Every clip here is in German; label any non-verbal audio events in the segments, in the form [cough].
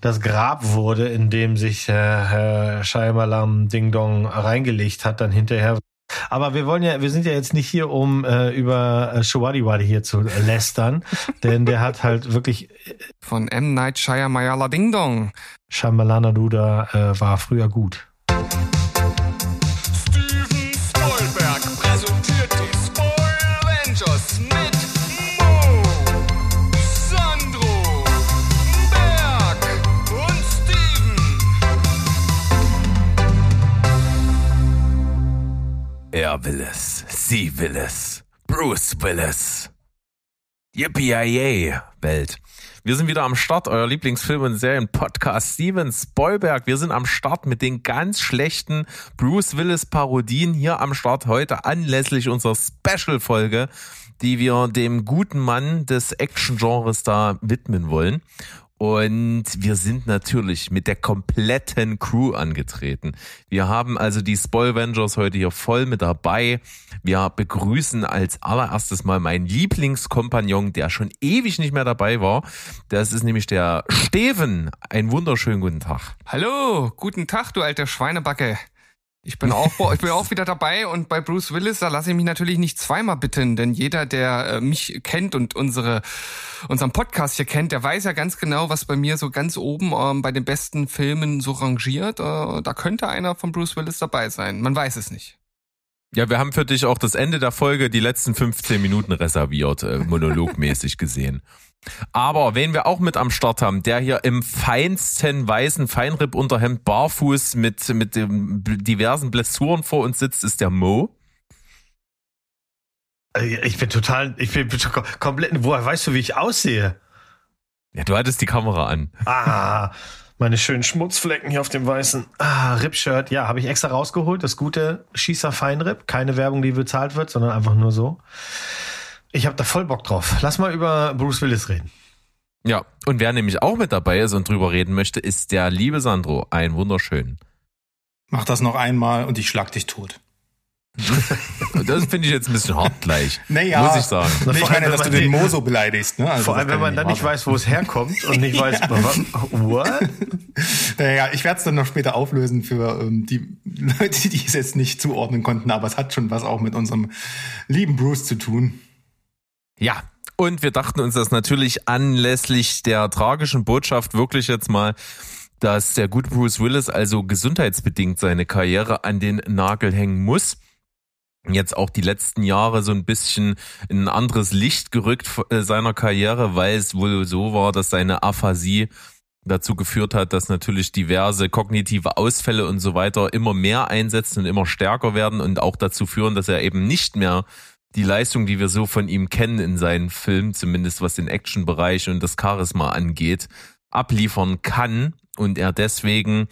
das Grab wurde, in dem sich äh, Herr Shyamalan Ding Dong reingelegt hat, dann hinterher. Aber wir wollen ja, wir sind ja jetzt nicht hier, um äh, über äh, Shawadiwadi hier zu lästern, [laughs] denn der hat halt wirklich von M Night Shyamalan Ding Dong. Shyamalana Duda äh, war früher gut. Er will es. Sie will es. Bruce will es. Yippie Welt. Wir sind wieder am Start, euer Lieblingsfilm- und Serien-Podcast Steven Spoilberg. Wir sind am Start mit den ganz schlechten Bruce Willis-Parodien hier am Start heute anlässlich unserer Special-Folge, die wir dem guten Mann des Action-Genres da widmen wollen. Und wir sind natürlich mit der kompletten Crew angetreten. Wir haben also die Spoilvengers heute hier voll mit dabei. Wir begrüßen als allererstes mal meinen Lieblingskompagnon, der schon ewig nicht mehr dabei war. Das ist nämlich der Steven. Einen wunderschönen guten Tag. Hallo, guten Tag, du alter Schweinebacke. Ich bin auch, [laughs] ich bin auch wieder dabei und bei Bruce Willis, da lasse ich mich natürlich nicht zweimal bitten, denn jeder, der äh, mich kennt und unsere, unseren Podcast hier kennt, der weiß ja ganz genau, was bei mir so ganz oben ähm, bei den besten Filmen so rangiert. Äh, da könnte einer von Bruce Willis dabei sein. Man weiß es nicht. Ja, wir haben für dich auch das Ende der Folge, die letzten 15 Minuten reserviert, äh, monologmäßig gesehen. Aber wen wir auch mit am Start haben, der hier im feinsten weißen Feinripp-Unterhemd barfuß mit, mit dem diversen Blessuren vor uns sitzt, ist der Mo. Äh, ich bin total, ich bin komplett, woher weißt du, wie ich aussehe? Ja, du hattest die Kamera an. Ah, meine schönen Schmutzflecken hier auf dem weißen ah, Rip-Shirt. Ja, habe ich extra rausgeholt. Das gute Schießer Feinripp. Keine Werbung, die bezahlt wird, sondern einfach nur so. Ich habe da voll Bock drauf. Lass mal über Bruce Willis reden. Ja, und wer nämlich auch mit dabei ist und drüber reden möchte, ist der liebe Sandro. Ein wunderschön. Mach das noch einmal und ich schlag dich tot. [laughs] das finde ich jetzt ein bisschen hart gleich. [laughs] Naja, muss ich sagen. Ich meine, dass du den Moso beleidigst. Ne? Also vor allem, wenn man dann nicht weiß, wo es herkommt und nicht [laughs] weiß, what? Naja, ich werde es dann noch später auflösen für ähm, die Leute, die es jetzt nicht zuordnen konnten, aber es hat schon was auch mit unserem lieben Bruce zu tun. Ja, und wir dachten uns das natürlich anlässlich der tragischen Botschaft wirklich jetzt mal, dass der gute Bruce Willis also gesundheitsbedingt seine Karriere an den Nagel hängen muss. Jetzt auch die letzten Jahre so ein bisschen in ein anderes Licht gerückt äh, seiner Karriere, weil es wohl so war, dass seine Aphasie dazu geführt hat, dass natürlich diverse kognitive Ausfälle und so weiter immer mehr einsetzen und immer stärker werden und auch dazu führen, dass er eben nicht mehr die Leistung, die wir so von ihm kennen in seinen Filmen, zumindest was den Action-Bereich und das Charisma angeht, abliefern kann und er deswegen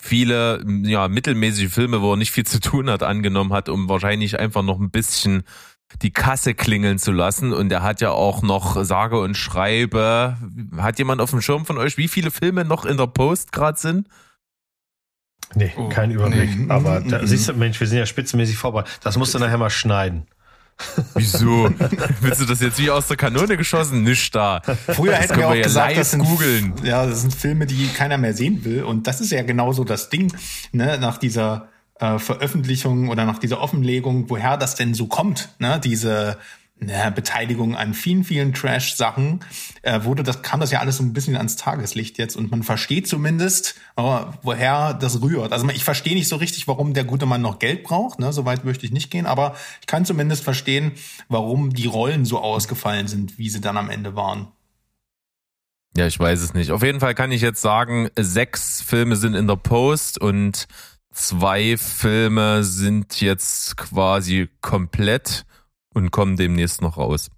viele ja mittelmäßige Filme, wo er nicht viel zu tun hat, angenommen hat, um wahrscheinlich einfach noch ein bisschen die Kasse klingeln zu lassen. Und er hat ja auch noch sage und schreibe. Hat jemand auf dem Schirm von euch, wie viele Filme noch in der Post gerade sind? Nee, oh, kein Überblick. Nee. Aber da, siehst du, Mensch, wir sind ja spitzenmäßig vorbei. Das musst du nachher mal schneiden. Wieso? [laughs] Willst du das jetzt wie aus der Kanone geschossen? Nicht da. Früher hätten wir auch ja gesagt, das sind, googeln. ja, das sind Filme, die keiner mehr sehen will. Und das ist ja genauso das Ding, ne, nach dieser äh, Veröffentlichung oder nach dieser Offenlegung, woher das denn so kommt, ne, diese na, Beteiligung an vielen, vielen Trash-Sachen, äh, wurde das, kam das ja alles so ein bisschen ans Tageslicht jetzt und man versteht zumindest, oh, woher das rührt. Also ich verstehe nicht so richtig, warum der gute Mann noch Geld braucht, ne, soweit möchte ich nicht gehen, aber ich kann zumindest verstehen, warum die Rollen so ausgefallen sind, wie sie dann am Ende waren. Ja, ich weiß es nicht. Auf jeden Fall kann ich jetzt sagen, sechs Filme sind in der Post und zwei Filme sind jetzt quasi komplett und kommen demnächst noch raus.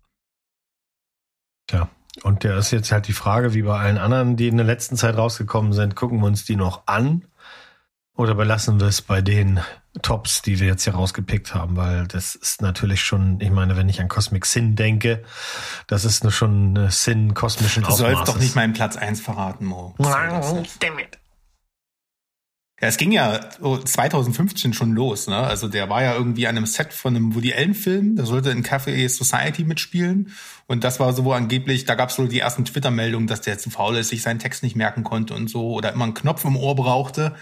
Tja, und der ist jetzt halt die Frage, wie bei allen anderen, die in der letzten Zeit rausgekommen sind, gucken wir uns die noch an oder belassen wir es bei den Tops, die wir jetzt hier rausgepickt haben, weil das ist natürlich schon, ich meine, wenn ich an Cosmic Sin denke, das ist schon eine Sin kosmischen Du sollst doch nicht meinen Platz 1 verraten, Mo. Damn it. Ja, es ging ja 2015 schon los, ne? Also der war ja irgendwie an einem Set von einem Woody Allen Film, der sollte in Café Society mitspielen und das war so wo angeblich, da gab es so die ersten Twitter Meldungen, dass der zu faul ist, sich seinen Text nicht merken konnte und so oder immer einen Knopf im Ohr brauchte.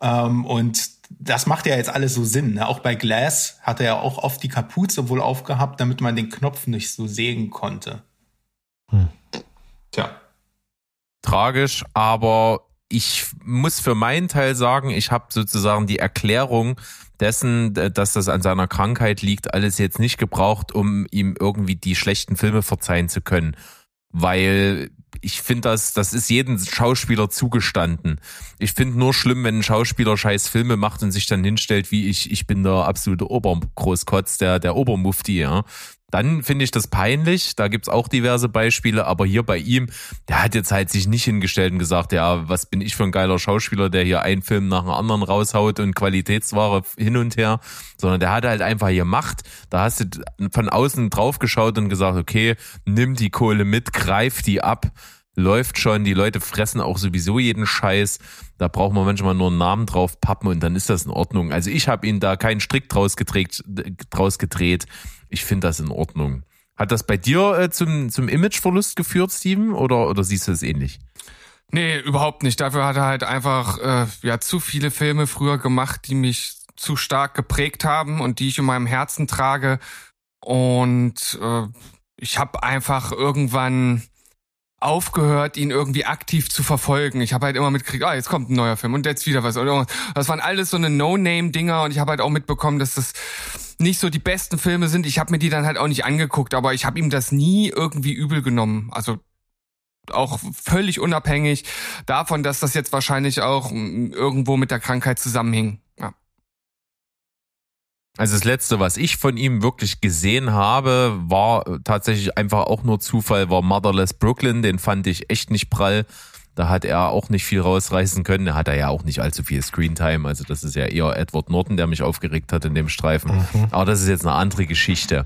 Ähm, und das macht ja jetzt alles so Sinn. Ne? Auch bei Glass hat er ja auch oft die Kapuze wohl aufgehabt, damit man den Knopf nicht so sehen konnte. Hm. Tja. Tragisch, aber ich muss für meinen Teil sagen, ich habe sozusagen die Erklärung dessen, dass das an seiner Krankheit liegt, alles jetzt nicht gebraucht, um ihm irgendwie die schlechten Filme verzeihen zu können. Weil ich finde das, das ist jedem Schauspieler zugestanden. Ich finde nur schlimm, wenn ein Schauspieler scheiß Filme macht und sich dann hinstellt, wie ich, ich bin der absolute Obergroßkotz, der, der Obermufti, ja dann finde ich das peinlich. Da gibt's auch diverse Beispiele, aber hier bei ihm, der hat jetzt halt sich nicht hingestellt und gesagt, ja, was bin ich für ein geiler Schauspieler, der hier einen Film nach dem anderen raushaut und Qualitätsware hin und her, sondern der hat halt einfach hier Macht. Da hast du von außen drauf geschaut und gesagt, okay, nimm die Kohle mit, greif die ab läuft schon, die Leute fressen auch sowieso jeden Scheiß. Da braucht man manchmal nur einen Namen drauf pappen und dann ist das in Ordnung. Also ich habe ihn da keinen Strick draus, gedreht, draus gedreht. Ich finde das in Ordnung. Hat das bei dir äh, zum, zum Imageverlust geführt, Steven, oder, oder siehst du es ähnlich? Nee, überhaupt nicht. Dafür hat er halt einfach äh, ja zu viele Filme früher gemacht, die mich zu stark geprägt haben und die ich in meinem Herzen trage. Und äh, ich habe einfach irgendwann aufgehört, ihn irgendwie aktiv zu verfolgen. Ich habe halt immer mitgekriegt, ah, jetzt kommt ein neuer Film und jetzt wieder was. Das waren alles so eine No-Name-Dinger und ich habe halt auch mitbekommen, dass das nicht so die besten Filme sind. Ich habe mir die dann halt auch nicht angeguckt, aber ich habe ihm das nie irgendwie übel genommen. Also auch völlig unabhängig davon, dass das jetzt wahrscheinlich auch mm, irgendwo mit der Krankheit zusammenhing. Also das letzte, was ich von ihm wirklich gesehen habe, war tatsächlich einfach auch nur Zufall, war Motherless Brooklyn. Den fand ich echt nicht prall. Da hat er auch nicht viel rausreißen können. Da hat er ja auch nicht allzu viel Screentime. Also das ist ja eher Edward Norton, der mich aufgeregt hat in dem Streifen. Mhm. Aber das ist jetzt eine andere Geschichte.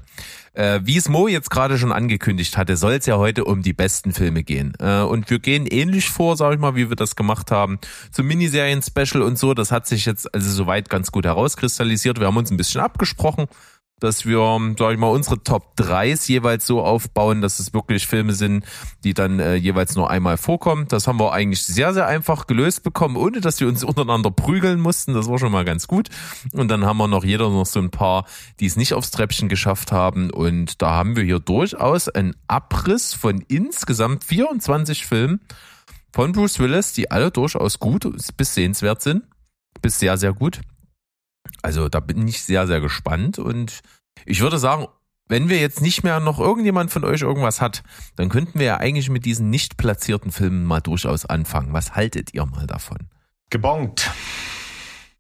Äh, wie es Mo jetzt gerade schon angekündigt hatte, soll es ja heute um die besten Filme gehen. Äh, und wir gehen ähnlich vor, sag ich mal, wie wir das gemacht haben, zum Miniserien-Special und so. Das hat sich jetzt also soweit ganz gut herauskristallisiert. Wir haben uns ein bisschen abgesprochen dass wir, sag ich mal, unsere Top 3s jeweils so aufbauen, dass es wirklich Filme sind, die dann äh, jeweils nur einmal vorkommen. Das haben wir eigentlich sehr, sehr einfach gelöst bekommen, ohne dass wir uns untereinander prügeln mussten. Das war schon mal ganz gut. Und dann haben wir noch jeder noch so ein paar, die es nicht aufs Treppchen geschafft haben. Und da haben wir hier durchaus einen Abriss von insgesamt 24 Filmen von Bruce Willis, die alle durchaus gut bis sehenswert sind. Bis sehr, sehr gut. Also da bin ich sehr, sehr gespannt und ich würde sagen, wenn wir jetzt nicht mehr noch irgendjemand von euch irgendwas hat, dann könnten wir ja eigentlich mit diesen nicht platzierten Filmen mal durchaus anfangen. Was haltet ihr mal davon? Gebongt.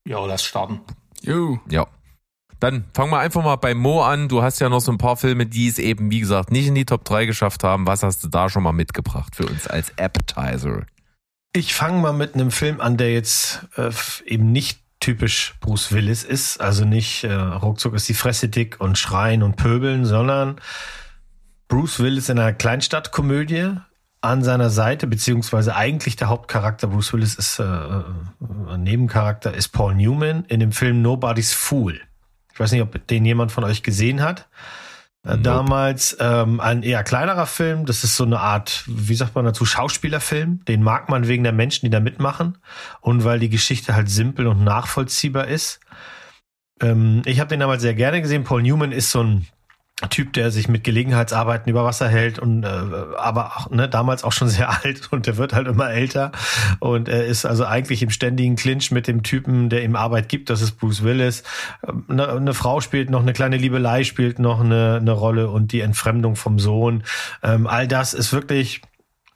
Ja, lass starten. Jo. Ja. Dann fangen wir einfach mal bei Mo an. Du hast ja noch so ein paar Filme, die es eben, wie gesagt, nicht in die Top 3 geschafft haben. Was hast du da schon mal mitgebracht für uns als Appetizer? Ich fange mal mit einem Film an, der jetzt äh, eben nicht typisch Bruce Willis ist. Also nicht äh, ruckzuck ist die Fresse dick und schreien und pöbeln, sondern Bruce Willis in einer Kleinstadtkomödie an seiner Seite, beziehungsweise eigentlich der Hauptcharakter Bruce Willis ist äh, äh ein Nebencharakter, ist Paul Newman in dem Film Nobody's Fool. Ich weiß nicht, ob den jemand von euch gesehen hat. Nope. Damals ähm, ein eher kleinerer Film. Das ist so eine Art, wie sagt man dazu, Schauspielerfilm. Den mag man wegen der Menschen, die da mitmachen und weil die Geschichte halt simpel und nachvollziehbar ist. Ähm, ich habe den damals sehr gerne gesehen. Paul Newman ist so ein Typ, der sich mit Gelegenheitsarbeiten über Wasser hält und äh, aber auch, ne, damals auch schon [laughs] sehr alt und der wird halt immer älter und er ist also eigentlich im ständigen Clinch mit dem Typen, der ihm Arbeit gibt, das ist Bruce Willis. Eine, eine Frau spielt noch, eine kleine Liebelei spielt noch eine, eine Rolle und die Entfremdung vom Sohn. Ähm, all das ist wirklich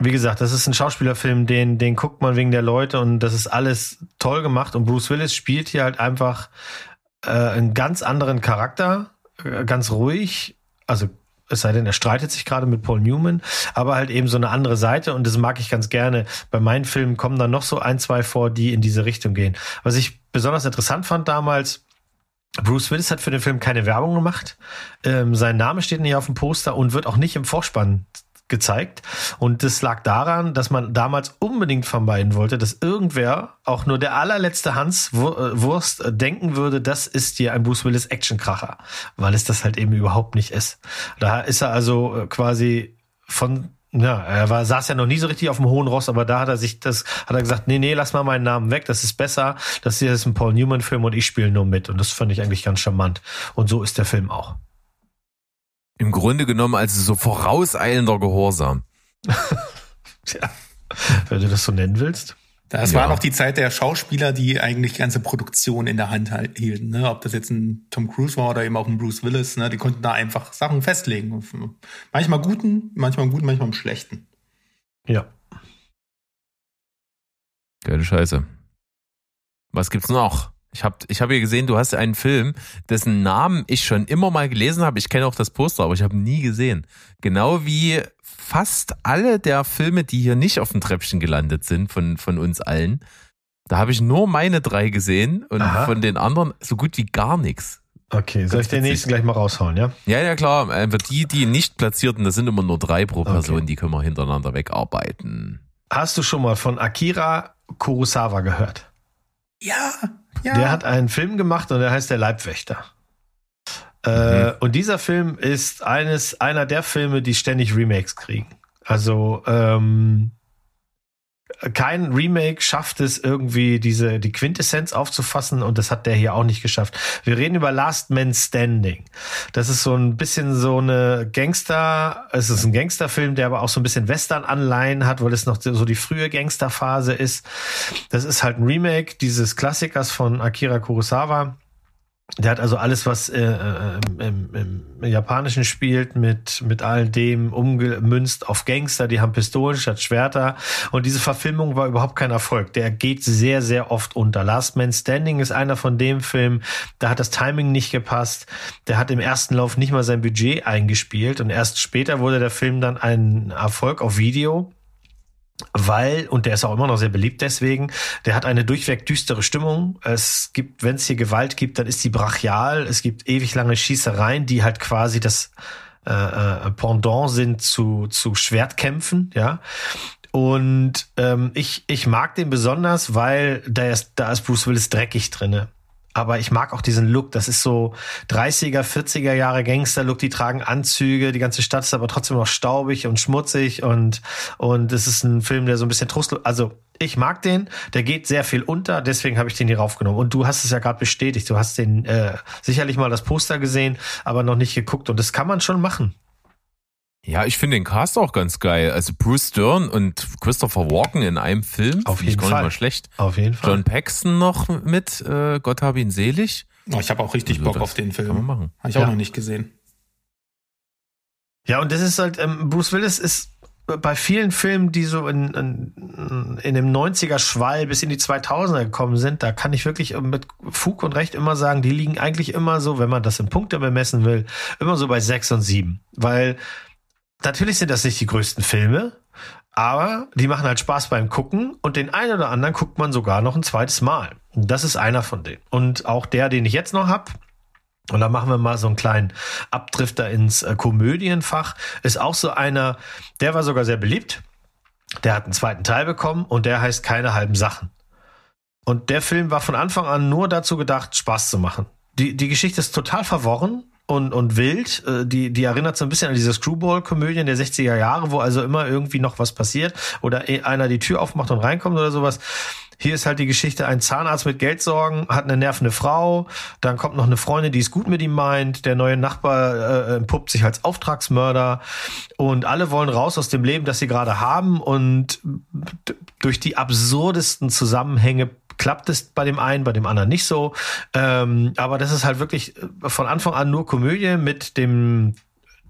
wie gesagt, das ist ein Schauspielerfilm, den, den guckt man wegen der Leute und das ist alles toll gemacht und Bruce Willis spielt hier halt einfach äh, einen ganz anderen Charakter ganz ruhig, also es sei denn, er streitet sich gerade mit Paul Newman, aber halt eben so eine andere Seite und das mag ich ganz gerne. Bei meinen Filmen kommen dann noch so ein, zwei vor, die in diese Richtung gehen. Was ich besonders interessant fand damals, Bruce Willis hat für den Film keine Werbung gemacht. Ähm, sein Name steht nicht auf dem Poster und wird auch nicht im Vorspann gezeigt. Und das lag daran, dass man damals unbedingt vermeiden wollte, dass irgendwer, auch nur der allerletzte Hans äh, Wurst, denken würde, das ist hier ein Bruce Willis Actionkracher, weil es das halt eben überhaupt nicht ist. Da ist er also äh, quasi von ja, er war, saß ja noch nie so richtig auf dem hohen Ross, aber da hat er sich das, hat er gesagt, nee, nee, lass mal meinen Namen weg, das ist besser. Das hier ist ein Paul Newman-Film und ich spiele nur mit. Und das fand ich eigentlich ganz charmant. Und so ist der Film auch. Im Grunde genommen also so vorauseilender Gehorsam. [laughs] Tja, wenn du das so nennen willst. Das ja. war noch die Zeit der Schauspieler, die eigentlich ganze Produktion in der Hand hielten. Ne? Ob das jetzt ein Tom Cruise war oder eben auch ein Bruce Willis, ne? die konnten da einfach Sachen festlegen. Manchmal guten, manchmal guten, manchmal schlechten. Ja. Geile Scheiße. Was gibt's noch? Ich habe ich hab hier gesehen, du hast einen Film, dessen Namen ich schon immer mal gelesen habe. Ich kenne auch das Poster, aber ich habe nie gesehen. Genau wie fast alle der Filme, die hier nicht auf dem Treppchen gelandet sind, von, von uns allen. Da habe ich nur meine drei gesehen und Aha. von den anderen so gut wie gar nichts. Okay, soll ich den nächsten gleich mal raushauen, ja? Ja, ja, klar. Einfach die, die nicht platzierten, das sind immer nur drei pro Person, okay. die können wir hintereinander wegarbeiten. Hast du schon mal von Akira Kurosawa gehört? Ja, ja. Der hat einen Film gemacht und der heißt Der Leibwächter. Äh, mhm. und dieser Film ist eines, einer der Filme, die ständig Remakes kriegen. Also ähm, kein Remake schafft es irgendwie diese die Quintessenz aufzufassen und das hat der hier auch nicht geschafft. Wir reden über Last Man Standing. Das ist so ein bisschen so eine Gangster, es ist ein Gangsterfilm, der aber auch so ein bisschen Western Anleihen hat, weil es noch so die frühe Gangsterphase ist. Das ist halt ein Remake dieses Klassikers von Akira Kurosawa der hat also alles, was äh, äh, im, im, Japanischen spielt, mit, mit all dem umgemünzt auf Gangster, die haben Pistolen statt Schwerter. Und diese Verfilmung war überhaupt kein Erfolg. Der geht sehr, sehr oft unter. Last Man Standing ist einer von dem Film, da hat das Timing nicht gepasst. Der hat im ersten Lauf nicht mal sein Budget eingespielt. Und erst später wurde der Film dann ein Erfolg auf Video weil, und der ist auch immer noch sehr beliebt deswegen, der hat eine durchweg düstere Stimmung. Es gibt, wenn es hier Gewalt gibt, dann ist die brachial. Es gibt ewig lange Schießereien, die halt quasi das äh, äh, Pendant sind zu, zu Schwertkämpfen, ja. Und ähm, ich, ich mag den besonders, weil da ist, da ist Bruce Willis dreckig drinne aber ich mag auch diesen Look. Das ist so 30er, 40er Jahre Gangster-Look. Die tragen Anzüge. Die ganze Stadt ist aber trotzdem noch staubig und schmutzig und, und es ist ein Film, der so ein bisschen trostlos, also ich mag den, der geht sehr viel unter, deswegen habe ich den hier raufgenommen. Und du hast es ja gerade bestätigt, du hast den äh, sicherlich mal das Poster gesehen, aber noch nicht geguckt. Und das kann man schon machen. Ja, ich finde den Cast auch ganz geil. Also Bruce Stern und Christopher Walken in einem Film. Auf jeden Fall. Gar nicht mal schlecht. Auf jeden Fall. John Paxton noch mit, äh, Gott habe ihn selig. Oh, ich habe auch richtig also Bock auf den Film. Kann man machen. Habe ich auch ja. noch nicht gesehen. Ja, und das ist halt, ähm, Bruce Willis ist bei vielen Filmen, die so in, in, in dem 90er Schwall bis in die 2000er gekommen sind, da kann ich wirklich mit Fug und Recht immer sagen, die liegen eigentlich immer so, wenn man das in Punkte bemessen will, immer so bei sechs und sieben, weil natürlich sind das nicht die größten Filme, aber die machen halt Spaß beim Gucken und den einen oder anderen guckt man sogar noch ein zweites Mal. Das ist einer von denen. Und auch der, den ich jetzt noch hab, und da machen wir mal so einen kleinen Abdrifter ins äh, Komödienfach, ist auch so einer, der war sogar sehr beliebt. Der hat einen zweiten Teil bekommen und der heißt keine halben Sachen. Und der Film war von Anfang an nur dazu gedacht, Spaß zu machen. Die, die Geschichte ist total verworren und, und wild. Äh, die, die erinnert so ein bisschen an diese Screwball-Komödien der 60er Jahre, wo also immer irgendwie noch was passiert oder eh einer die Tür aufmacht und reinkommt oder sowas. Hier ist halt die Geschichte, ein Zahnarzt mit Geldsorgen, hat eine nervende Frau, dann kommt noch eine Freundin, die es gut mit ihm meint, der neue Nachbar äh, entpuppt sich als Auftragsmörder und alle wollen raus aus dem Leben, das sie gerade haben und durch die absurdesten Zusammenhänge klappt es bei dem einen, bei dem anderen nicht so. Ähm, aber das ist halt wirklich äh, von Anfang an nur Komödie mit dem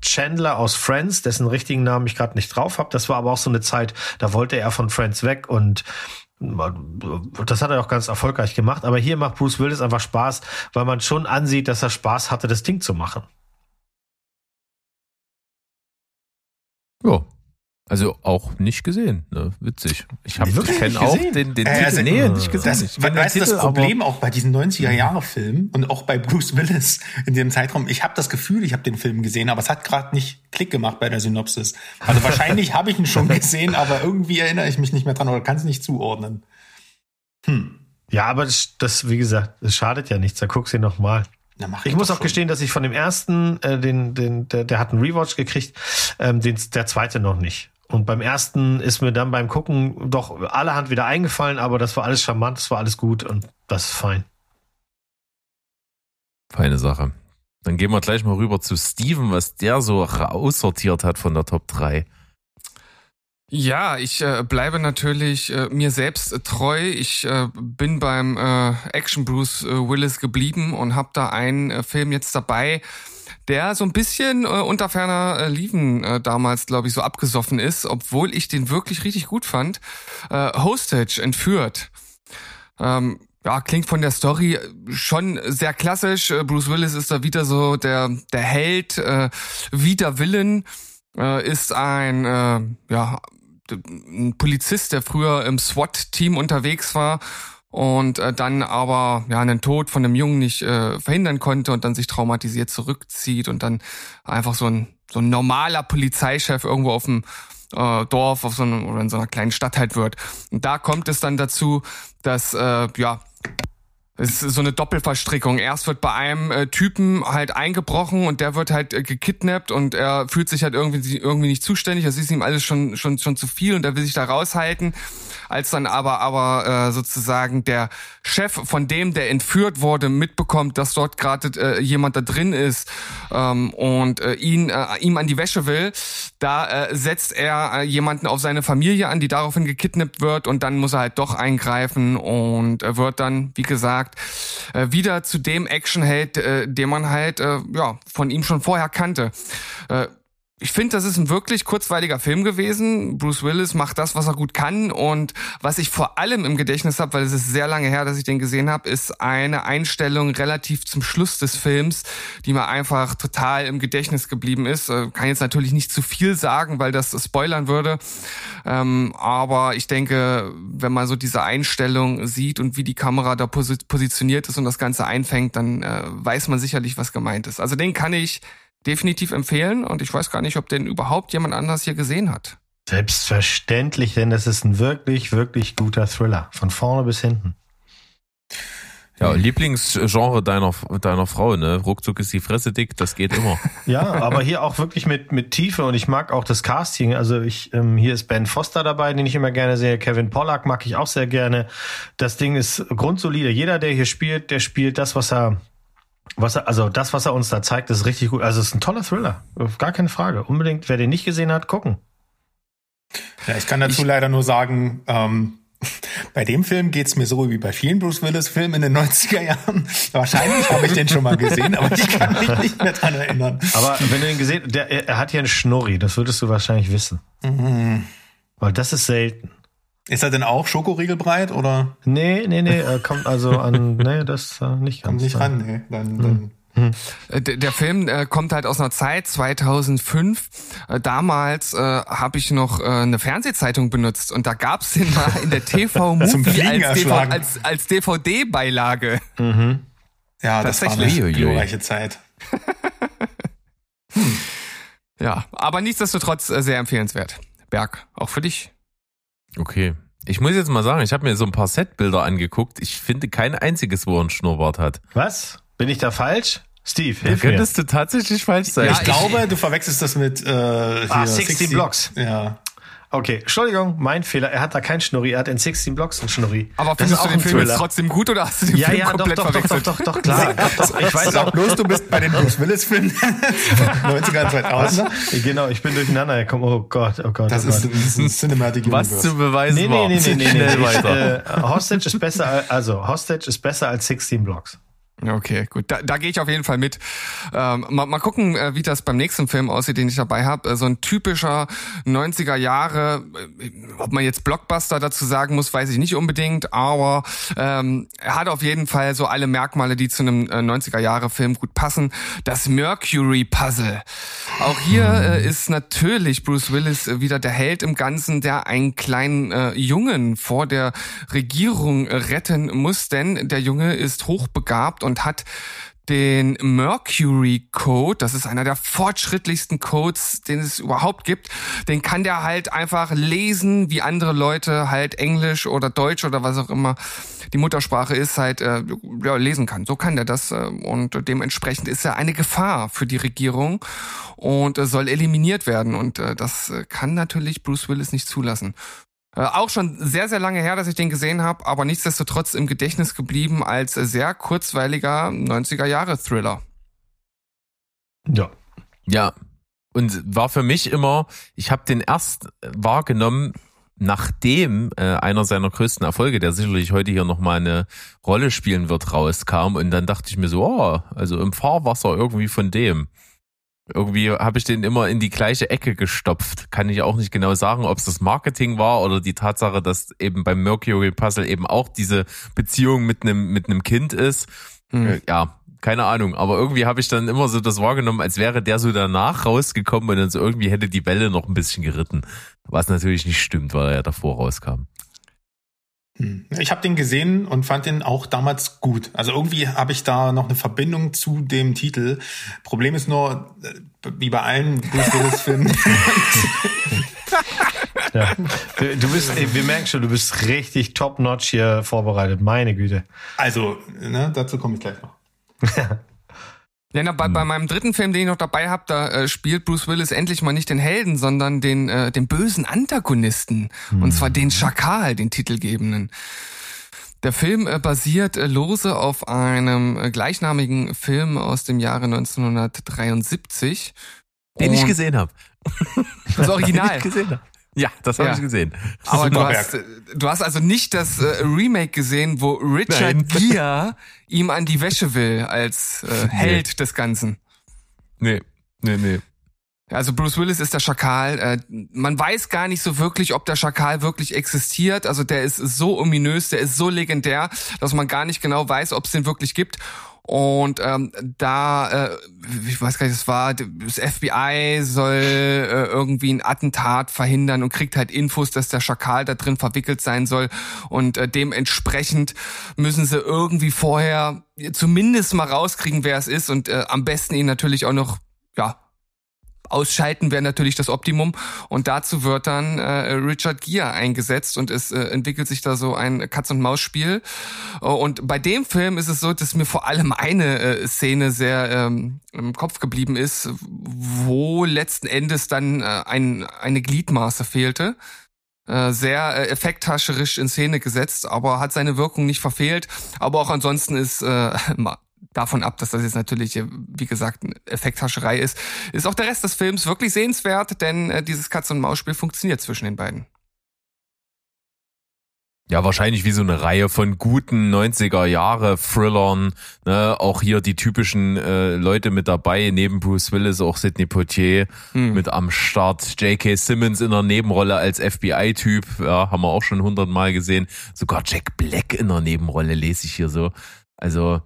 Chandler aus Friends, dessen richtigen Namen ich gerade nicht drauf habe. Das war aber auch so eine Zeit, da wollte er von Friends weg und das hat er auch ganz erfolgreich gemacht. Aber hier macht Bruce Willis einfach Spaß, weil man schon ansieht, dass er Spaß hatte, das Ding zu machen. Ja, Also auch nicht gesehen, ne? Witzig. Ich habe wirklich kenne auch den, den äh, Titel. Also, nee, nicht gesehen. Das, ich weißt du, das Problem auch bei diesen 90er-Jahre-Filmen und auch bei Bruce Willis in dem Zeitraum, ich habe das Gefühl, ich habe den Film gesehen, aber es hat gerade nicht Klick gemacht bei der Synopsis. Also wahrscheinlich habe ich ihn schon gesehen, aber irgendwie erinnere ich mich nicht mehr dran oder kann es nicht zuordnen. Hm. Ja, aber das, das, wie gesagt, es schadet ja nichts. Da guckst du ihn nochmal. Na, ich muss auch schon. gestehen, dass ich von dem ersten, äh, den, den, der, der hat einen Rewatch gekriegt, ähm, den, der zweite noch nicht. Und beim ersten ist mir dann beim Gucken doch allerhand wieder eingefallen, aber das war alles charmant, das war alles gut und das ist fein. Feine Sache. Dann gehen wir gleich mal rüber zu Steven, was der so aussortiert hat von der Top 3. Ja, ich äh, bleibe natürlich äh, mir selbst äh, treu. Ich äh, bin beim äh, Action Bruce äh, Willis geblieben und habe da einen äh, Film jetzt dabei, der so ein bisschen äh, unter ferner äh, Liefen äh, damals, glaube ich, so abgesoffen ist, obwohl ich den wirklich richtig gut fand. Äh, Hostage entführt. Ähm, ja, klingt von der Story schon sehr klassisch. Äh, Bruce Willis ist da wieder so der der Held, äh, wieder Willen äh, ist ein äh, ja ein Polizist, der früher im SWAT-Team unterwegs war und äh, dann aber ja einen Tod von einem Jungen nicht äh, verhindern konnte und dann sich traumatisiert zurückzieht und dann einfach so ein so ein normaler Polizeichef irgendwo auf dem äh, Dorf auf so einem, oder in so einer kleinen Stadt halt wird. Und da kommt es dann dazu, dass äh, ja es ist so eine Doppelverstrickung. Erst wird bei einem äh, Typen halt eingebrochen und der wird halt äh, gekidnappt und er fühlt sich halt irgendwie irgendwie nicht zuständig. Das ist ihm alles schon schon schon zu viel und er will sich da raushalten als dann aber aber äh, sozusagen der Chef von dem, der entführt wurde, mitbekommt, dass dort gerade äh, jemand da drin ist ähm, und äh, ihn äh, ihm an die Wäsche will, da äh, setzt er äh, jemanden auf seine Familie an, die daraufhin gekidnappt wird und dann muss er halt doch eingreifen und er wird dann, wie gesagt, äh, wieder zu dem Actionheld, äh, den man halt äh, ja von ihm schon vorher kannte. Äh, ich finde, das ist ein wirklich kurzweiliger Film gewesen. Bruce Willis macht das, was er gut kann. Und was ich vor allem im Gedächtnis habe, weil es ist sehr lange her, dass ich den gesehen habe, ist eine Einstellung relativ zum Schluss des Films, die mir einfach total im Gedächtnis geblieben ist. Äh, kann jetzt natürlich nicht zu viel sagen, weil das spoilern würde. Ähm, aber ich denke, wenn man so diese Einstellung sieht und wie die Kamera da positioniert ist und das Ganze einfängt, dann äh, weiß man sicherlich, was gemeint ist. Also den kann ich definitiv empfehlen und ich weiß gar nicht, ob den überhaupt jemand anders hier gesehen hat. Selbstverständlich, denn das ist ein wirklich, wirklich guter Thriller. Von vorne bis hinten. Ja, Lieblingsgenre deiner, deiner Frau, ne? Ruckzuck ist die Fresse dick, das geht immer. [laughs] ja, aber hier auch wirklich mit, mit Tiefe und ich mag auch das Casting. Also ich, ähm, hier ist Ben Foster dabei, den ich immer gerne sehe. Kevin Pollack mag ich auch sehr gerne. Das Ding ist grundsolide. Jeder, der hier spielt, der spielt das, was er, was er, also das, was er uns da zeigt, ist richtig gut. Also es ist ein toller Thriller. Gar keine Frage. Unbedingt, wer den nicht gesehen hat, gucken. Ja, ich kann dazu ich, leider nur sagen, ähm, [laughs] bei dem Film geht's mir so wie bei vielen Bruce Willis-Filmen in den 90er Jahren. [laughs] Wahrscheinlich habe ich den schon mal gesehen, aber ich kann [laughs] mich nicht mehr dran erinnern. Aber wenn du den gesehen der, er hat ja einen Schnurri, das würdest du wahrscheinlich wissen. Mhm. Weil das ist selten. Ist er denn auch Schokoriegelbreit oder? Nee, nee, nee, er kommt also an, [laughs] nee, das äh, nicht ganz. Kommt nicht ran, nee. Dann, hm. dann hm. äh, der Film äh, kommt halt aus einer Zeit 2005. Äh, damals äh, habe ich noch äh, eine Fernsehzeitung benutzt und da gab's den mal in der [laughs] TV Movie als, DVD, als, als DVD-Beilage. Mhm. Ja, das war eine glorreiche Zeit. hm. [laughs] Ja, aber nichtsdestotrotz äh, sehr empfehlenswert. Berg, auch für dich. Okay. Ich muss jetzt mal sagen, ich habe mir so ein paar Setbilder angeguckt. Ich finde kein einziges, wo er einen Schnurrbart hat. Was? Bin ich da falsch? Steve, hilf da könntest mir. du tatsächlich falsch sein. Ja, ich, ich glaube, du verwechselst das mit äh, ah, 60, 60 Blocks. Ja. Okay, Entschuldigung, mein Fehler. Er hat da keinen Schnurri, er hat in 16 Blocks einen Schnurri. Aber findest du den Film jetzt trotzdem gut oder hast du den ja, Film ja, komplett doch, doch, verwechselt? Doch, doch, [laughs] doch, doch, klar. ich weiß auch bloß, du bist bei den Bruce Willis Filmen [laughs] 90er, 2000er. Genau, ich bin durcheinander gekommen. Oh Gott, oh Gott. Das, oh ist, das ist ein Cinematic Was zu beweisen nee, nee, nee, nee, nee, nee, nee. Äh, Hostage ist besser, also Hostage ist besser als 16 Blocks. Okay, gut. Da, da gehe ich auf jeden Fall mit. Ähm, mal, mal gucken, äh, wie das beim nächsten Film aussieht, den ich dabei habe. Äh, so ein typischer 90er Jahre, äh, ob man jetzt Blockbuster dazu sagen muss, weiß ich nicht unbedingt, aber ähm, er hat auf jeden Fall so alle Merkmale, die zu einem äh, 90er Jahre Film gut passen. Das Mercury Puzzle. Auch hier äh, ist natürlich Bruce Willis wieder der Held im Ganzen, der einen kleinen äh, Jungen vor der Regierung retten muss, denn der Junge ist hochbegabt und hat den Mercury Code, das ist einer der fortschrittlichsten Codes, den es überhaupt gibt. Den kann der halt einfach lesen, wie andere Leute halt Englisch oder Deutsch oder was auch immer die Muttersprache ist, halt äh, ja, lesen kann. So kann der das äh, und dementsprechend ist er eine Gefahr für die Regierung und äh, soll eliminiert werden und äh, das kann natürlich Bruce Willis nicht zulassen. Äh, auch schon sehr, sehr lange her, dass ich den gesehen habe, aber nichtsdestotrotz im Gedächtnis geblieben als sehr kurzweiliger 90er-Jahre-Thriller. Ja. Ja. Und war für mich immer, ich habe den erst wahrgenommen, nachdem äh, einer seiner größten Erfolge, der sicherlich heute hier nochmal eine Rolle spielen wird, rauskam. Und dann dachte ich mir so, oh, also im Fahrwasser irgendwie von dem. Irgendwie habe ich den immer in die gleiche Ecke gestopft. Kann ich auch nicht genau sagen, ob es das Marketing war oder die Tatsache, dass eben beim Mercury Puzzle eben auch diese Beziehung mit einem mit einem Kind ist. Mhm. Ja, keine Ahnung. Aber irgendwie habe ich dann immer so das wahrgenommen, als wäre der so danach rausgekommen und dann so irgendwie hätte die Welle noch ein bisschen geritten. Was natürlich nicht stimmt, weil er ja davor rauskam. Hm. Ich habe den gesehen und fand den auch damals gut. Also irgendwie habe ich da noch eine Verbindung zu dem Titel. Problem ist nur, äh, wie bei allen Bruce Willis Filmen. [laughs] ja. Du bist, wir merken schon, du bist richtig top-notch hier vorbereitet. Meine Güte. Also, ne, dazu komme ich gleich noch. [laughs] Ja, na, bei, hm. bei meinem dritten Film, den ich noch dabei habe, da äh, spielt Bruce Willis endlich mal nicht den Helden, sondern den, äh, den bösen Antagonisten. Hm. Und zwar den Schakal, den titelgebenden. Der Film äh, basiert äh, lose auf einem äh, gleichnamigen Film aus dem Jahre 1973. Den ich gesehen habe. Das Original. [laughs] Den ich gesehen hab. Ja, das habe ja. ich gesehen. Aber du hast, du hast also nicht das äh, Remake gesehen, wo Richard Nein. [laughs] Gere ihm an die Wäsche will als äh, Held nee. des Ganzen. Nee, nee, nee. Also Bruce Willis ist der Schakal. Äh, man weiß gar nicht so wirklich, ob der Schakal wirklich existiert. Also der ist so ominös, der ist so legendär, dass man gar nicht genau weiß, ob es den wirklich gibt. Und ähm, da, äh, ich weiß gar nicht, das war, das FBI soll äh, irgendwie ein Attentat verhindern und kriegt halt Infos, dass der Schakal da drin verwickelt sein soll. Und äh, dementsprechend müssen sie irgendwie vorher zumindest mal rauskriegen, wer es ist und äh, am besten ihn natürlich auch noch, ja, Ausschalten wäre natürlich das Optimum. Und dazu wird dann äh, Richard Gere eingesetzt und es äh, entwickelt sich da so ein Katz-und-Maus-Spiel. Oh, und bei dem Film ist es so, dass mir vor allem eine äh, Szene sehr ähm, im Kopf geblieben ist, wo letzten Endes dann äh, ein, eine Gliedmaße fehlte äh, sehr äh, effekthascherisch in Szene gesetzt, aber hat seine Wirkung nicht verfehlt. Aber auch ansonsten ist äh, [laughs] davon ab, dass das jetzt natürlich, äh, wie gesagt, eine Effekthascherei ist, ist auch der Rest des Films wirklich sehenswert, denn äh, dieses Katz-und-Maus-Spiel funktioniert zwischen den beiden. Ja, wahrscheinlich wie so eine Reihe von guten 90er Jahre Thrillern, ne? auch hier die typischen äh, Leute mit dabei, neben Bruce Willis auch Sidney Poitier hm. mit am Start, J.K. Simmons in der Nebenrolle als FBI-Typ, ja, haben wir auch schon hundertmal gesehen, sogar Jack Black in der Nebenrolle lese ich hier so. Also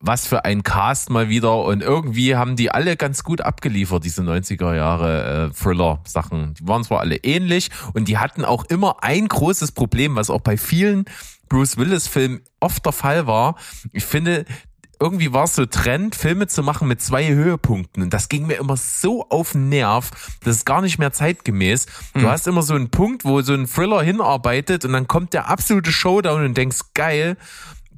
was für ein Cast mal wieder und irgendwie haben die alle ganz gut abgeliefert, diese 90er Jahre äh, Thriller-Sachen. Die waren zwar alle ähnlich und die hatten auch immer ein großes Problem, was auch bei vielen Bruce Willis-Filmen oft der Fall war. Ich finde, irgendwie war es so Trend, Filme zu machen mit zwei Höhepunkten. Und das ging mir immer so auf den Nerv, das ist gar nicht mehr zeitgemäß. Du hm. hast immer so einen Punkt, wo so ein Thriller hinarbeitet und dann kommt der absolute Showdown und denkst, geil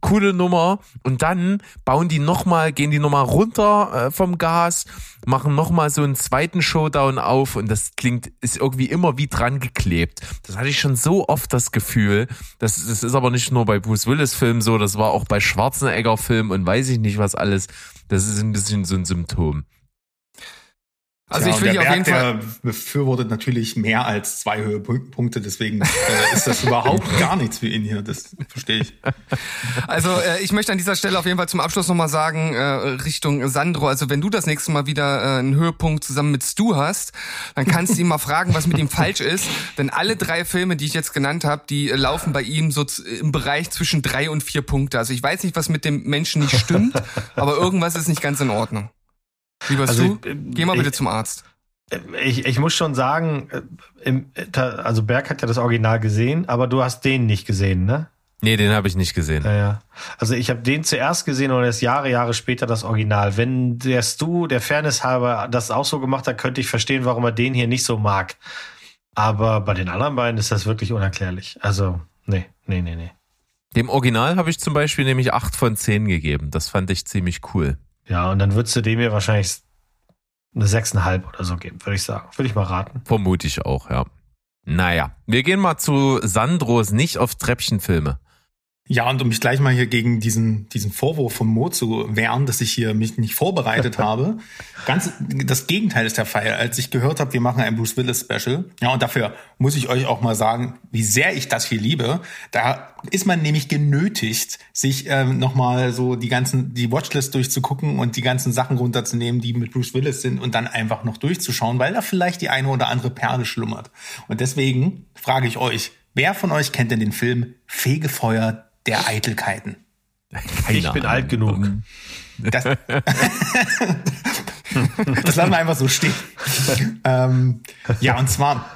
coole Nummer. Und dann bauen die nochmal, gehen die nochmal runter äh, vom Gas, machen nochmal so einen zweiten Showdown auf und das klingt, ist irgendwie immer wie dran geklebt. Das hatte ich schon so oft das Gefühl. Das, das ist aber nicht nur bei Bruce Willis Filmen so, das war auch bei Schwarzenegger Filmen und weiß ich nicht was alles. Das ist ein bisschen so ein Symptom. Also ja, ich will hier auf jeden Fall befürwortet natürlich mehr als zwei Höhepunkte, deswegen äh, ist das überhaupt [laughs] gar nichts für ihn hier. Das verstehe ich. Also äh, ich möchte an dieser Stelle auf jeden Fall zum Abschluss nochmal sagen, äh, Richtung Sandro, also wenn du das nächste Mal wieder äh, einen Höhepunkt zusammen mit Stu hast, dann kannst du ihn mal fragen, was mit ihm falsch ist. Denn alle drei Filme, die ich jetzt genannt habe, die äh, laufen bei ihm so im Bereich zwischen drei und vier Punkte. Also ich weiß nicht, was mit dem Menschen nicht stimmt, aber irgendwas ist nicht ganz in Ordnung. Lieber also, du, geh mal bitte ich, zum Arzt. Ich, ich muss schon sagen, also Berg hat ja das Original gesehen, aber du hast den nicht gesehen, ne? Nee, den habe ich nicht gesehen. Ja, ja. Also ich habe den zuerst gesehen und erst Jahre, Jahre später das Original. Wenn der Stu, der Fairness halber, das auch so gemacht hat, könnte ich verstehen, warum er den hier nicht so mag. Aber bei den anderen beiden ist das wirklich unerklärlich. Also, nee, nee, nee, nee. Dem Original habe ich zum Beispiel nämlich acht von zehn gegeben. Das fand ich ziemlich cool. Ja, und dann würdest du dem hier wahrscheinlich eine 6,5 oder so geben, würde ich sagen. Würde ich mal raten. Vermute ich auch, ja. Naja, wir gehen mal zu Sandros nicht auf Treppchenfilme. Ja, und um mich gleich mal hier gegen diesen, diesen Vorwurf von Mo zu wehren, dass ich hier mich nicht vorbereitet [laughs] habe. Ganz das Gegenteil ist der Fall. Als ich gehört habe, wir machen ein Bruce Willis Special, ja, und dafür muss ich euch auch mal sagen, wie sehr ich das hier liebe. Da ist man nämlich genötigt, sich ähm, nochmal so die ganzen, die Watchlist durchzugucken und die ganzen Sachen runterzunehmen, die mit Bruce Willis sind und dann einfach noch durchzuschauen, weil da vielleicht die eine oder andere Perle schlummert. Und deswegen frage ich euch, Wer von euch kennt denn den Film Fegefeuer der Eitelkeiten. Keine ich bin alt genug. Das, das lassen wir einfach so stehen. ähm, ja, und zwar,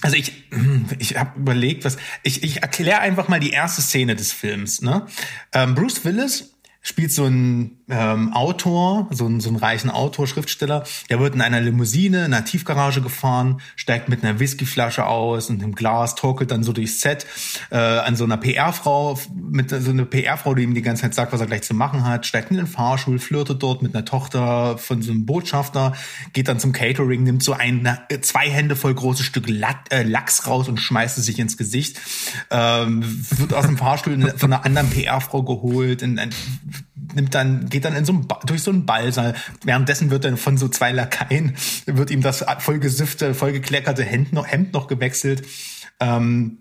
also ich, ich habe überlegt, was ich, ich erkläre einfach mal die erste Szene des Films. Ne? Ähm, Bruce Willis spielt so ein ähm, Autor, so ein, so ein reichen Autor, Schriftsteller, der wird in einer Limousine in einer Tiefgarage gefahren, steigt mit einer Whiskyflasche aus und einem Glas, torkelt dann so durchs Set äh, an so einer PR-Frau, mit so einer PR-Frau, die ihm die ganze Zeit sagt, was er gleich zu machen hat, steigt in den Fahrstuhl, flirtet dort mit einer Tochter von so einem Botschafter, geht dann zum Catering, nimmt so ein zwei Hände voll großes Stück äh, Lachs raus und schmeißt es sich ins Gesicht, ähm, wird aus dem Fahrstuhl von einer anderen PR-Frau geholt, in, in, nimmt dann, geht dann in so ein durch so einen Ballsaal. Währenddessen wird dann von so zwei Lakaien, wird ihm das vollgesüffte, vollgekleckerte Hemd noch, Hemd noch gewechselt. Ähm,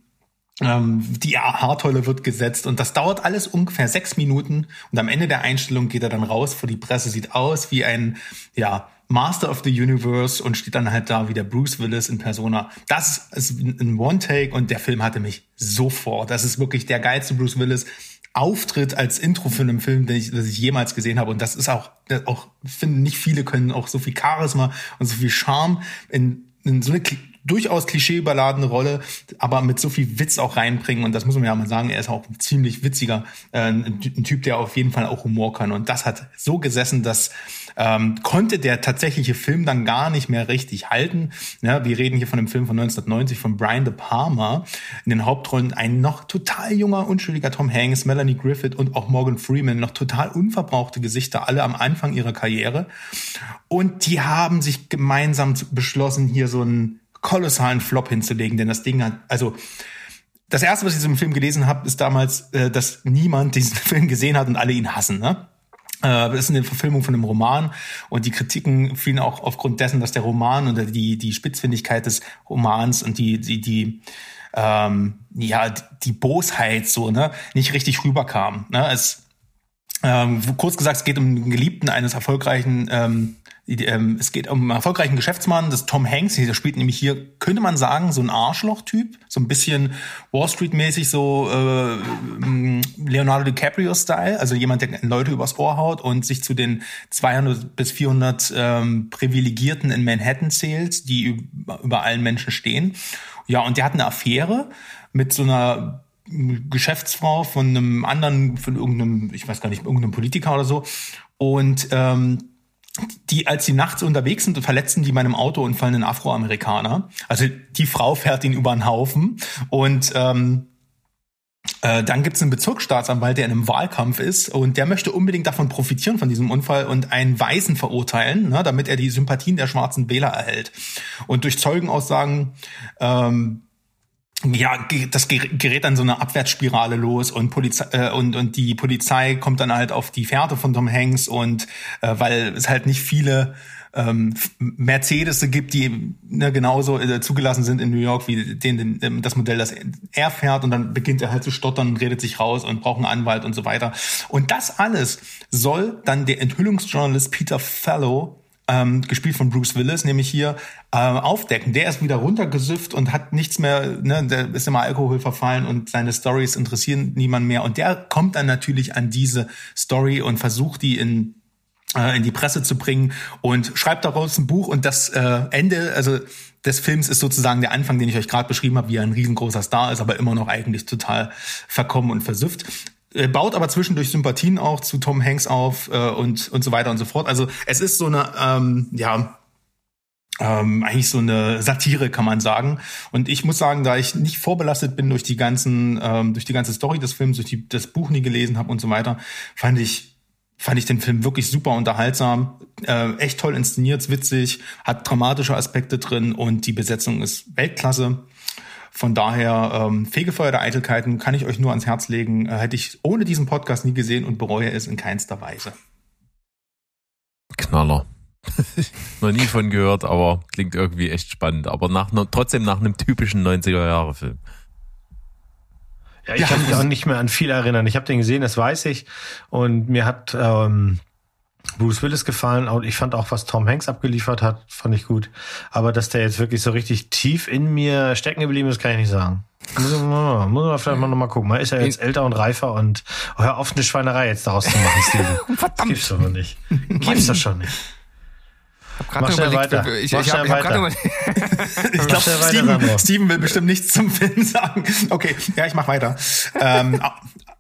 ähm, die Haartolle wird gesetzt und das dauert alles ungefähr sechs Minuten und am Ende der Einstellung geht er dann raus vor die Presse, sieht aus wie ein, ja, Master of the Universe und steht dann halt da wie der Bruce Willis in Persona. Das ist ein One-Take und der Film hatte mich sofort. Das ist wirklich der geilste Bruce Willis. Auftritt als Intro für einen Film, den ich, das ich jemals gesehen habe. Und das ist auch, auch finde nicht viele können auch so viel Charisma und so viel Charme in, in so eine durchaus klischeeüberladene Rolle, aber mit so viel Witz auch reinbringen. Und das muss man ja mal sagen, er ist auch ein ziemlich witziger, äh, ein, ein Typ, der auf jeden Fall auch Humor kann. Und das hat so gesessen, dass ähm, konnte der tatsächliche Film dann gar nicht mehr richtig halten. Ja, wir reden hier von einem Film von 1990 von Brian De Palma. In den Hauptrollen ein noch total junger, unschuldiger Tom Hanks, Melanie Griffith und auch Morgan Freeman, noch total unverbrauchte Gesichter, alle am Anfang ihrer Karriere. Und die haben sich gemeinsam beschlossen, hier so einen kolossalen Flop hinzulegen, denn das Ding hat, also das erste, was ich zum Film gelesen habe, ist damals, äh, dass niemand diesen [laughs] Film gesehen hat und alle ihn hassen. Ne? Äh, das ist eine Verfilmung von einem Roman und die Kritiken fielen auch aufgrund dessen, dass der Roman und die, die Spitzfindigkeit des Romans und die, die, die, ähm, ja, die Bosheit so, ne, nicht richtig rüberkam. Ne? Es, ähm, kurz gesagt, es geht um den Geliebten eines erfolgreichen ähm, es geht um einen erfolgreichen Geschäftsmann, das ist Tom Hanks, der spielt nämlich hier, könnte man sagen, so ein Arschloch-Typ, so ein bisschen Wall Street-mäßig, so äh, Leonardo DiCaprio-Style, also jemand, der Leute übers Ohr haut und sich zu den 200 bis 400 ähm, Privilegierten in Manhattan zählt, die über allen Menschen stehen. Ja, und der hat eine Affäre mit so einer Geschäftsfrau von einem anderen, von irgendeinem, ich weiß gar nicht, irgendeinem Politiker oder so. Und ähm, die, als sie nachts unterwegs sind, verletzen die meinem Autounfall einen Afroamerikaner. Also die Frau fährt ihn über den Haufen und ähm, äh, dann gibt es einen Bezirksstaatsanwalt, der in einem Wahlkampf ist und der möchte unbedingt davon profitieren von diesem Unfall und einen Weißen verurteilen, ne, damit er die Sympathien der schwarzen Wähler erhält. Und durch Zeugenaussagen ähm, ja, das gerät dann so eine Abwärtsspirale los und, Polizei, äh, und, und die Polizei kommt dann halt auf die Fährte von Tom Hanks und äh, weil es halt nicht viele ähm, Mercedes gibt, die ne, genauso äh, zugelassen sind in New York wie den, den, ähm, das Modell, das er fährt und dann beginnt er halt zu stottern und redet sich raus und braucht einen Anwalt und so weiter. Und das alles soll dann der Enthüllungsjournalist Peter Fallow ähm, gespielt von Bruce Willis, nämlich hier äh, aufdecken. Der ist wieder runtergesüfft und hat nichts mehr, ne, der ist immer Alkohol verfallen und seine Stories interessieren niemand mehr. Und der kommt dann natürlich an diese Story und versucht die in äh, in die Presse zu bringen und schreibt daraus ein Buch und das äh, Ende, also des Films ist sozusagen der Anfang, den ich euch gerade beschrieben habe, wie er ein riesengroßer Star ist, aber immer noch eigentlich total verkommen und versüfft. Er baut aber zwischendurch Sympathien auch zu Tom Hanks auf äh, und und so weiter und so fort. Also es ist so eine ähm, ja ähm, eigentlich so eine Satire, kann man sagen. Und ich muss sagen, da ich nicht vorbelastet bin durch die ganzen, ähm, durch die ganze Story des Films, durch die, das Buch nie gelesen habe und so weiter, fand ich fand ich den Film wirklich super unterhaltsam, äh, echt toll inszeniert, witzig, hat dramatische Aspekte drin und die Besetzung ist Weltklasse. Von daher, ähm, Fegefeuer der Eitelkeiten kann ich euch nur ans Herz legen. Äh, hätte ich ohne diesen Podcast nie gesehen und bereue es in keinster Weise. Knaller. [laughs] Noch nie von gehört, aber klingt irgendwie echt spannend. Aber nach, trotzdem nach einem typischen 90er-Jahre-Film. Ja, ich ja, kann mich auch nicht mehr an viel erinnern. Ich habe den gesehen, das weiß ich. Und mir hat ähm, Bruce Willis gefallen und ich fand auch, was Tom Hanks abgeliefert hat, fand ich gut. Aber dass der jetzt wirklich so richtig tief in mir stecken geblieben ist, kann ich nicht sagen. Muss man, muss man vielleicht mal nochmal gucken. Man ist ja jetzt älter und reifer und oh, hör auf, eine Schweinerei jetzt daraus zu machen, Steven. [laughs] Verdammt. Das gibt's doch nicht. Gibt's doch schon nicht. Ich habe gerade überlegt, weiter. ich, ich habe hab gerade überlegt. [laughs] ich glaube, Steven, Steven, will bestimmt nichts zum Film sagen. Okay, ja, ich mach weiter. ähm,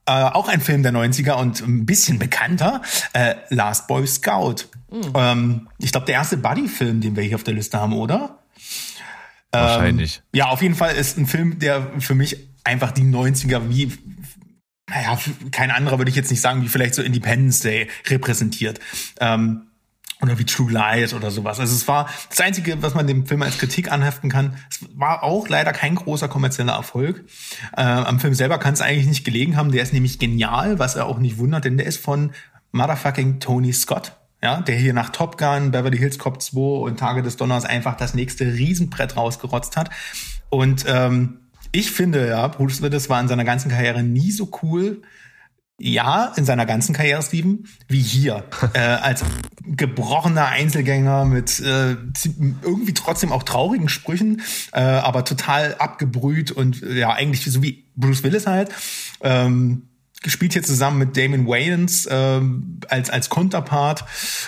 äh, auch ein Film der 90er und ein bisschen bekannter, äh, Last Boy Scout. Mhm. Ähm, ich glaube, der erste Buddy-Film, den wir hier auf der Liste haben, oder? Wahrscheinlich. Ähm, ja, auf jeden Fall ist ein Film, der für mich einfach die 90er wie naja, kein anderer würde ich jetzt nicht sagen, wie vielleicht so Independence Day repräsentiert. Ähm, oder wie True Lies oder sowas. Also es war das Einzige, was man dem Film als Kritik anheften kann. Es war auch leider kein großer kommerzieller Erfolg. Äh, am Film selber kann es eigentlich nicht gelegen haben. Der ist nämlich genial, was er auch nicht wundert, denn der ist von motherfucking Tony Scott. Ja, der hier nach Top Gun, Beverly Hills Cop 2 und Tage des Donners einfach das nächste Riesenbrett rausgerotzt hat. Und ähm, ich finde, ja, Bruce Willis war in seiner ganzen Karriere nie so cool ja, in seiner ganzen Karriere, Steven, wie hier. [laughs] äh, als gebrochener Einzelgänger mit äh, irgendwie trotzdem auch traurigen Sprüchen, äh, aber total abgebrüht und ja, eigentlich so wie Bruce Willis halt. Ähm, gespielt hier zusammen mit Damon Wayans ähm, als als Konterpart.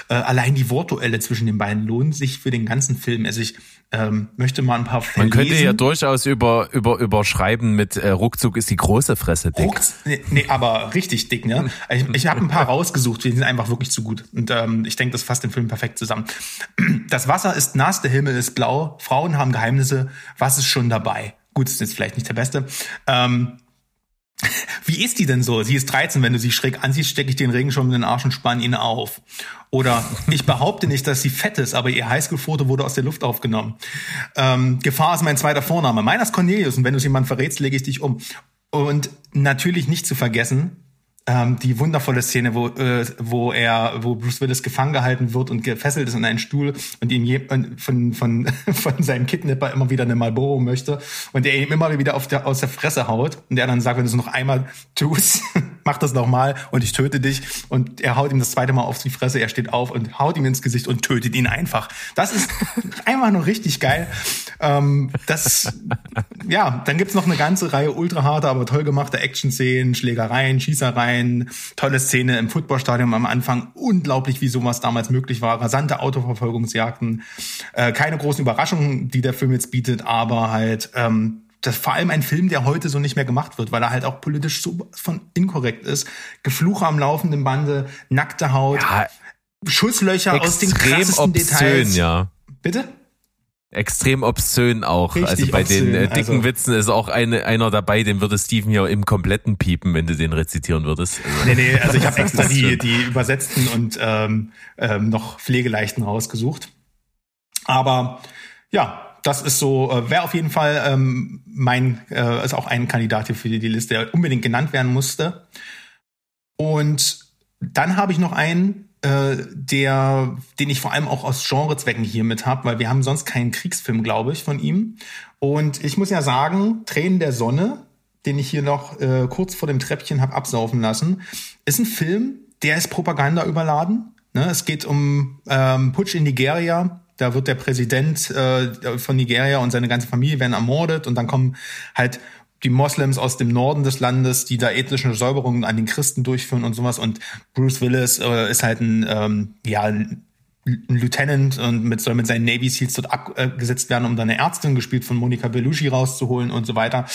Äh, allein die Wortduelle zwischen den beiden lohnen sich für den ganzen Film. Also ich ähm, möchte mal ein paar verlesen. Man könnte ja durchaus über über überschreiben mit äh, ruckzuck ist die große Fresse dick. Ruckz, nee, nee, aber richtig dick, ne? [laughs] Ich, ich habe ein paar rausgesucht, die sind einfach wirklich zu gut und ähm, ich denke, das fasst den Film perfekt zusammen. Das Wasser ist nass, der Himmel ist blau, Frauen haben Geheimnisse, was ist schon dabei? Gut, ist jetzt vielleicht nicht der beste. Ähm, [laughs] wie ist die denn so? Sie ist 13, wenn du sie schräg ansiehst, stecke ich den Regenschirm in den Arsch und spann ihn auf. Oder [laughs] ich behaupte nicht, dass sie fett ist, aber ihr Highschool-Foto wurde aus der Luft aufgenommen. Ähm, Gefahr ist mein zweiter Vorname. Meiner ist Cornelius und wenn du es jemand verrätst, lege ich dich um. Und natürlich nicht zu vergessen, ähm, die wundervolle Szene, wo, äh, wo er, wo Bruce Willis gefangen gehalten wird und gefesselt ist in einen Stuhl und ihm je, von, von, [laughs] von seinem Kidnapper immer wieder eine Marlboro möchte und er ihm immer wieder auf der, aus der Fresse haut und er dann sagt, wenn du es noch einmal tust, [laughs] mach das nochmal und ich töte dich und er haut ihm das zweite Mal auf die Fresse, er steht auf und haut ihm ins Gesicht und tötet ihn einfach. Das ist [laughs] einfach nur richtig geil. Ähm, das, ja, dann gibt's noch eine ganze Reihe ultra harte, aber toll gemachte Action-Szenen, Schlägereien, Schießereien. Tolle Szene im Footballstadion am Anfang. Unglaublich, wie sowas damals möglich war. Rasante Autoverfolgungsjagden. Äh, keine großen Überraschungen, die der Film jetzt bietet, aber halt ähm, das vor allem ein Film, der heute so nicht mehr gemacht wird, weil er halt auch politisch so von inkorrekt ist. Gefluche am laufenden Bande, nackte Haut, ja, Schusslöcher aus den krassesten obszön, Details. Ja. Bitte? extrem obszön auch. Richtig also bei obszön. den äh, dicken also, Witzen ist auch eine, einer dabei, den würde Steven ja im kompletten piepen, wenn du den rezitieren würdest. Also, nee, nee, also ich [laughs] habe extra die, die übersetzten und ähm, ähm, noch pflegeleichten rausgesucht. Aber ja, das ist so, äh, wäre auf jeden Fall ähm, mein, äh, ist auch ein Kandidat hier für die Liste, der unbedingt genannt werden musste. Und dann habe ich noch einen, äh, der, den ich vor allem auch aus Genrezwecken hier mit habe, weil wir haben sonst keinen Kriegsfilm, glaube ich, von ihm. Und ich muss ja sagen, Tränen der Sonne, den ich hier noch äh, kurz vor dem Treppchen habe absaufen lassen, ist ein Film, der ist Propaganda überladen. Ne? Es geht um ähm, Putsch in Nigeria. Da wird der Präsident äh, von Nigeria und seine ganze Familie werden ermordet und dann kommen halt die Moslems aus dem Norden des Landes, die da ethnische Säuberungen an den Christen durchführen und sowas. Und Bruce Willis äh, ist halt ein, ähm, ja, ein Lieutenant und mit, soll mit seinen Navy Seals dort abgesetzt werden, um dann eine Ärztin, gespielt von Monica Bellucci, rauszuholen und so weiter.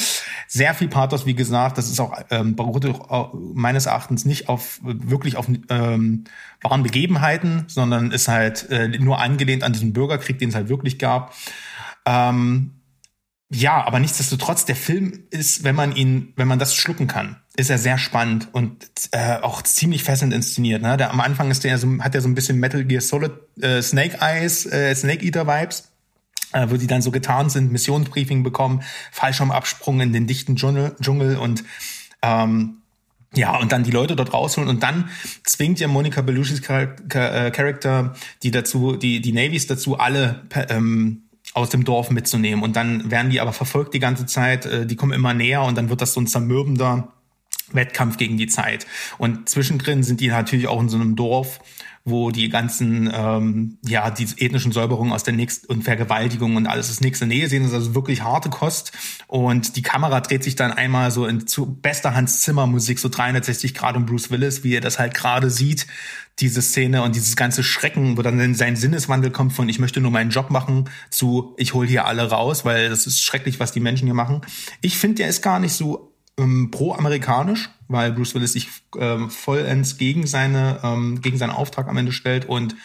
Sehr viel Pathos, wie gesagt. Das ist auch ähm, beruht auch meines Erachtens nicht auf wirklich auf ähm, wahren Begebenheiten, sondern ist halt äh, nur angelehnt an diesen Bürgerkrieg, den es halt wirklich gab. Ähm, ja, aber nichtsdestotrotz, der Film ist, wenn man ihn, wenn man das schlucken kann, ist er sehr spannend und äh, auch ziemlich fesselnd inszeniert. Ne? Der, am Anfang ist der so, hat er so ein bisschen Metal Gear Solid äh, Snake Eyes, äh, Snake Eater Vibes, äh, wo die dann so getan sind, Missionsbriefing bekommen, Fallschirmabsprung in den dichten Dschungel, Dschungel und ähm, ja, und dann die Leute dort rausholen und dann zwingt ja Monica Bellucci's äh, Charakter die dazu, die, die Navies dazu, alle ähm, aus dem Dorf mitzunehmen. Und dann werden die aber verfolgt die ganze Zeit, äh, die kommen immer näher und dann wird das so ein zermürbender Wettkampf gegen die Zeit. Und zwischendrin sind die natürlich auch in so einem Dorf, wo die ganzen, ähm, ja, die ethnischen Säuberungen aus der nächsten und Vergewaltigung und alles das nächste Nähe sehen. Das ist also wirklich harte Kost. Und die Kamera dreht sich dann einmal so in zu bester Hans Zimmer Musik, so 360 Grad um Bruce Willis, wie er das halt gerade sieht, diese Szene und dieses ganze Schrecken, wo dann sein Sinneswandel kommt von ich möchte nur meinen Job machen zu ich hol hier alle raus, weil das ist schrecklich, was die Menschen hier machen. Ich finde, der ist gar nicht so ähm, pro-amerikanisch, weil Bruce Willis sich ähm, vollends gegen seine ähm, gegen seinen Auftrag am Ende stellt und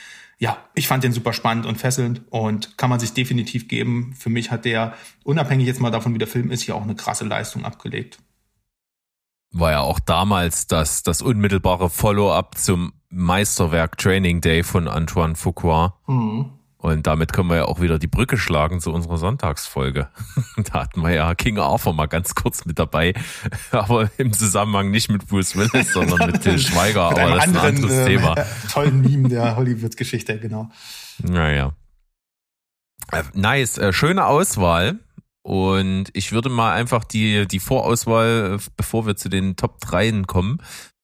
ja, ich fand den super spannend und fesselnd und kann man sich definitiv geben. Für mich hat der, unabhängig jetzt mal davon, wie der Film ist, hier auch eine krasse Leistung abgelegt. War ja auch damals das, das unmittelbare Follow-up zum Meisterwerk Training Day von Antoine Fuqua. Mhm. Und damit können wir ja auch wieder die Brücke schlagen zu unserer Sonntagsfolge. [laughs] da hatten wir ja King Arthur mal ganz kurz mit dabei, [laughs] aber im Zusammenhang nicht mit Bruce Willis, sondern mit Till [laughs] Schweiger, aber das ist ein anderes äh, Thema. Tollen Meme der Hollywood-Geschichte, genau. Naja. Äh, nice, äh, schöne Auswahl. Und ich würde mal einfach die, die Vorauswahl, bevor wir zu den Top 3 kommen,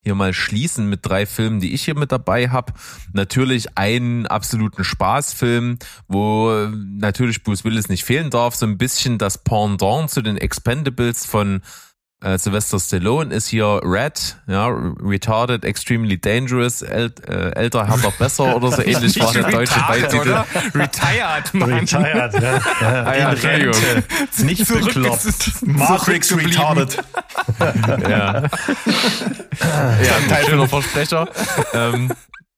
hier mal schließen mit drei Filmen, die ich hier mit dabei habe. Natürlich einen absoluten Spaßfilm, wo natürlich Bruce Willis nicht fehlen darf. So ein bisschen das Pendant zu den Expendables von äh, Sylvester Stallone ist hier Red, ja, Retarded, Extremely Dangerous, äl, äh, älter, härter, besser [laughs] oder so ähnlich war der deutsche Beititel. Retired, Mann. Retired, ja. ja, ah, ja Entschuldigung. Nicht bekloppt. Matrix Retarded. ja. ja, ein schöner Versprecher. ähm,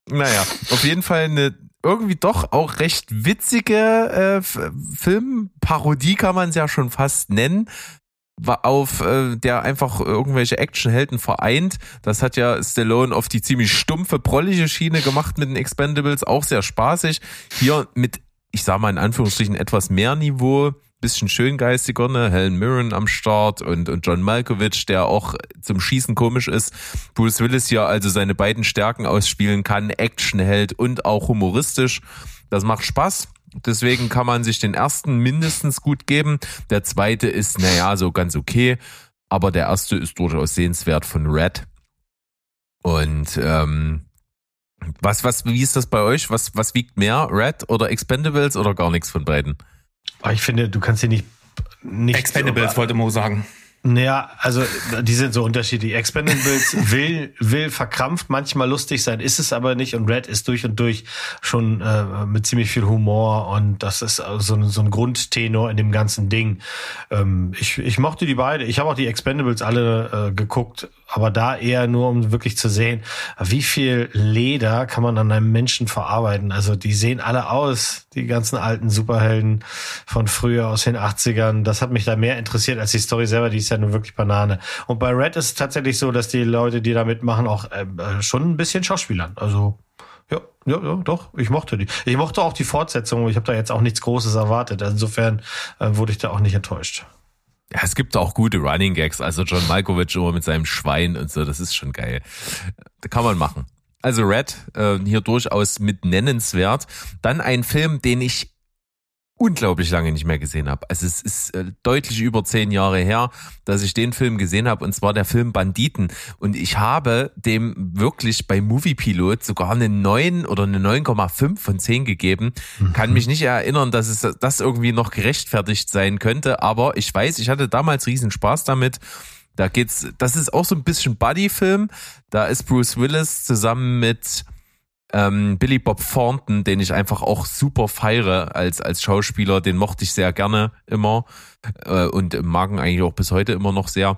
naja, auf jeden Fall eine irgendwie doch auch recht witzige äh, Filmparodie kann man es ja schon fast nennen auf äh, der einfach irgendwelche Actionhelden vereint. Das hat ja Stallone auf die ziemlich stumpfe, prollige Schiene gemacht mit den Expendables, auch sehr spaßig. Hier mit, ich sag mal in Anführungsstrichen, etwas mehr Niveau, bisschen schöngeistiger, ne? Helen Mirren am Start und, und John Malkovich, der auch zum Schießen komisch ist. Bruce Willis hier also seine beiden Stärken ausspielen kann, Actionheld und auch humoristisch. Das macht Spaß. Deswegen kann man sich den ersten mindestens gut geben. Der zweite ist, naja, so ganz okay. Aber der erste ist durchaus sehenswert von Red. Und ähm, was, was, wie ist das bei euch? Was, was wiegt mehr? Red oder Expendables oder gar nichts von beiden? Ah, ich finde, du kannst hier nicht, nicht Expendables, so, wollte Mo sagen. Naja, also die sind so unterschiedlich. Expendables [laughs] will, will verkrampft manchmal lustig sein, ist es aber nicht. Und Red ist durch und durch schon äh, mit ziemlich viel Humor und das ist so, ein, so ein Grundtenor in dem ganzen Ding. Ähm, ich, ich mochte die beide. Ich habe auch die Expendables alle äh, geguckt, aber da eher nur, um wirklich zu sehen, wie viel Leder kann man an einem Menschen verarbeiten. Also die sehen alle aus, die ganzen alten Superhelden von früher aus den 80ern. Das hat mich da mehr interessiert als die Story selber, die ist ja nur wirklich Banane. Und bei Red ist es tatsächlich so, dass die Leute, die da mitmachen, auch äh, schon ein bisschen Schauspielern. Also ja, ja, ja, doch. Ich mochte die. Ich mochte auch die Fortsetzung. Ich habe da jetzt auch nichts Großes erwartet. Insofern äh, wurde ich da auch nicht enttäuscht. Ja, es gibt auch gute Running Gags. Also John Malkovich immer mit seinem Schwein und so. Das ist schon geil. Da kann man machen. Also Red, äh, hier durchaus mit nennenswert. Dann ein Film, den ich unglaublich lange nicht mehr gesehen habe. Also es ist äh, deutlich über zehn Jahre her, dass ich den Film gesehen habe, und zwar der Film Banditen. Und ich habe dem wirklich bei Moviepilot sogar eine 9 oder eine 9,5 von 10 gegeben. Mhm. Kann mich nicht erinnern, dass es das irgendwie noch gerechtfertigt sein könnte, aber ich weiß, ich hatte damals riesen Spaß damit. Da geht's, das ist auch so ein bisschen Buddy-Film. Da ist Bruce Willis zusammen mit ähm, Billy Bob Thornton, den ich einfach auch super feiere als, als Schauspieler, den mochte ich sehr gerne immer äh, und mag ihn eigentlich auch bis heute immer noch sehr.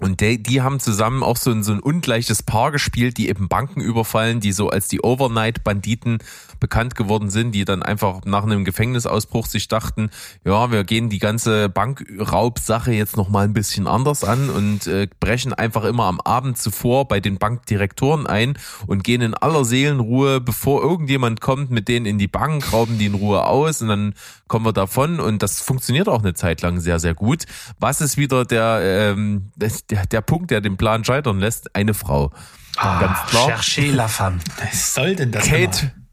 Und die, die haben zusammen auch so ein, so ein ungleiches Paar gespielt, die eben Banken überfallen, die so als die Overnight-Banditen bekannt geworden sind, die dann einfach nach einem Gefängnisausbruch sich dachten, ja, wir gehen die ganze Bankraubsache jetzt nochmal ein bisschen anders an und äh, brechen einfach immer am Abend zuvor bei den Bankdirektoren ein und gehen in aller Seelenruhe, bevor irgendjemand kommt, mit denen in die Bank, rauben die in Ruhe aus und dann kommen wir davon und das funktioniert auch eine Zeit lang sehr, sehr gut. Was ist wieder der, ähm, der, der Punkt, der den Plan scheitern lässt? Eine Frau. Ah, Ganz klar. Cherchez la femme. [laughs] Was soll denn das? Kate, immer?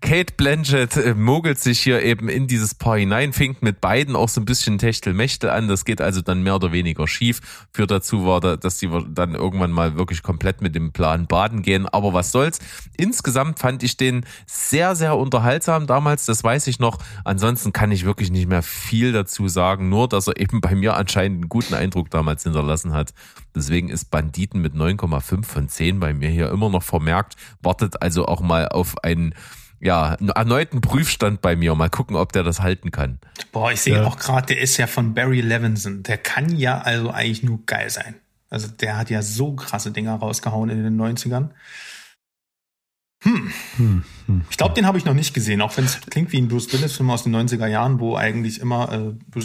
Kate Blanchett äh, mogelt sich hier eben in dieses Paar hinein, fängt mit beiden auch so ein bisschen Techtelmechtel an. Das geht also dann mehr oder weniger schief. Führt dazu war, dass die dann irgendwann mal wirklich komplett mit dem Plan baden gehen. Aber was soll's. Insgesamt fand ich den sehr, sehr unterhaltsam damals. Das weiß ich noch. Ansonsten kann ich wirklich nicht mehr viel dazu sagen. Nur, dass er eben bei mir anscheinend einen guten Eindruck damals hinterlassen hat. Deswegen ist Banditen mit 9,5 von 10 bei mir hier immer noch vermerkt. Wartet also auch mal auf einen ja, einen erneuten Prüfstand bei mir. Mal gucken, ob der das halten kann. Boah, ich sehe ja. auch gerade, der ist ja von Barry Levinson. Der kann ja also eigentlich nur geil sein. Also der hat ja so krasse Dinger rausgehauen in den 90ern. Hm. hm, hm ich glaube, den habe ich noch nicht gesehen, auch wenn es klingt wie ein Bruce Willis-Film aus den 90er Jahren, wo eigentlich immer. Äh,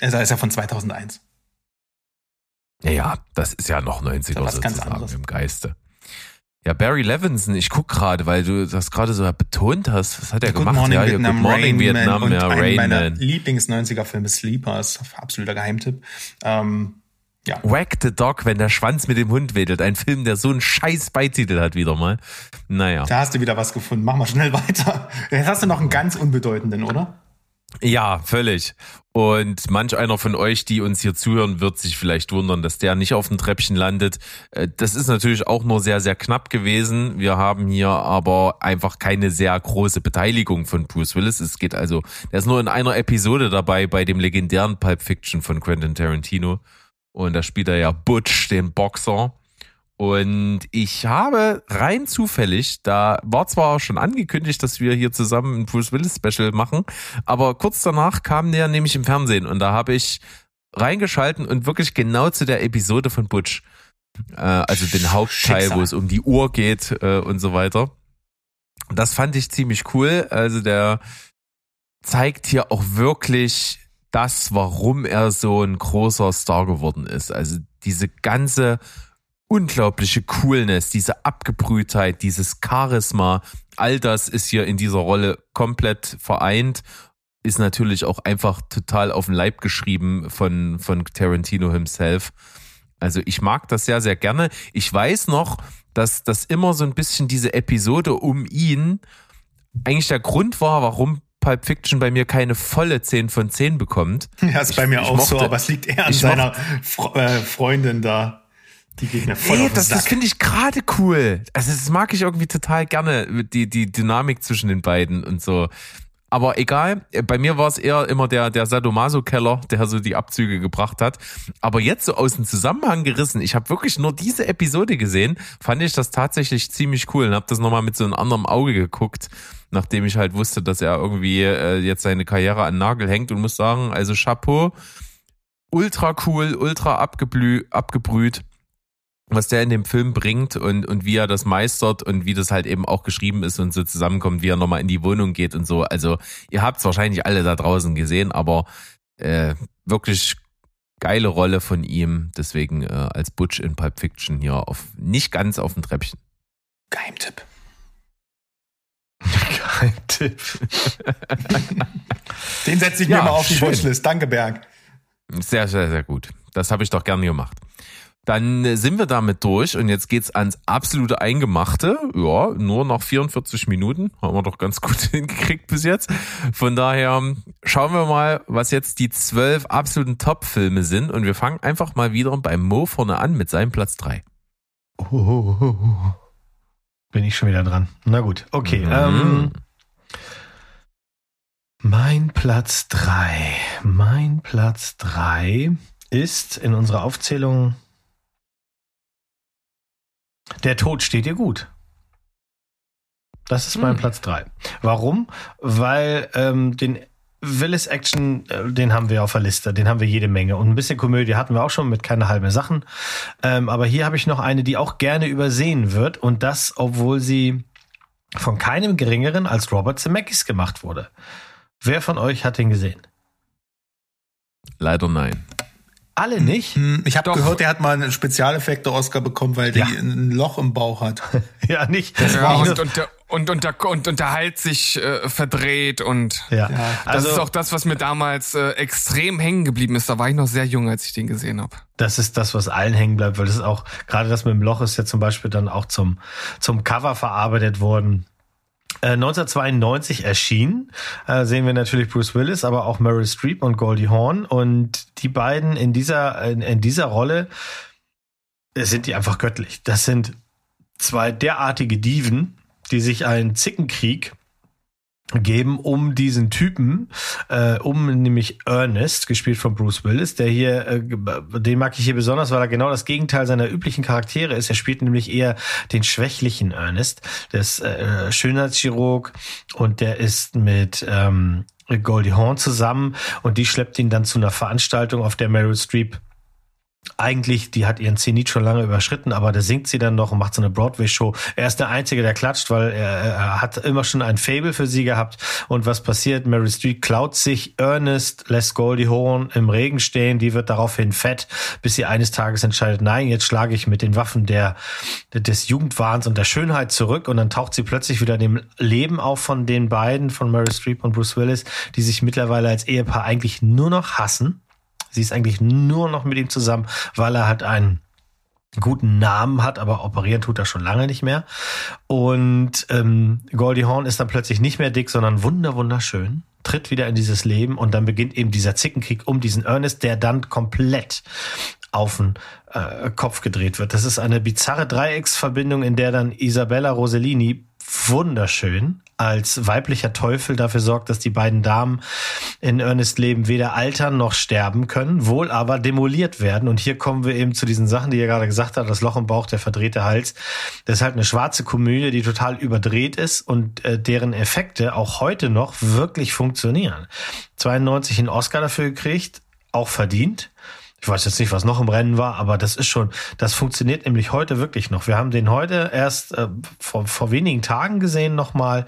also er ist ja von 2001. Ja, ja, das ist ja noch 90er sozusagen ganz anderes. im Geiste. Ja, Barry Levinson, ich guck gerade, weil du das gerade so betont hast. Was hat er gemacht? Morning ja, Vietnam, Good Morning Rain Vietnam, Man ja, und Rain meiner Man. Lieblings-90er Filme Sleepers, absoluter Geheimtipp. Ähm, ja. Whack the Dog, wenn der Schwanz mit dem Hund wedelt. Ein Film, der so einen scheiß Beititel hat wieder mal. Naja. Da hast du wieder was gefunden. Mach mal schnell weiter. Jetzt hast du noch einen ganz unbedeutenden, oder? Ja, völlig. Und manch einer von euch, die uns hier zuhören, wird sich vielleicht wundern, dass der nicht auf dem Treppchen landet. Äh, das ist natürlich auch nur sehr, sehr knapp gewesen. Wir haben hier aber einfach keine sehr große Beteiligung von Bruce Willis. Es geht also, der ist nur in einer Episode dabei bei dem legendären Pulp Fiction von Quentin Tarantino. Und da spielt er ja Butch, den Boxer. Und ich habe rein zufällig, da war zwar schon angekündigt, dass wir hier zusammen ein Bruce Willis Special machen, aber kurz danach kam der nämlich im Fernsehen und da habe ich reingeschalten und wirklich genau zu der Episode von Butch, äh, also den Hauptteil, Schicksal. wo es um die Uhr geht äh, und so weiter. Das fand ich ziemlich cool. Also der zeigt hier auch wirklich das, warum er so ein großer Star geworden ist. Also diese ganze unglaubliche Coolness, diese Abgebrühtheit, dieses Charisma, all das ist hier in dieser Rolle komplett vereint. Ist natürlich auch einfach total auf den Leib geschrieben von, von Tarantino himself. Also ich mag das sehr, sehr gerne. Ich weiß noch, dass das immer so ein bisschen diese Episode um ihn eigentlich der Grund war, warum Pulp Fiction bei mir keine volle 10 von 10 bekommt. Ja, ist bei mir auch mochte, so, aber es liegt eher an seiner Fre äh, Freundin da. Die geht mir voll Ey, das, das finde ich gerade cool. Also das mag ich irgendwie total gerne, die, die Dynamik zwischen den beiden und so. Aber egal, bei mir war es eher immer der, der Sadomaso-Keller, der so die Abzüge gebracht hat. Aber jetzt so aus dem Zusammenhang gerissen, ich habe wirklich nur diese Episode gesehen, fand ich das tatsächlich ziemlich cool und habe das nochmal mit so einem anderen Auge geguckt, nachdem ich halt wusste, dass er irgendwie äh, jetzt seine Karriere an Nagel hängt und muss sagen, also Chapeau, ultra cool, ultra abgeblü abgebrüht was der in dem Film bringt und, und wie er das meistert und wie das halt eben auch geschrieben ist und so zusammenkommt, wie er nochmal in die Wohnung geht und so. Also ihr habt es wahrscheinlich alle da draußen gesehen, aber äh, wirklich geile Rolle von ihm. Deswegen äh, als Butch in Pulp Fiction hier auf nicht ganz auf dem Treppchen. Geheimtipp. [laughs] Geheimtipp. [laughs] Den setze ich ja, mir mal auf die Wunschlist. Danke, Berg. Sehr, sehr, sehr gut. Das habe ich doch gern gemacht. Dann sind wir damit durch und jetzt geht's ans absolute Eingemachte. Ja, nur noch 44 Minuten. Haben wir doch ganz gut [laughs] hingekriegt bis jetzt. Von daher schauen wir mal, was jetzt die zwölf absoluten Top-Filme sind und wir fangen einfach mal wieder beim Mo vorne an mit seinem Platz drei. Oh, oh, oh, oh. Bin ich schon wieder dran. Na gut, okay. Mhm. Ähm, mein Platz drei. Mein Platz drei ist in unserer Aufzählung der Tod steht dir gut. Das ist mein hm. Platz drei. Warum? Weil ähm, den Willis Action, äh, den haben wir auf der Liste, den haben wir jede Menge. Und ein bisschen Komödie hatten wir auch schon mit keine halben Sachen. Ähm, aber hier habe ich noch eine, die auch gerne übersehen wird. Und das, obwohl sie von keinem geringeren als Robert Zemeckis gemacht wurde. Wer von euch hat den gesehen? Leider nein. Alle nicht? Hm, ich habe gehört, der hat mal einen Spezialeffekte-Oscar bekommen, weil ja. die ein Loch im Bauch hat. [laughs] ja, nicht. Das ja, und, der, und, der, und, der Hals sich äh, verdreht und ja. ja. das ist also auch das, was mir damals äh, extrem hängen geblieben ist. Da war ich noch sehr jung, als ich den gesehen habe. Das ist das, was allen hängen bleibt, weil das ist auch, gerade das mit dem Loch ist ja zum Beispiel dann auch zum, zum Cover verarbeitet worden. 1992 äh, erschien, äh, sehen wir natürlich Bruce Willis, aber auch Meryl Streep und Goldie Hawn. Und die beiden in dieser, in, in dieser Rolle äh, sind die einfach göttlich. Das sind zwei derartige Diven, die sich einen Zickenkrieg geben um diesen Typen, äh, um nämlich Ernest, gespielt von Bruce Willis, der hier, äh, den mag ich hier besonders, weil er genau das Gegenteil seiner üblichen Charaktere ist. Er spielt nämlich eher den schwächlichen Ernest, der ist äh, Schönheitschirurg und der ist mit ähm, Goldie Hawn zusammen und die schleppt ihn dann zu einer Veranstaltung, auf der Meryl Streep eigentlich, die hat ihren Zenit schon lange überschritten, aber da singt sie dann noch und macht so eine Broadway-Show. Er ist der Einzige, der klatscht, weil er, er, hat immer schon ein Fable für sie gehabt. Und was passiert? Mary Street klaut sich Ernest, lässt Goldie Hawn im Regen stehen, die wird daraufhin fett, bis sie eines Tages entscheidet, nein, jetzt schlage ich mit den Waffen der, des Jugendwahns und der Schönheit zurück und dann taucht sie plötzlich wieder dem Leben auf von den beiden, von Mary Streep und Bruce Willis, die sich mittlerweile als Ehepaar eigentlich nur noch hassen Sie ist eigentlich nur noch mit ihm zusammen, weil er halt einen guten Namen hat, aber operieren tut er schon lange nicht mehr. Und ähm, Goldie Hawn ist dann plötzlich nicht mehr dick, sondern wunder wunderschön, tritt wieder in dieses Leben und dann beginnt eben dieser Zickenkrieg um diesen Ernest, der dann komplett auf den äh, Kopf gedreht wird. Das ist eine bizarre Dreiecksverbindung, in der dann Isabella Rossellini wunderschön als weiblicher Teufel dafür sorgt, dass die beiden Damen in Ernest Leben weder altern noch sterben können, wohl aber demoliert werden. Und hier kommen wir eben zu diesen Sachen, die ihr gerade gesagt habt, das Loch im Bauch, der verdrehte Hals. Das ist halt eine schwarze Komödie, die total überdreht ist und äh, deren Effekte auch heute noch wirklich funktionieren. 92 einen Oscar dafür gekriegt, auch verdient. Ich weiß jetzt nicht, was noch im Rennen war, aber das ist schon, das funktioniert nämlich heute wirklich noch. Wir haben den heute erst äh, vor, vor wenigen Tagen gesehen nochmal.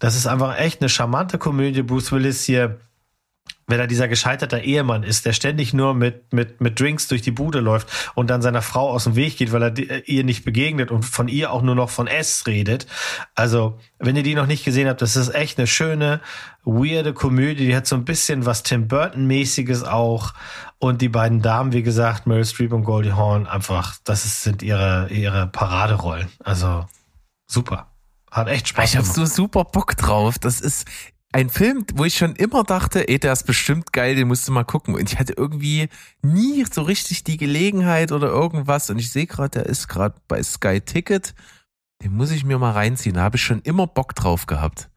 Das ist einfach echt eine charmante Komödie. Bruce Willis hier wenn er dieser gescheiterte Ehemann ist, der ständig nur mit, mit, mit Drinks durch die Bude läuft und dann seiner Frau aus dem Weg geht, weil er äh, ihr nicht begegnet und von ihr auch nur noch von S redet. Also, wenn ihr die noch nicht gesehen habt, das ist echt eine schöne, weirde Komödie. Die hat so ein bisschen was Tim Burton-mäßiges auch. Und die beiden Damen, wie gesagt, Meryl Streep und Goldie Hawn, einfach, das sind ihre, ihre Paraderollen. Also, super. Hat echt Spaß gemacht. Ich hab so super Bock drauf. Das ist, ein Film, wo ich schon immer dachte, ey, der ist bestimmt geil, den musst du mal gucken. Und ich hatte irgendwie nie so richtig die Gelegenheit oder irgendwas. Und ich sehe gerade, der ist gerade bei Sky Ticket. Den muss ich mir mal reinziehen. Da habe ich schon immer Bock drauf gehabt.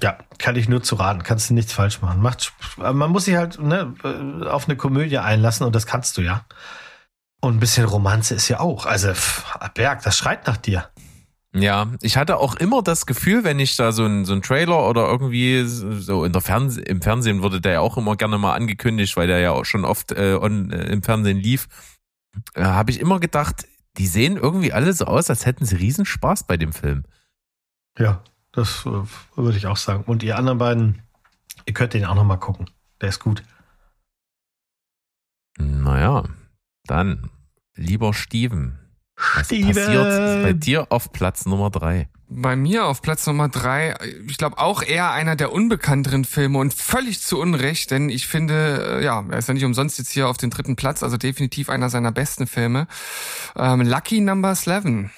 Ja, kann ich nur zu raten. Kannst du nichts falsch machen. Macht, man muss sich halt ne, auf eine Komödie einlassen und das kannst du ja. Und ein bisschen Romanze ist ja auch. Also, Berg, das schreit nach dir. Ja, ich hatte auch immer das Gefühl, wenn ich da so ein, so ein Trailer oder irgendwie so in der Fernseh im Fernsehen wurde der ja auch immer gerne mal angekündigt, weil der ja auch schon oft äh, on, äh, im Fernsehen lief, äh, habe ich immer gedacht, die sehen irgendwie alle so aus, als hätten sie riesen Spaß bei dem Film. Ja, das äh, würde ich auch sagen. Und ihr anderen beiden, ihr könnt den auch noch mal gucken. Der ist gut. Naja, dann, lieber Steven, was Steven. passiert bei dir auf Platz Nummer drei? Bei mir auf Platz Nummer drei, ich glaube auch eher einer der unbekannteren Filme und völlig zu Unrecht, denn ich finde, äh, ja, er ist ja nicht umsonst jetzt hier auf den dritten Platz, also definitiv einer seiner besten Filme. Ähm, Lucky Number 11.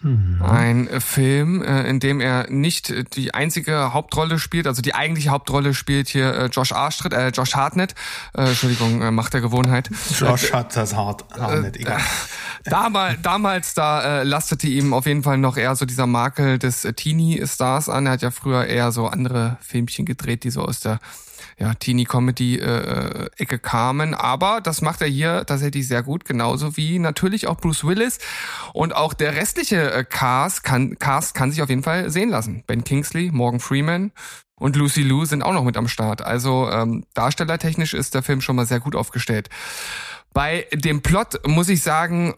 Mhm. Ein äh, Film, äh, in dem er nicht äh, die einzige Hauptrolle spielt, also die eigentliche Hauptrolle spielt hier Josh Arstritt, äh, Josh Hartnett, äh, Entschuldigung, Macht der Gewohnheit. [laughs] Josh hat das Hart, Hartnett, egal. [laughs] Damals, damals da äh, lastete ihm auf jeden Fall noch eher so dieser Makel des Teenie-Stars an. Er hat ja früher eher so andere Filmchen gedreht, die so aus der ja, Teenie-Comedy-Ecke äh, kamen. Aber das macht er hier tatsächlich sehr gut, genauso wie natürlich auch Bruce Willis. Und auch der restliche äh, Cast, kann, Cast kann sich auf jeden Fall sehen lassen. Ben Kingsley, Morgan Freeman, und Lucy Liu sind auch noch mit am Start. Also ähm, darstellertechnisch ist der Film schon mal sehr gut aufgestellt. Bei dem Plot muss ich sagen,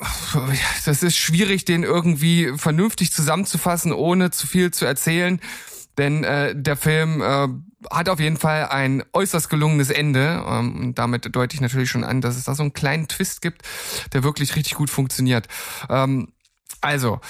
das ist schwierig, den irgendwie vernünftig zusammenzufassen, ohne zu viel zu erzählen. Denn äh, der Film äh, hat auf jeden Fall ein äußerst gelungenes Ende. Ähm, und damit deute ich natürlich schon an, dass es da so einen kleinen Twist gibt, der wirklich richtig gut funktioniert. Ähm, also,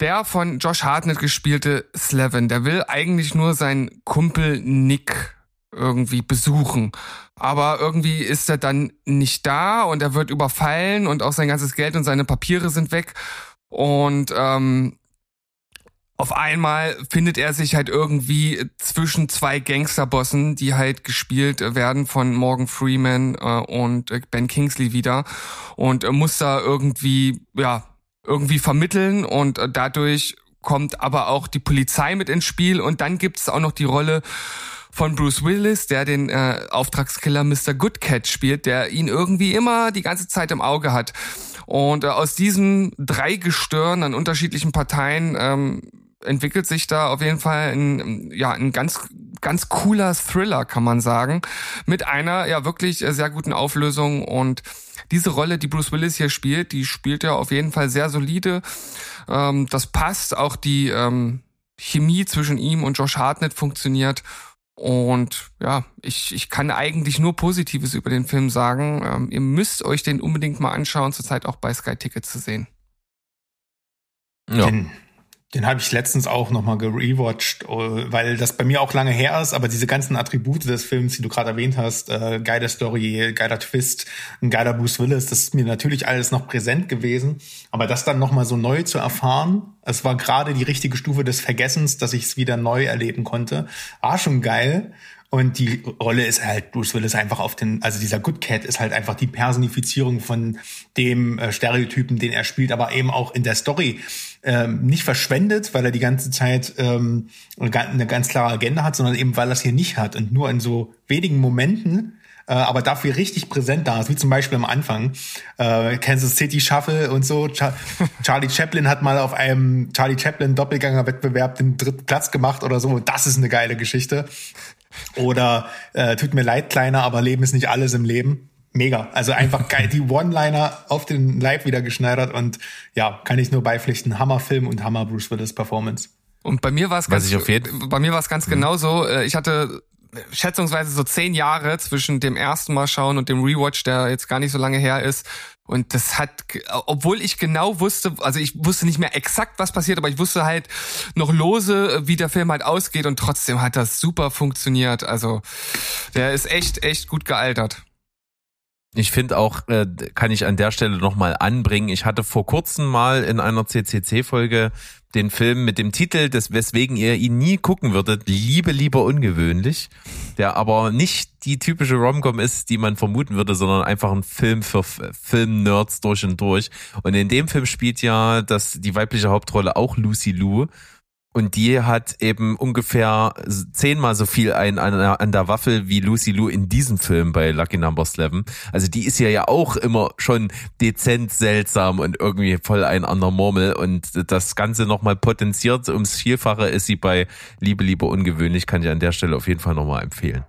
der von Josh Hartnett gespielte Slevin, der will eigentlich nur seinen Kumpel Nick irgendwie besuchen. Aber irgendwie ist er dann nicht da und er wird überfallen und auch sein ganzes Geld und seine Papiere sind weg. Und ähm, auf einmal findet er sich halt irgendwie zwischen zwei Gangsterbossen, die halt gespielt werden von Morgan Freeman äh, und Ben Kingsley wieder und muss da irgendwie, ja, irgendwie vermitteln und äh, dadurch kommt aber auch die Polizei mit ins Spiel und dann gibt es auch noch die Rolle von Bruce Willis, der den äh, Auftragskiller Mr. Goodcat spielt, der ihn irgendwie immer die ganze Zeit im Auge hat. Und äh, aus diesen drei Gestirn an unterschiedlichen Parteien ähm, entwickelt sich da auf jeden Fall ein, ja, ein ganz, ganz cooler Thriller, kann man sagen, mit einer ja wirklich sehr guten Auflösung und diese Rolle, die Bruce Willis hier spielt, die spielt er auf jeden Fall sehr solide. Ähm, das passt, auch die ähm, Chemie zwischen ihm und Josh Hartnett funktioniert. Und ja, ich, ich kann eigentlich nur Positives über den Film sagen. Ähm, ihr müsst euch den unbedingt mal anschauen, zurzeit auch bei Sky Ticket zu sehen. Ja. Den, den habe ich letztens auch nochmal gerewatcht, äh, weil das bei mir auch lange her ist, aber diese ganzen Attribute des Films, die du gerade erwähnt hast, äh, geiler Story, geiler Twist, ein geiler Bruce Willis, das ist mir natürlich alles noch präsent gewesen. Aber das dann nochmal so neu zu erfahren, es war gerade die richtige Stufe des Vergessens, dass ich es wieder neu erleben konnte, war schon geil. Und die Rolle ist halt, Bruce Willis einfach auf den, also dieser Good Cat ist halt einfach die Personifizierung von dem äh, Stereotypen, den er spielt, aber eben auch in der Story ähm, nicht verschwendet, weil er die ganze Zeit ähm, eine ganz klare Agenda hat, sondern eben weil er es hier nicht hat und nur in so wenigen Momenten äh, aber dafür richtig präsent da ist, wie zum Beispiel am Anfang äh, Kansas City Shuffle und so. Char [laughs] Charlie Chaplin hat mal auf einem Charlie Chaplin Doppelganger-Wettbewerb den dritten Platz gemacht oder so. Das ist eine geile Geschichte. Oder äh, tut mir leid, kleiner, aber Leben ist nicht alles im Leben. Mega. Also einfach [laughs] geil. Die One-Liner auf den Leib wieder geschneidert und ja, kann ich nur beipflichten. Hammerfilm und Hammer Bruce Willis Performance. Und bei mir war es ganz, bei mir war es ganz mhm. genauso. Äh, ich hatte schätzungsweise so zehn Jahre zwischen dem ersten Mal schauen und dem Rewatch, der jetzt gar nicht so lange her ist. Und das hat, obwohl ich genau wusste, also ich wusste nicht mehr exakt, was passiert, aber ich wusste halt noch lose, wie der Film halt ausgeht und trotzdem hat das super funktioniert. Also der ist echt, echt gut gealtert. Ich finde auch, äh, kann ich an der Stelle nochmal anbringen, ich hatte vor kurzem mal in einer CCC-Folge den Film mit dem Titel, des, weswegen ihr ihn nie gucken würdet, Liebe, lieber ungewöhnlich, der aber nicht die typische Romcom ist, die man vermuten würde, sondern einfach ein Film für Film-Nerds durch und durch. Und in dem Film spielt ja das, die weibliche Hauptrolle auch Lucy Liu. Und die hat eben ungefähr zehnmal so viel ein, an, an der Waffel wie Lucy Lou in diesem Film bei Lucky Number 11. Also die ist ja ja auch immer schon dezent seltsam und irgendwie voll ein anderer Murmel. Und das Ganze nochmal potenziert ums Vielfache ist sie bei Liebe, Liebe, ungewöhnlich. Kann ich an der Stelle auf jeden Fall nochmal empfehlen.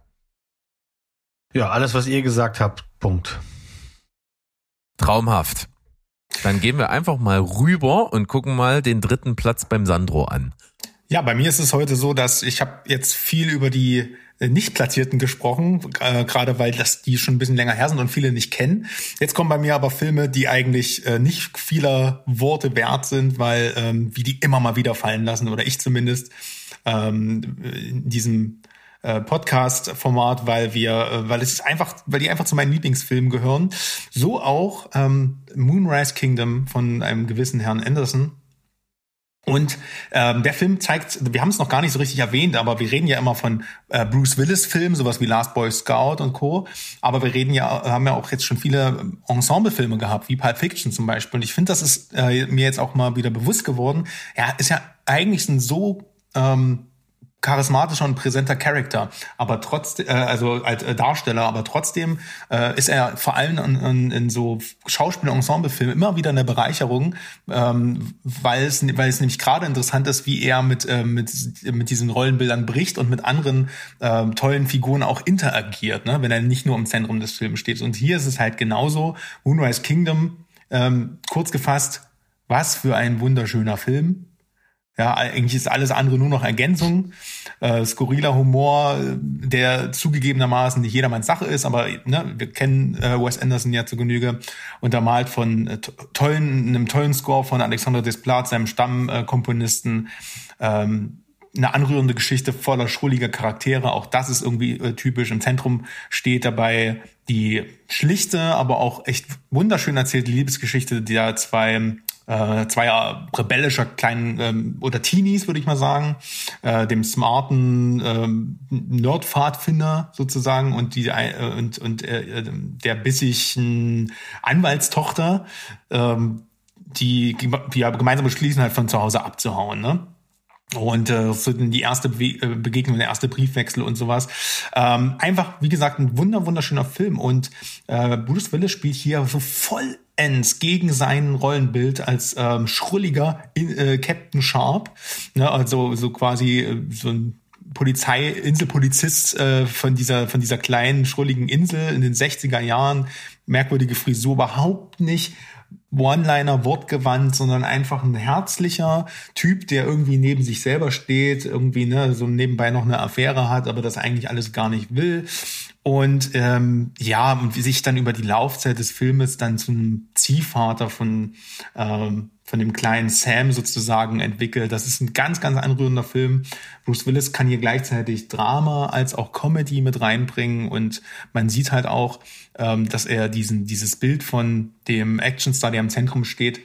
Ja, alles, was ihr gesagt habt, Punkt. Traumhaft. Dann gehen wir einfach mal rüber und gucken mal den dritten Platz beim Sandro an. Ja, bei mir ist es heute so, dass ich habe jetzt viel über die äh, nicht platzierten gesprochen, äh, gerade weil das die schon ein bisschen länger her sind und viele nicht kennen. Jetzt kommen bei mir aber Filme, die eigentlich äh, nicht vieler Worte wert sind, weil ähm, wie die immer mal wieder fallen lassen oder ich zumindest ähm, in diesem äh, Podcast-Format, weil wir, äh, weil es einfach, weil die einfach zu meinen Lieblingsfilmen gehören. So auch ähm, Moonrise Kingdom von einem gewissen Herrn Anderson und ähm, der Film zeigt, wir haben es noch gar nicht so richtig erwähnt, aber wir reden ja immer von äh, Bruce Willis-Filmen, sowas wie Last Boy Scout und Co. Aber wir reden ja, haben ja auch jetzt schon viele Ensemble-Filme gehabt, wie Pulp Fiction zum Beispiel. Und ich finde, das ist äh, mir jetzt auch mal wieder bewusst geworden. Er ist ja eigentlich ein so ähm, charismatischer und präsenter Charakter, aber trotzdem, äh, also als äh, Darsteller, aber trotzdem äh, ist er vor allem in, in, in so Schauspiel-Ensemble-Filmen immer wieder eine Bereicherung, ähm, weil es, weil es nämlich gerade interessant ist, wie er mit, äh, mit, mit diesen Rollenbildern bricht und mit anderen äh, tollen Figuren auch interagiert, ne? wenn er nicht nur im Zentrum des Films steht. Und hier ist es halt genauso. Moonrise Kingdom, ähm, kurz gefasst, was für ein wunderschöner Film ja, eigentlich ist alles andere nur noch Ergänzung. Äh, skurriler Humor, der zugegebenermaßen nicht jedermanns Sache ist, aber ne, wir kennen äh, Wes Anderson ja zu Genüge, untermalt von äh, tollen, einem tollen Score von Alexander Desplat, seinem Stammkomponisten. Ähm, eine anrührende Geschichte voller schrulliger Charaktere. Auch das ist irgendwie äh, typisch. Im Zentrum steht dabei die schlichte, aber auch echt wunderschön erzählte Liebesgeschichte der zwei äh, zweier rebellischer kleinen ähm, oder Teenies, würde ich mal sagen, äh, dem smarten ähm, Nerdpfadfinder sozusagen und die äh, und und äh, der bissigen Anwaltstochter, ähm, die, die ja gemeinsam beschließen halt von zu Hause abzuhauen, ne? Und äh, so die erste Be äh, Begegnung, der erste Briefwechsel und sowas. Ähm, einfach, wie gesagt, ein wunder wunderschöner Film. Und äh, Bruce Willis spielt hier so voll ends gegen sein Rollenbild als ähm, schrulliger äh, Captain Sharp, ne, also so quasi äh, so ein Polizei, Inselpolizist äh, von dieser von dieser kleinen schrulligen Insel in den 60er Jahren, merkwürdige Frisur, überhaupt nicht One-Liner wortgewandt, sondern einfach ein herzlicher Typ, der irgendwie neben sich selber steht, irgendwie ne, so nebenbei noch eine Affäre hat, aber das eigentlich alles gar nicht will. Und ähm, ja, und wie sich dann über die Laufzeit des Filmes dann zum Ziehvater von, ähm, von dem kleinen Sam sozusagen entwickelt. Das ist ein ganz, ganz anrührender Film. Bruce Willis kann hier gleichzeitig Drama als auch Comedy mit reinbringen und man sieht halt auch, ähm, dass er diesen, dieses Bild von dem Actionstar, der im Zentrum steht,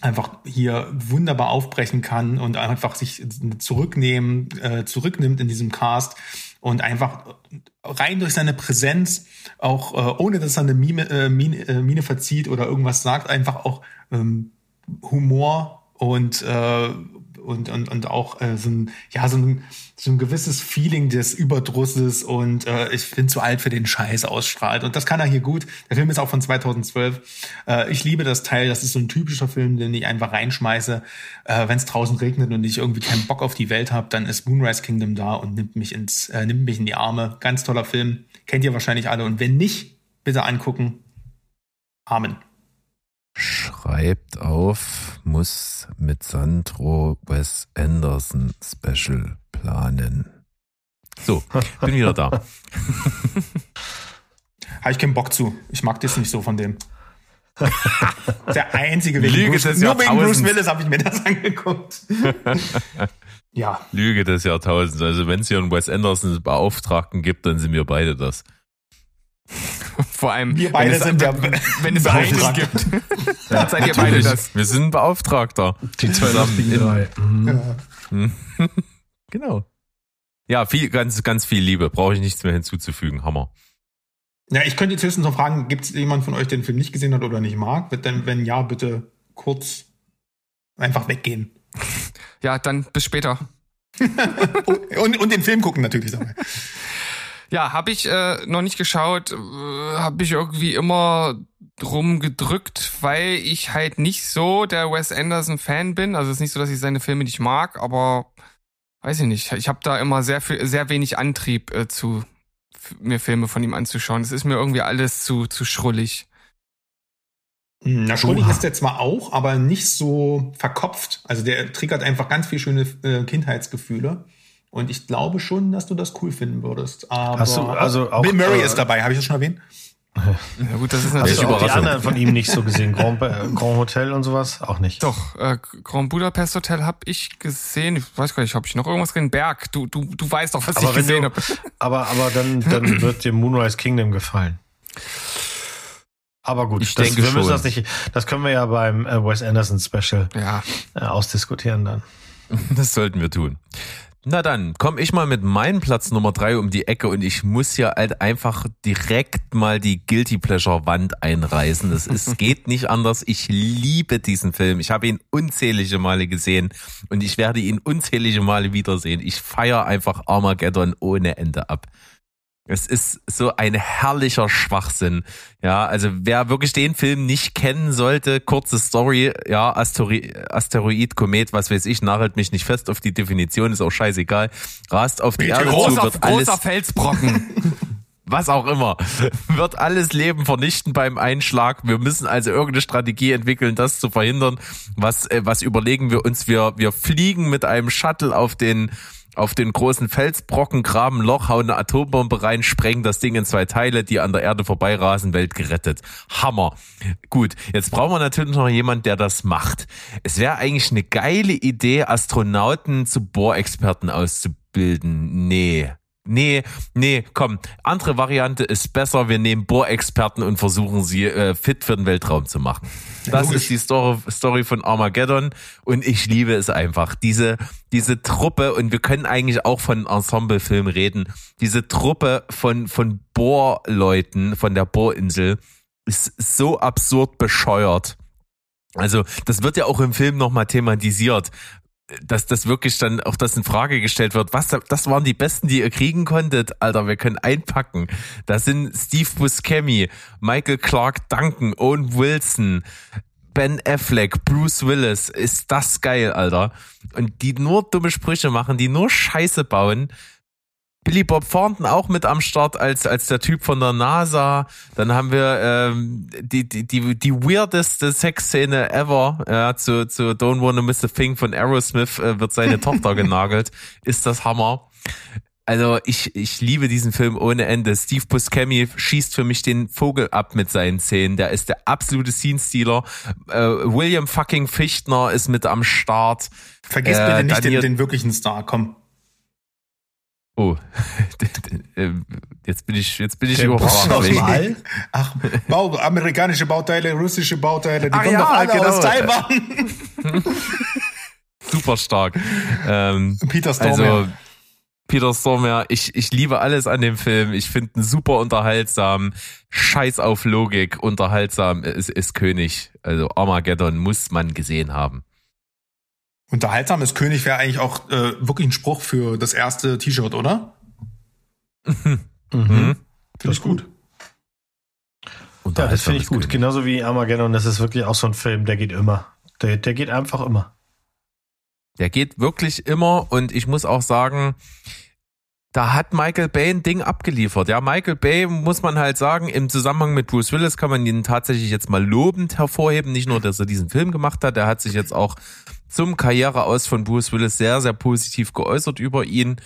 einfach hier wunderbar aufbrechen kann und einfach sich zurücknehmen, äh, zurücknimmt in diesem Cast und einfach rein durch seine Präsenz, auch äh, ohne dass er eine Mime, äh, Mine, äh, Mine verzieht oder irgendwas sagt, einfach auch ähm, Humor und äh, und, und, und auch äh, so, ein, ja, so, ein, so ein gewisses Feeling des Überdrusses und äh, ich bin zu alt für den Scheiß ausstrahlt. Und das kann er hier gut. Der Film ist auch von 2012. Äh, ich liebe das Teil. Das ist so ein typischer Film, den ich einfach reinschmeiße. Äh, Wenn es draußen regnet und ich irgendwie keinen Bock auf die Welt habe, dann ist Moonrise Kingdom da und nimmt mich ins, äh, nimmt mich in die Arme. Ganz toller Film. Kennt ihr wahrscheinlich alle. Und wenn nicht, bitte angucken. Amen. Schreibt auf, muss mit Sandro Wes Anderson Special planen. So, bin wieder da. [laughs] Habe ich keinen Bock zu. Ich mag das nicht so von dem. [laughs] Der einzige wegen Lüge Bruce, nur wegen Bruce Willis habe ich mir das angeguckt. [laughs] ja. Lüge des Jahrtausends. Also wenn es hier einen Wes Anderson Beauftragten gibt, dann sind wir beide das. [laughs] Vor allem, wir beide wenn es, sind ja wenn es eines gibt, [laughs] [laughs] dann seid ihr beide das. Wir sind Beauftragter. Die zwei lustigen drei. Mhm. genau. Ja, viel, ganz, ganz viel Liebe. Brauche ich nichts mehr hinzuzufügen. Hammer. Ja, ich könnte jetzt höchstens noch fragen, gibt es jemand von euch, der den Film nicht gesehen hat oder nicht mag? Denn, wenn ja, bitte kurz einfach weggehen. Ja, dann bis später. und, und den Film gucken natürlich. Ja, habe ich äh, noch nicht geschaut, äh, habe ich irgendwie immer drum gedrückt, weil ich halt nicht so der Wes Anderson Fan bin. Also es ist nicht so, dass ich seine Filme nicht mag, aber weiß ich nicht. Ich habe da immer sehr viel, sehr wenig Antrieb äh, zu mir Filme von ihm anzuschauen. Es ist mir irgendwie alles zu zu schrullig. Hm, na, schrullig ist der zwar auch, aber nicht so verkopft. Also der triggert einfach ganz viel schöne äh, Kindheitsgefühle. Und ich glaube schon, dass du das cool finden würdest. Aber Hast du, also auch, Bill Murray äh, ist dabei, habe ich das schon erwähnt? [laughs] Ja gut, das ist Hast natürlich du auch die anderen von ihm nicht so gesehen? [laughs] Grand, äh, Grand Hotel und sowas? Auch nicht. Doch, äh, Grand Budapest Hotel habe ich gesehen. Ich weiß gar nicht, habe ich noch irgendwas gesehen? Berg, du, du, du weißt doch, was Aber ich gesehen habe. [laughs] aber, aber dann, dann [clears throat] wird dir Moonrise Kingdom gefallen. Aber gut, Ich das, denke wir müssen das nicht, das können wir ja beim äh, Wes Anderson Special Ja, äh, ausdiskutieren dann. Das sollten wir tun. Na dann, komme ich mal mit meinem Platz Nummer drei um die Ecke und ich muss hier halt einfach direkt mal die Guilty Pleasure Wand einreißen. Es ist, [laughs] geht nicht anders. Ich liebe diesen Film. Ich habe ihn unzählige Male gesehen und ich werde ihn unzählige Male wiedersehen. Ich feiere einfach Armageddon ohne Ende ab. Es ist so ein herrlicher Schwachsinn. Ja, also wer wirklich den Film nicht kennen sollte, kurze Story, ja, Asteroid, Asteroid Komet, was weiß ich, nagelt mich nicht fest auf die Definition, ist auch scheißegal. Rast auf die Erde zu, großer, wird alles, großer Felsbrocken. [laughs] was auch immer, wird alles Leben vernichten beim Einschlag. Wir müssen also irgendeine Strategie entwickeln, das zu verhindern. Was, äh, was überlegen wir uns? Wir, wir fliegen mit einem Shuttle auf den auf den großen Felsbrocken, graben Loch, hauen eine Atombombe rein, sprengen das Ding in zwei Teile, die an der Erde vorbeirasen, Welt gerettet. Hammer. Gut, jetzt brauchen wir natürlich noch jemanden, der das macht. Es wäre eigentlich eine geile Idee, Astronauten zu Bohrexperten auszubilden. Nee. Nee, nee, komm, andere Variante ist besser. Wir nehmen Bohrexperten und versuchen sie äh, fit für den Weltraum zu machen. Das ist die Story, Story von Armageddon und ich liebe es einfach. Diese, diese Truppe, und wir können eigentlich auch von Ensemblefilm reden, diese Truppe von, von Bohrleuten von der Bohrinsel ist so absurd bescheuert. Also, das wird ja auch im Film nochmal thematisiert, dass das wirklich dann auch das in Frage gestellt wird. Was, das waren die besten, die ihr kriegen konntet. Alter, wir können einpacken. Das sind Steve Buscemi, Michael Clark Duncan, Owen Wilson, Ben Affleck, Bruce Willis. Ist das geil, Alter. Und die nur dumme Sprüche machen, die nur Scheiße bauen. Billy Bob Thornton auch mit am Start als als der Typ von der NASA. Dann haben wir ähm, die die die die weirdeste Sexszene ever. Ja, zu zu Don't Wanna Miss a Thing von Aerosmith äh, wird seine Tochter [laughs] genagelt. Ist das Hammer? Also ich ich liebe diesen Film ohne Ende. Steve Buscemi schießt für mich den Vogel ab mit seinen Szenen. Der ist der absolute Scene-Stealer. Äh, William fucking Fichtner ist mit am Start. Vergiss Äh, bitte nicht den, den wirklichen Star, komm. Oh, [laughs] Ähm, jetzt bin ich jetzt bin ich All? [laughs] Ach, Bau, amerikanische Bauteile, russische Bauteile, die Ach kommen ja, doch alle genau. aus Taiwan. [laughs] super stark. Ähm, Peter Stormare. also Peter Stormare, ich, ich liebe alles an dem Film. Ich finde ihn super unterhaltsam. Scheiß auf Logik, unterhaltsam ist, ist König. Also Armageddon muss man gesehen haben. Unterhaltsam ist König wäre eigentlich auch äh, wirklich ein Spruch für das erste T-Shirt, oder? Mhm. Finde ich gut. Ja, das finde ich gut. König. Genauso wie Armageddon, das ist wirklich auch so ein Film, der geht immer. Der, der geht einfach immer. Der geht wirklich immer und ich muss auch sagen, da hat Michael Bay ein Ding abgeliefert. Ja, Michael Bay muss man halt sagen, im Zusammenhang mit Bruce Willis kann man ihn tatsächlich jetzt mal lobend hervorheben. Nicht nur, dass er diesen Film gemacht hat, er hat sich jetzt auch zum Karriereaus von Bruce Willis sehr, sehr positiv geäußert über ihn.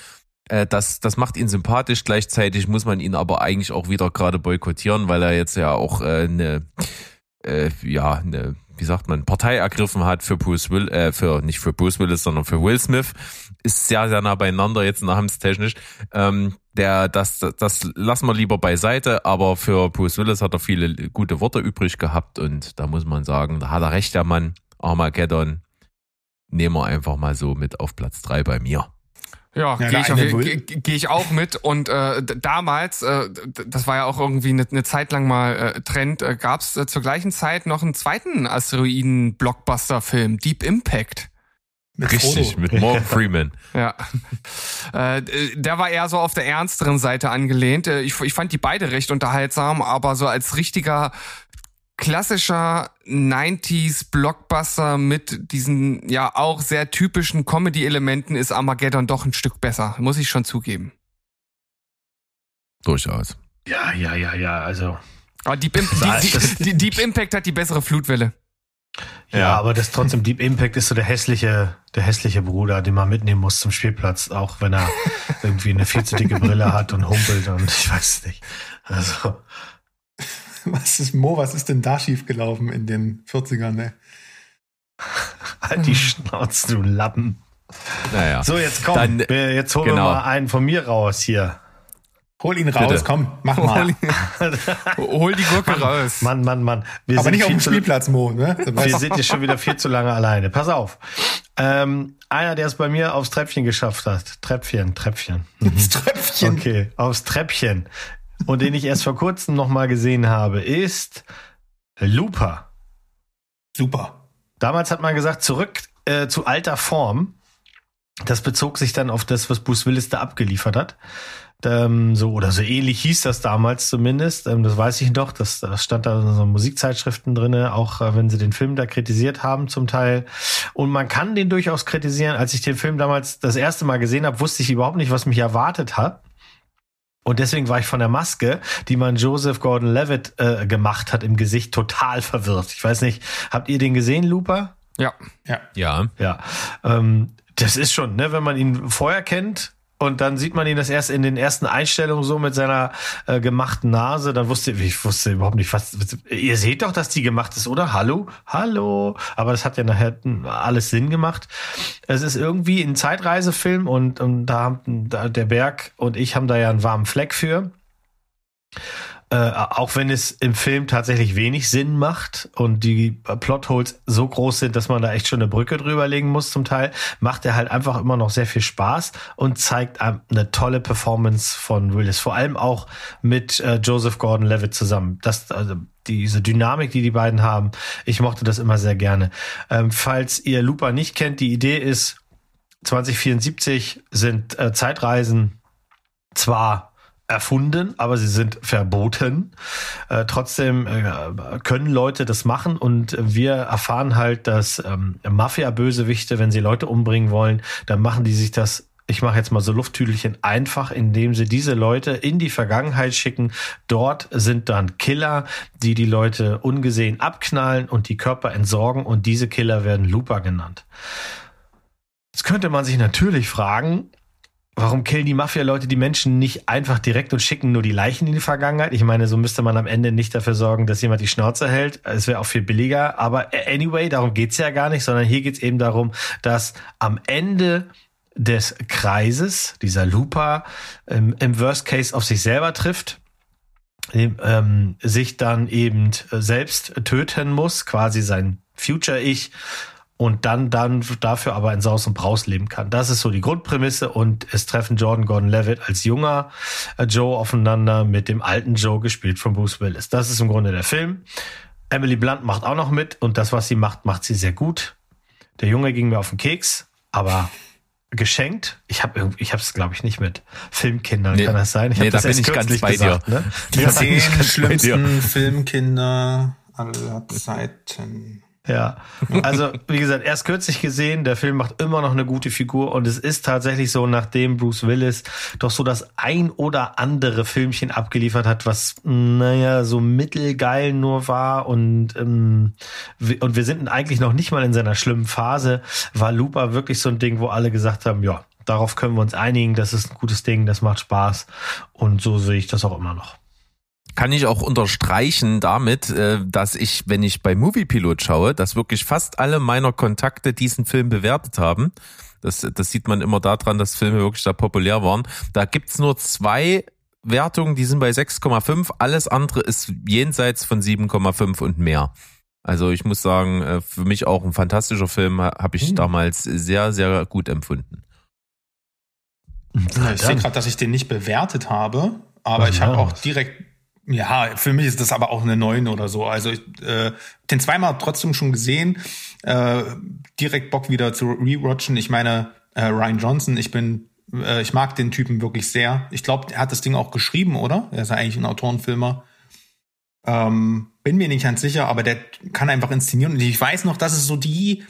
Äh, Das, das macht ihn sympathisch. Gleichzeitig muss man ihn aber eigentlich auch wieder gerade boykottieren, weil er jetzt ja auch äh, eine, äh, ja, eine, wie sagt man, Partei ergriffen hat für Bruce Will, äh, für nicht für Bruce Willis, sondern für Will Smith. Ist sehr, sehr nah beieinander jetzt namenstechnisch. Ähm, der, das, das, das lassen wir lieber beiseite, aber für Bruce Willis hat er viele gute Worte übrig gehabt und da muss man sagen, da hat er recht, der Mann. Armageddon nehmen wir einfach mal so mit auf Platz drei bei mir. Ja, Ja, gehe ich, auf- geh, geh ich auch mit. Und äh, damals, äh, das war ja auch irgendwie eine, eine Zeit lang mal äh, Trend, äh, gab es äh, zur gleichen Zeit noch einen zweiten Asteroiden-Blockbuster-Film, Deep Impact. Mit Richtig, Frodo. mit Morgan [laughs] Freeman. Ja. Äh, der war eher so auf der ernsteren Seite angelehnt. Äh, Ich, ich fand die beide recht unterhaltsam, aber so als richtiger klassischer 90s Blockbuster mit diesen ja auch sehr typischen Comedy-Elementen ist Armageddon doch ein Stück besser, muss ich schon zugeben. Durchaus. Ja, ja, ja, ja. Also Aber Deep, Im [laughs] die, die, Deep Impact hat die bessere Flutwelle. Ja, ja, aber das trotzdem Deep Impact ist so der hässliche, der hässliche Bruder, den man mitnehmen muss zum Spielplatz, auch wenn er [laughs] irgendwie eine viel zu dicke Brille hat und humpelt und ich weiß es nicht. Also. [laughs] Was ist, Mo, was ist denn da schiefgelaufen in den 40ern, ne? Halt die Schnauze, du Lappen. Naja. So, jetzt komm, Dann, jetzt holen genau. wir mal einen von mir raus hier. Hol ihn raus, Bitte. komm, mach mal. [laughs] Hol, die Gurke Mann, raus. Mann, Mann, Mann. Wir Aber nicht auf dem Spielplatz, Mo. Ne? Wir sind hier schon wieder viel zu lange alleine. Pass auf. Ähm, einer, der es bei mir aufs Treppchen geschafft hat. Treppchen, Treppchen. Mhm. Das Treppchen. Okay, aufs Treppchen. Und den ich erst vor kurzem noch mal gesehen habe, ist Looper. Super. Damals hat man gesagt, zurück äh, zu alter Form. Das bezog sich dann auf das, was Bruce Willis da abgeliefert hat. Ähm, so oder so ähnlich hieß das damals zumindest. Ähm, das weiß ich doch. Das, das stand da in so Musikzeitschriften drinne, auch äh, wenn sie den Film da kritisiert haben zum Teil. Und man kann den durchaus kritisieren. Als ich den Film damals das erste Mal gesehen habe, wusste ich überhaupt nicht, was mich erwartet hat. Und deswegen war ich von der Maske, die man Joseph Gordon-Levitt äh, gemacht hat, im Gesicht total verwirrt. Ich weiß nicht, habt ihr den gesehen, Looper? Ja. Ja. Ja. Ja. Ähm, das ist schon, ne, wenn man ihn vorher kennt, und dann sieht man ihn das erst in den ersten Einstellungen so mit seiner äh, gemachten Nase. Dann wusste ich wusste überhaupt nicht, was. Ihr seht doch, dass die gemacht ist, oder? Hallo? Hallo? Aber das hat ja nachher alles Sinn gemacht. Es ist irgendwie ein Zeitreisefilm und, und da haben da, der Berg und ich haben da ja einen warmen Fleck für. Äh, auch wenn es im Film tatsächlich wenig Sinn macht und die Plotholes so groß sind, dass man da echt schon eine Brücke drüber legen muss zum Teil, macht er halt einfach immer noch sehr viel Spaß und zeigt eine tolle Performance von Willis. Vor allem auch mit äh, Joseph Gordon-Levitt zusammen. Das, also diese Dynamik, die die beiden haben, ich mochte das immer sehr gerne. Ähm, falls ihr Looper nicht kennt, die Idee ist, 2074 sind äh, Zeitreisen zwar erfunden, aber sie sind verboten. Äh, trotzdem äh, können Leute das machen und wir erfahren halt, dass ähm, Mafia-Bösewichte, wenn sie Leute umbringen wollen, dann machen die sich das ich mache jetzt mal so Lufttüdelchen einfach, indem sie diese Leute in die Vergangenheit schicken. Dort sind dann Killer, die die Leute ungesehen abknallen und die Körper entsorgen und diese Killer werden Looper genannt. Jetzt könnte man sich natürlich fragen, Warum killen die Mafia-Leute die Menschen nicht einfach direkt und schicken nur die Leichen in die Vergangenheit? Ich meine, so müsste man am Ende nicht dafür sorgen, dass jemand die Schnauze hält. Es wäre auch viel billiger. Aber anyway, darum geht's ja gar nicht, sondern hier geht's eben darum, dass am Ende des Kreises dieser Looper ähm, im Worst Case auf sich selber trifft ähm, sich dann eben selbst töten muss, quasi sein Future-Ich und dann dann dafür aber in Saus und Braus leben kann. Das ist so die Grundprämisse und es treffen Jordan Gordon Levitt als junger äh, Joe aufeinander mit dem alten Joe gespielt von Bruce Willis. Das ist im Grunde der Film. Emily Blunt macht auch noch mit und das, was sie macht, macht sie sehr gut. Der Junge ging mir auf den Keks, aber geschenkt. Ich habe ich habe es glaube ich nicht mit Filmkindern, nee, kann das sein? Ich nee, da bin ich ganz bei gesagt, dir. Ne? Die zehn schlimmsten Filmkinder aller Zeiten. Ja, also wie gesagt, erst kürzlich gesehen, der Film macht immer noch eine gute Figur und es ist tatsächlich so, nachdem Bruce Willis doch so das ein oder andere Filmchen abgeliefert hat, was naja so mittelgeil nur war und ähm, und wir sind eigentlich noch nicht mal in seiner schlimmen Phase, war Looper wirklich so ein Ding, wo alle gesagt haben, ja, darauf können wir uns einigen, das ist ein gutes Ding, das macht Spaß und so sehe ich das auch immer noch kann ich auch unterstreichen damit, äh, dass ich, wenn ich bei Moviepilot schaue, dass wirklich fast alle meiner Kontakte diesen Film bewertet haben. Das, das sieht man immer daran, dass Filme wirklich da populär waren. Da gibt's nur zwei Wertungen, die sind bei 6,5. Alles andere ist jenseits von 7,5 und mehr. Also ich muss sagen, äh, für mich auch ein fantastischer Film, habe ich hm. damals sehr, sehr gut empfunden. ich sehe gerade, dass ich den nicht bewertet habe, aber ich habe auch direkt ja, für mich ist das aber auch eine 9 oder so. Also ich, äh, den zweimal trotzdem schon gesehen. Äh, direkt Bock wieder zu rewatchen. Ich meine, äh, Ryan Johnson, ich bin, äh, ich mag den Typen wirklich sehr. Ich glaube, er hat das Ding auch geschrieben, oder? Er ist ja eigentlich ein Autorenfilmer. Ähm, bin mir nicht ganz sicher, aber der kann einfach inszenieren. Und ich weiß noch, das ist so die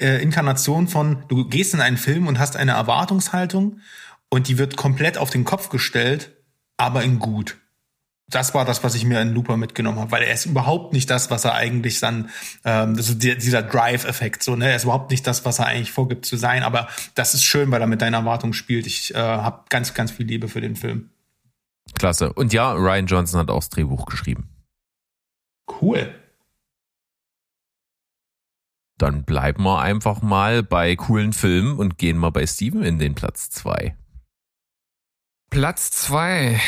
äh, Inkarnation von, du gehst in einen Film und hast eine Erwartungshaltung und die wird komplett auf den Kopf gestellt, aber in gut. Das war das, was ich mir in Looper mitgenommen habe, weil er ist überhaupt nicht das, was er eigentlich dann, ähm, also dieser Drive-Effekt, so, ne, er ist überhaupt nicht das, was er eigentlich vorgibt zu sein, aber das ist schön, weil er mit deiner Erwartung spielt. Ich äh, habe ganz, ganz viel Liebe für den Film. Klasse. Und ja, Ryan Johnson hat auch das Drehbuch geschrieben. Cool. Dann bleiben wir einfach mal bei coolen Filmen und gehen mal bei Steven in den Platz zwei. Platz zwei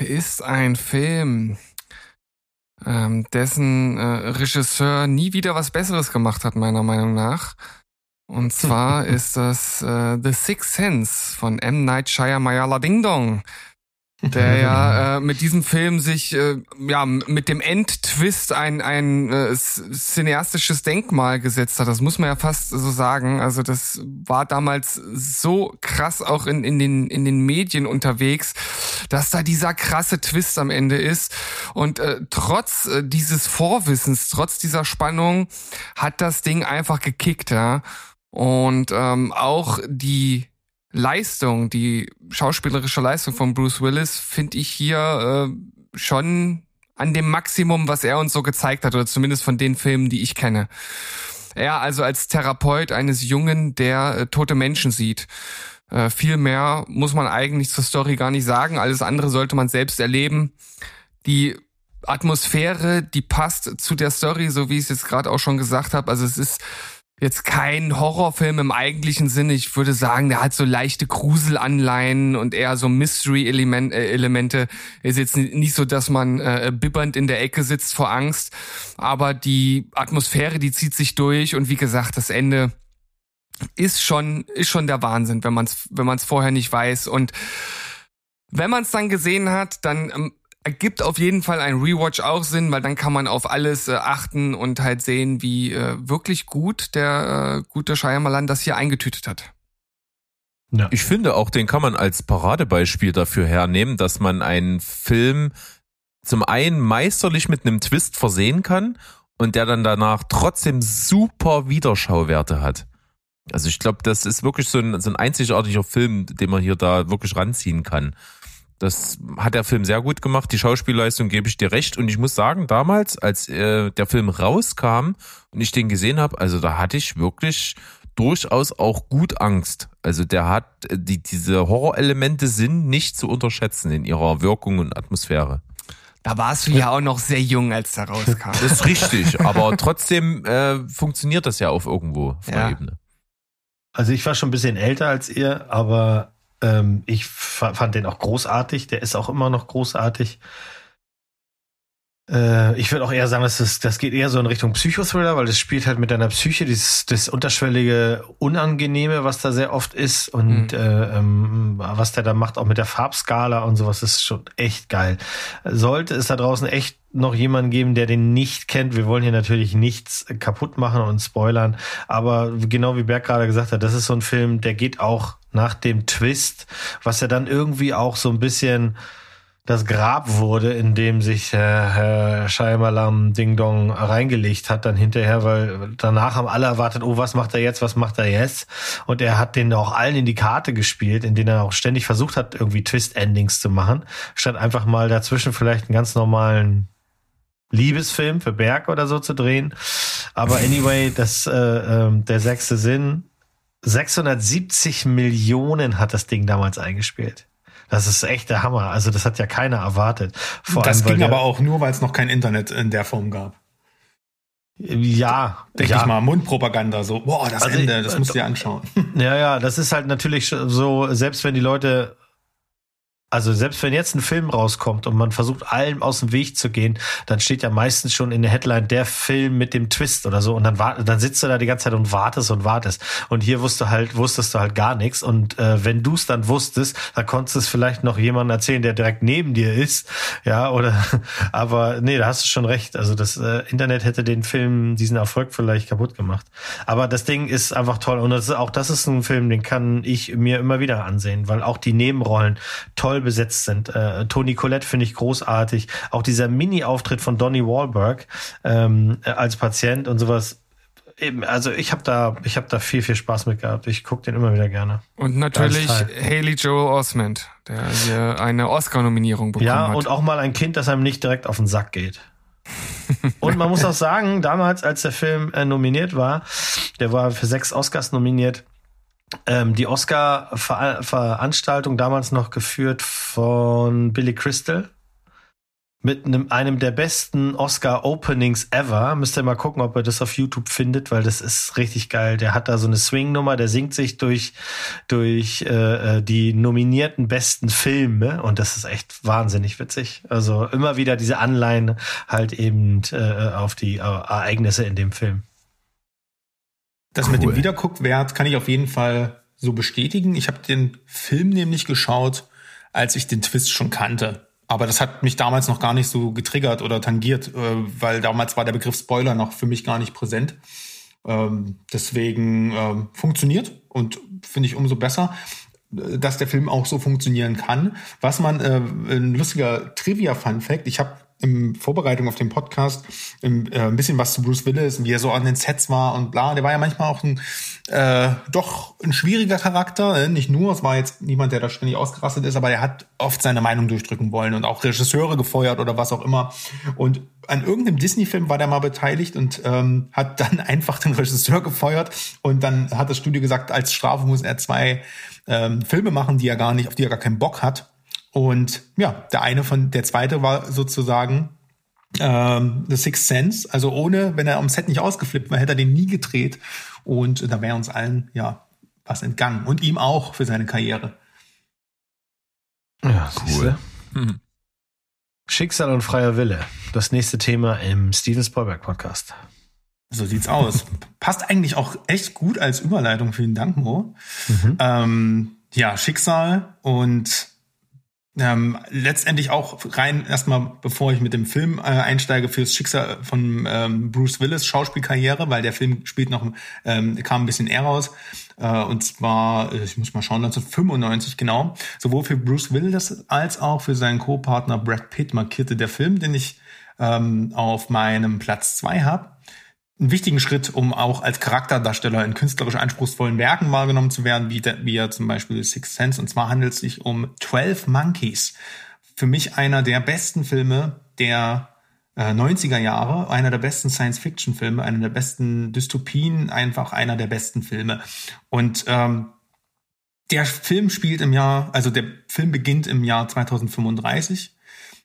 ist ein Film, ähm, dessen äh, Regisseur nie wieder was Besseres gemacht hat, meiner Meinung nach. Und zwar [laughs] ist das äh, The Sixth Sense von M. Night Shyamalan Ding Dong der ja äh, mit diesem Film sich äh, ja mit dem Endtwist ein ein äh, cineastisches Denkmal gesetzt hat. Das muss man ja fast so sagen. Also das war damals so krass auch in in den in den Medien unterwegs, dass da dieser krasse Twist am Ende ist und äh, trotz äh, dieses Vorwissens, trotz dieser Spannung hat das Ding einfach gekickt, ja. Und ähm, auch die Leistung, die schauspielerische Leistung von Bruce Willis finde ich hier äh, schon an dem Maximum, was er uns so gezeigt hat, oder zumindest von den Filmen, die ich kenne. Er also als Therapeut eines Jungen, der äh, tote Menschen sieht. Äh, viel mehr muss man eigentlich zur Story gar nicht sagen. Alles andere sollte man selbst erleben. Die Atmosphäre, die passt zu der Story, so wie ich es jetzt gerade auch schon gesagt habe. Also es ist jetzt kein Horrorfilm im eigentlichen Sinne. Ich würde sagen, der hat so leichte Gruselanleihen und eher so Mystery-Elemente. Äh, ist jetzt nicht so, dass man äh, bibbernd in der Ecke sitzt vor Angst, aber die Atmosphäre, die zieht sich durch und wie gesagt, das Ende ist schon ist schon der Wahnsinn, wenn man es wenn man es vorher nicht weiß und wenn man es dann gesehen hat, dann ähm, ergibt auf jeden Fall ein Rewatch auch Sinn, weil dann kann man auf alles äh, achten und halt sehen, wie äh, wirklich gut der äh, gute Shyamalan das hier eingetütet hat. Ja. Ich finde auch, den kann man als Paradebeispiel dafür hernehmen, dass man einen Film zum einen meisterlich mit einem Twist versehen kann und der dann danach trotzdem super Wiederschauwerte hat. Also ich glaube, das ist wirklich so ein, so ein einzigartiger Film, den man hier da wirklich ranziehen kann. Das hat der Film sehr gut gemacht. Die Schauspielleistung gebe ich dir recht. Und ich muss sagen, damals, als äh, der Film rauskam und ich den gesehen habe, also da hatte ich wirklich durchaus auch gut Angst. Also der hat, die, diese Horrorelemente sind nicht zu unterschätzen in ihrer Wirkung und Atmosphäre. Da warst du ja auch noch sehr jung, als der rauskam. Das ist richtig, aber trotzdem äh, funktioniert das ja auf irgendwo auf ja. Ebene. Also ich war schon ein bisschen älter als ihr, aber ähm, ich fand den auch großartig. Der ist auch immer noch großartig. Äh, ich würde auch eher sagen, dass das, das geht eher so in Richtung Psychothriller, weil es spielt halt mit deiner Psyche, dieses, das unterschwellige Unangenehme, was da sehr oft ist und mhm. äh, ähm, was der da macht, auch mit der Farbskala und sowas, ist schon echt geil. Sollte es da draußen echt noch jemanden geben, der den nicht kennt. Wir wollen hier natürlich nichts kaputt machen und spoilern, aber genau wie Berg gerade gesagt hat, das ist so ein Film, der geht auch nach dem Twist, was ja dann irgendwie auch so ein bisschen das Grab wurde, in dem sich äh, Herr Scheimalam Ding Dong reingelegt hat, dann hinterher, weil danach haben alle erwartet, oh, was macht er jetzt, was macht er jetzt? Und er hat den auch allen in die Karte gespielt, in denen er auch ständig versucht hat, irgendwie Twist-Endings zu machen, statt einfach mal dazwischen vielleicht einen ganz normalen Liebesfilm für Berg oder so zu drehen. Aber anyway, das äh, äh, der sechste Sinn 670 Millionen hat das Ding damals eingespielt. Das ist echt der Hammer. Also das hat ja keiner erwartet. Vor das allem, ging aber auch nur, weil es noch kein Internet in der Form gab. Ja, denke ja. ich mal, Mundpropaganda, so, boah, das also, Ende, das musst du dir anschauen. [laughs] Ja, ja, das ist halt natürlich so, selbst wenn die Leute also selbst wenn jetzt ein Film rauskommt und man versucht allem aus dem Weg zu gehen, dann steht ja meistens schon in der Headline der Film mit dem Twist oder so. Und dann wart, dann sitzt du da die ganze Zeit und wartest und wartest. Und hier wusste halt wusstest du halt gar nichts. Und äh, wenn du es dann wusstest, dann konntest du es vielleicht noch jemandem erzählen, der direkt neben dir ist, ja oder [laughs] aber nee, da hast du schon recht. Also das äh, Internet hätte den Film diesen Erfolg vielleicht kaputt gemacht. Aber das Ding ist einfach toll. Und das ist, auch das ist ein Film, den kann ich mir immer wieder ansehen, weil auch die Nebenrollen toll toll besetzt sind. Äh, Toni Collette finde ich großartig. Auch dieser Mini-Auftritt von Donny Wahlberg ähm, als Patient und sowas eben, also ich habe da, ich habe da viel, viel Spaß mit gehabt. Ich gucke den immer wieder gerne. Und natürlich Haley Joe Osment, der hier eine Oscar-Nominierung bekommen ja, hat. Ja, und auch mal ein Kind, das einem nicht direkt auf den Sack geht. [laughs] und man muss auch sagen, damals, als der Film äh, nominiert war, der war für sechs Oscars nominiert, ähm, die Oscar-Veranstaltung damals noch geführt von Billy Crystal mit einem, einem der besten Oscar-Openings ever. Müsst ihr mal gucken, ob ihr das auf YouTube findet, weil das ist richtig geil. Der hat da so eine Swing-Nummer, der singt sich durch, durch äh, äh die nominierten besten Filme und das ist echt wahnsinnig witzig. Also immer wieder diese Anleihen halt eben äh, auf die äh, Ereignisse in dem Film. Das cool. mit dem Wiederguckwert kann ich auf jeden Fall so bestätigen. Ich habe den Film nämlich geschaut, als ich den Twist schon kannte. Aber das hat mich damals noch gar nicht so getriggert oder tangiert, äh, weil damals war der Begriff Spoiler noch für mich gar nicht präsent. Ähm, deswegen ähm, funktioniert und finde ich umso besser, äh, dass der Film auch so funktionieren kann. Was man, äh, ein lustiger Trivia-Fun-Fact, ich habe in Vorbereitung auf den Podcast im, äh, ein bisschen was zu Bruce Willis, wie er so an den Sets war und bla. Der war ja manchmal auch ein äh, doch ein schwieriger Charakter. Äh? Nicht nur, es war jetzt niemand, der da ständig ausgerastet ist, aber er hat oft seine Meinung durchdrücken wollen und auch Regisseure gefeuert oder was auch immer. Und an irgendeinem Disney-Film war der mal beteiligt und ähm, hat dann [laughs] einfach den Regisseur gefeuert und dann hat das Studio gesagt, als Strafe muss er zwei ähm, Filme machen, die er gar nicht, auf die er gar keinen Bock hat. Und ja, der eine von, der zweite war sozusagen ähm, The Sixth Sense. Also ohne, wenn er am Set nicht ausgeflippt wäre, hätte er den nie gedreht. Und da wäre uns allen ja was entgangen. Und ihm auch für seine Karriere. Ja, cool. Mhm. Schicksal und freier Wille. Das nächste Thema im Steven Spielberg Podcast. So sieht's aus. Passt eigentlich auch echt gut als Überleitung. Vielen Dank, Mo. Mhm. Ähm, ja, Schicksal und ähm, letztendlich auch rein erstmal, bevor ich mit dem Film äh, einsteige, fürs Schicksal von ähm, Bruce Willis Schauspielkarriere, weil der Film spielt noch, ähm, kam ein bisschen eher raus. Äh, und zwar, äh, ich muss mal schauen, 1995 genau. Sowohl für Bruce Willis als auch für seinen Co-Partner Brad Pitt markierte der Film, den ich ähm, auf meinem Platz zwei habe einen wichtigen Schritt, um auch als Charakterdarsteller in künstlerisch anspruchsvollen Werken wahrgenommen zu werden, wie, wie ja zum Beispiel Six Sense. Und zwar handelt es sich um 12 Monkeys. Für mich einer der besten Filme der äh, 90er Jahre, einer der besten Science-Fiction-Filme, einer der besten Dystopien, einfach einer der besten Filme. Und ähm, der Film spielt im Jahr, also der Film beginnt im Jahr 2035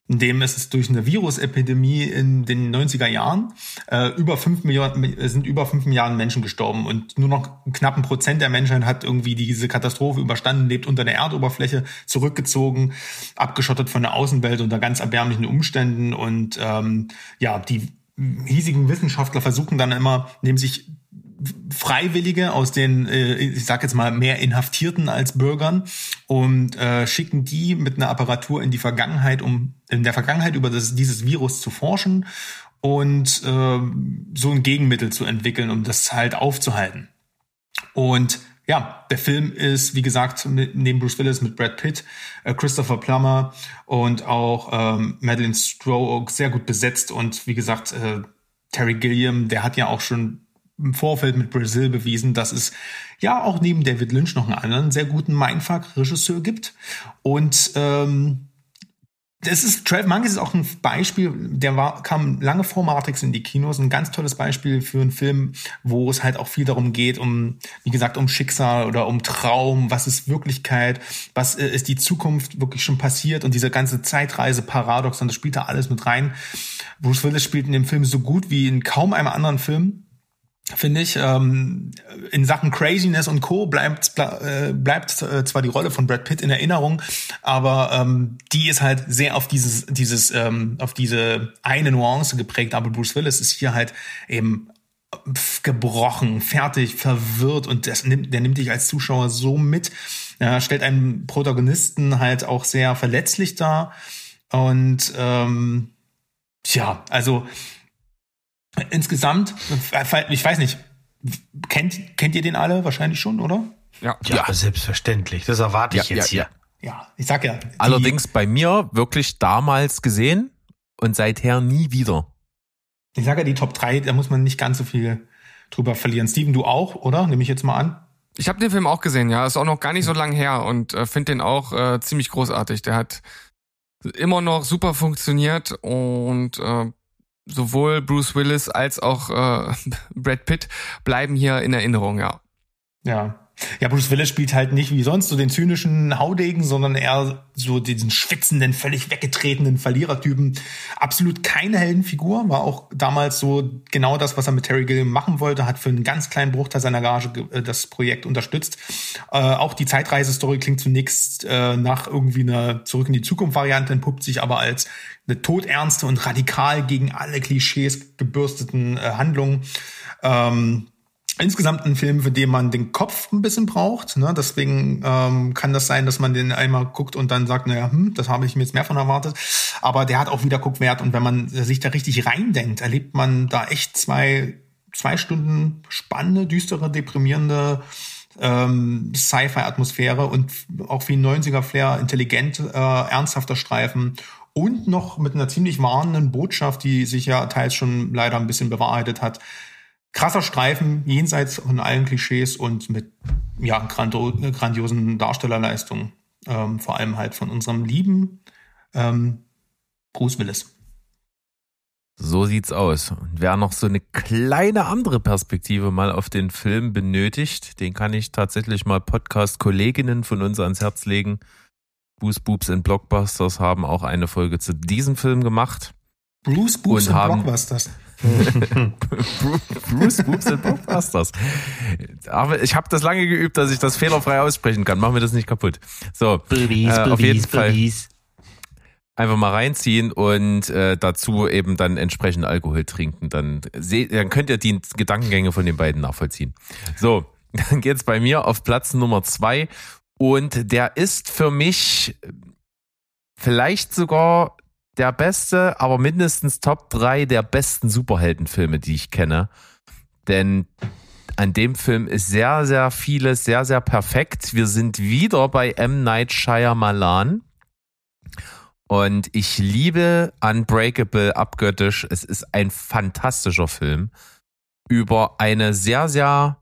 in dem ist es durch eine Virusepidemie in den 90er Jahren äh, über fünf Millionen sind über fünf Milliarden Menschen gestorben und nur noch knappen Prozent der Menschheit hat irgendwie diese Katastrophe überstanden, lebt unter der Erdoberfläche, zurückgezogen, abgeschottet von der Außenwelt unter ganz erbärmlichen Umständen und ähm, ja, die hiesigen Wissenschaftler versuchen dann immer, nehmen sich Freiwillige aus den, äh, ich sag jetzt mal, mehr Inhaftierten als Bürgern und äh, schicken die mit einer Apparatur in die Vergangenheit, um in der Vergangenheit über das, dieses Virus zu forschen und äh, so ein Gegenmittel zu entwickeln, um das halt aufzuhalten. Und ja, der Film ist, wie gesagt, mit, neben Bruce Willis mit Brad Pitt, äh, Christopher Plummer und auch ähm, Madeline Stroke sehr gut besetzt und wie gesagt, äh, Terry Gilliam, der hat ja auch schon im Vorfeld mit Brazil bewiesen, dass es ja auch neben David Lynch noch einen anderen sehr guten Mindfuck-Regisseur gibt. Und ähm, das ist, 12 Monkeys ist auch ein Beispiel, der war, kam lange vor Matrix in die Kinos, ein ganz tolles Beispiel für einen Film, wo es halt auch viel darum geht, um, wie gesagt, um Schicksal oder um Traum, was ist Wirklichkeit, was äh, ist die Zukunft wirklich schon passiert und diese ganze Zeitreise-Paradox, und das spielt da alles mit rein. Bruce Willis spielt in dem Film so gut wie in kaum einem anderen Film finde ich. Ähm, in Sachen Craziness und Co. bleibt, äh, bleibt äh, zwar die Rolle von Brad Pitt in Erinnerung, aber ähm, die ist halt sehr auf dieses, dieses, ähm, auf diese eine Nuance geprägt. Aber Bruce Willis ist hier halt eben gebrochen, fertig, verwirrt und das nimmt, der nimmt dich als Zuschauer so mit. Er stellt einen Protagonisten halt auch sehr verletzlich dar. Und ähm, ja, also Insgesamt, ich weiß nicht, kennt, kennt ihr den alle wahrscheinlich schon, oder? Ja, ja, selbstverständlich. Das erwarte ich ja, jetzt ja, hier. Ja, ich sag ja. Allerdings bei mir wirklich damals gesehen und seither nie wieder. Ich sage ja, die Top 3, da muss man nicht ganz so viel drüber verlieren. Steven, du auch, oder? Nehme ich jetzt mal an. Ich habe den Film auch gesehen, ja. Ist auch noch gar nicht so lang her und äh, finde den auch äh, ziemlich großartig. Der hat immer noch super funktioniert und äh, sowohl Bruce Willis als auch äh, [laughs] Brad Pitt bleiben hier in Erinnerung, ja. Ja, ja, Bruce Willis spielt halt nicht wie sonst so den zynischen Haudegen, sondern eher so diesen schwitzenden, völlig weggetretenen Verlierertypen. Absolut keine Heldenfigur, war auch damals so genau das, was er mit Terry Gilliam machen wollte, hat für einen ganz kleinen Bruchteil seiner Gage äh, das Projekt unterstützt. Äh, auch die Zeitreisestory klingt zunächst äh, nach irgendwie einer Zurück in die Zukunft Variante, entpuppt sich aber als eine todernste und radikal gegen alle Klischees gebürsteten äh, Handlung. Ähm, insgesamt ein Film, für den man den Kopf ein bisschen braucht. Ne? Deswegen ähm, kann das sein, dass man den einmal guckt und dann sagt, naja, hm, das habe ich mir jetzt mehr von erwartet. Aber der hat auch wieder Guckwert und wenn man sich da richtig reindenkt, erlebt man da echt zwei, zwei Stunden spannende, düstere, deprimierende ähm, Sci-Fi-Atmosphäre und auch wie ein 90er-Flair, intelligent, äh, ernsthafter Streifen und noch mit einer ziemlich warnenden Botschaft, die sich ja teils schon leider ein bisschen bewahrheitet hat krasser Streifen jenseits von allen Klischees und mit ja grandiosen Darstellerleistungen, ähm, vor allem halt von unserem lieben ähm, Bruce Willis. So sieht's aus. Und wer noch so eine kleine andere Perspektive mal auf den Film benötigt, den kann ich tatsächlich mal Podcast-Kolleginnen von uns ans Herz legen. Bruce Boobs and Blockbusters haben auch eine Folge zu diesem Film gemacht. Bruce Boobs and Blockbusters. [laughs] Bruce Boobs and Blockbusters. Aber ich habe das lange geübt, dass ich das fehlerfrei aussprechen kann. Machen wir das nicht kaputt. So, Boobies, äh, auf jeden Fall Boobies. einfach mal reinziehen und äh, dazu eben dann entsprechend Alkohol trinken. Dann, seht, dann könnt ihr die Gedankengänge von den beiden nachvollziehen. So, [laughs] dann geht's bei mir auf Platz Nummer zwei und der ist für mich vielleicht sogar der beste, aber mindestens Top 3 der besten Superheldenfilme, die ich kenne. Denn an dem Film ist sehr, sehr vieles sehr, sehr perfekt. Wir sind wieder bei M. Night Shyamalan. Und ich liebe Unbreakable abgöttisch. Es ist ein fantastischer Film über eine sehr, sehr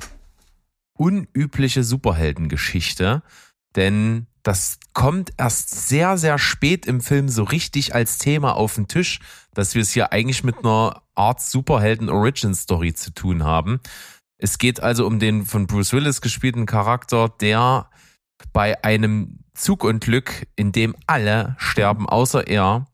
unübliche Superheldengeschichte. Denn das kommt erst sehr, sehr spät im Film so richtig als Thema auf den Tisch, dass wir es hier eigentlich mit einer Art Superhelden-Origin-Story zu tun haben. Es geht also um den von Bruce Willis gespielten Charakter, der bei einem Zugunglück, in dem alle sterben, außer er,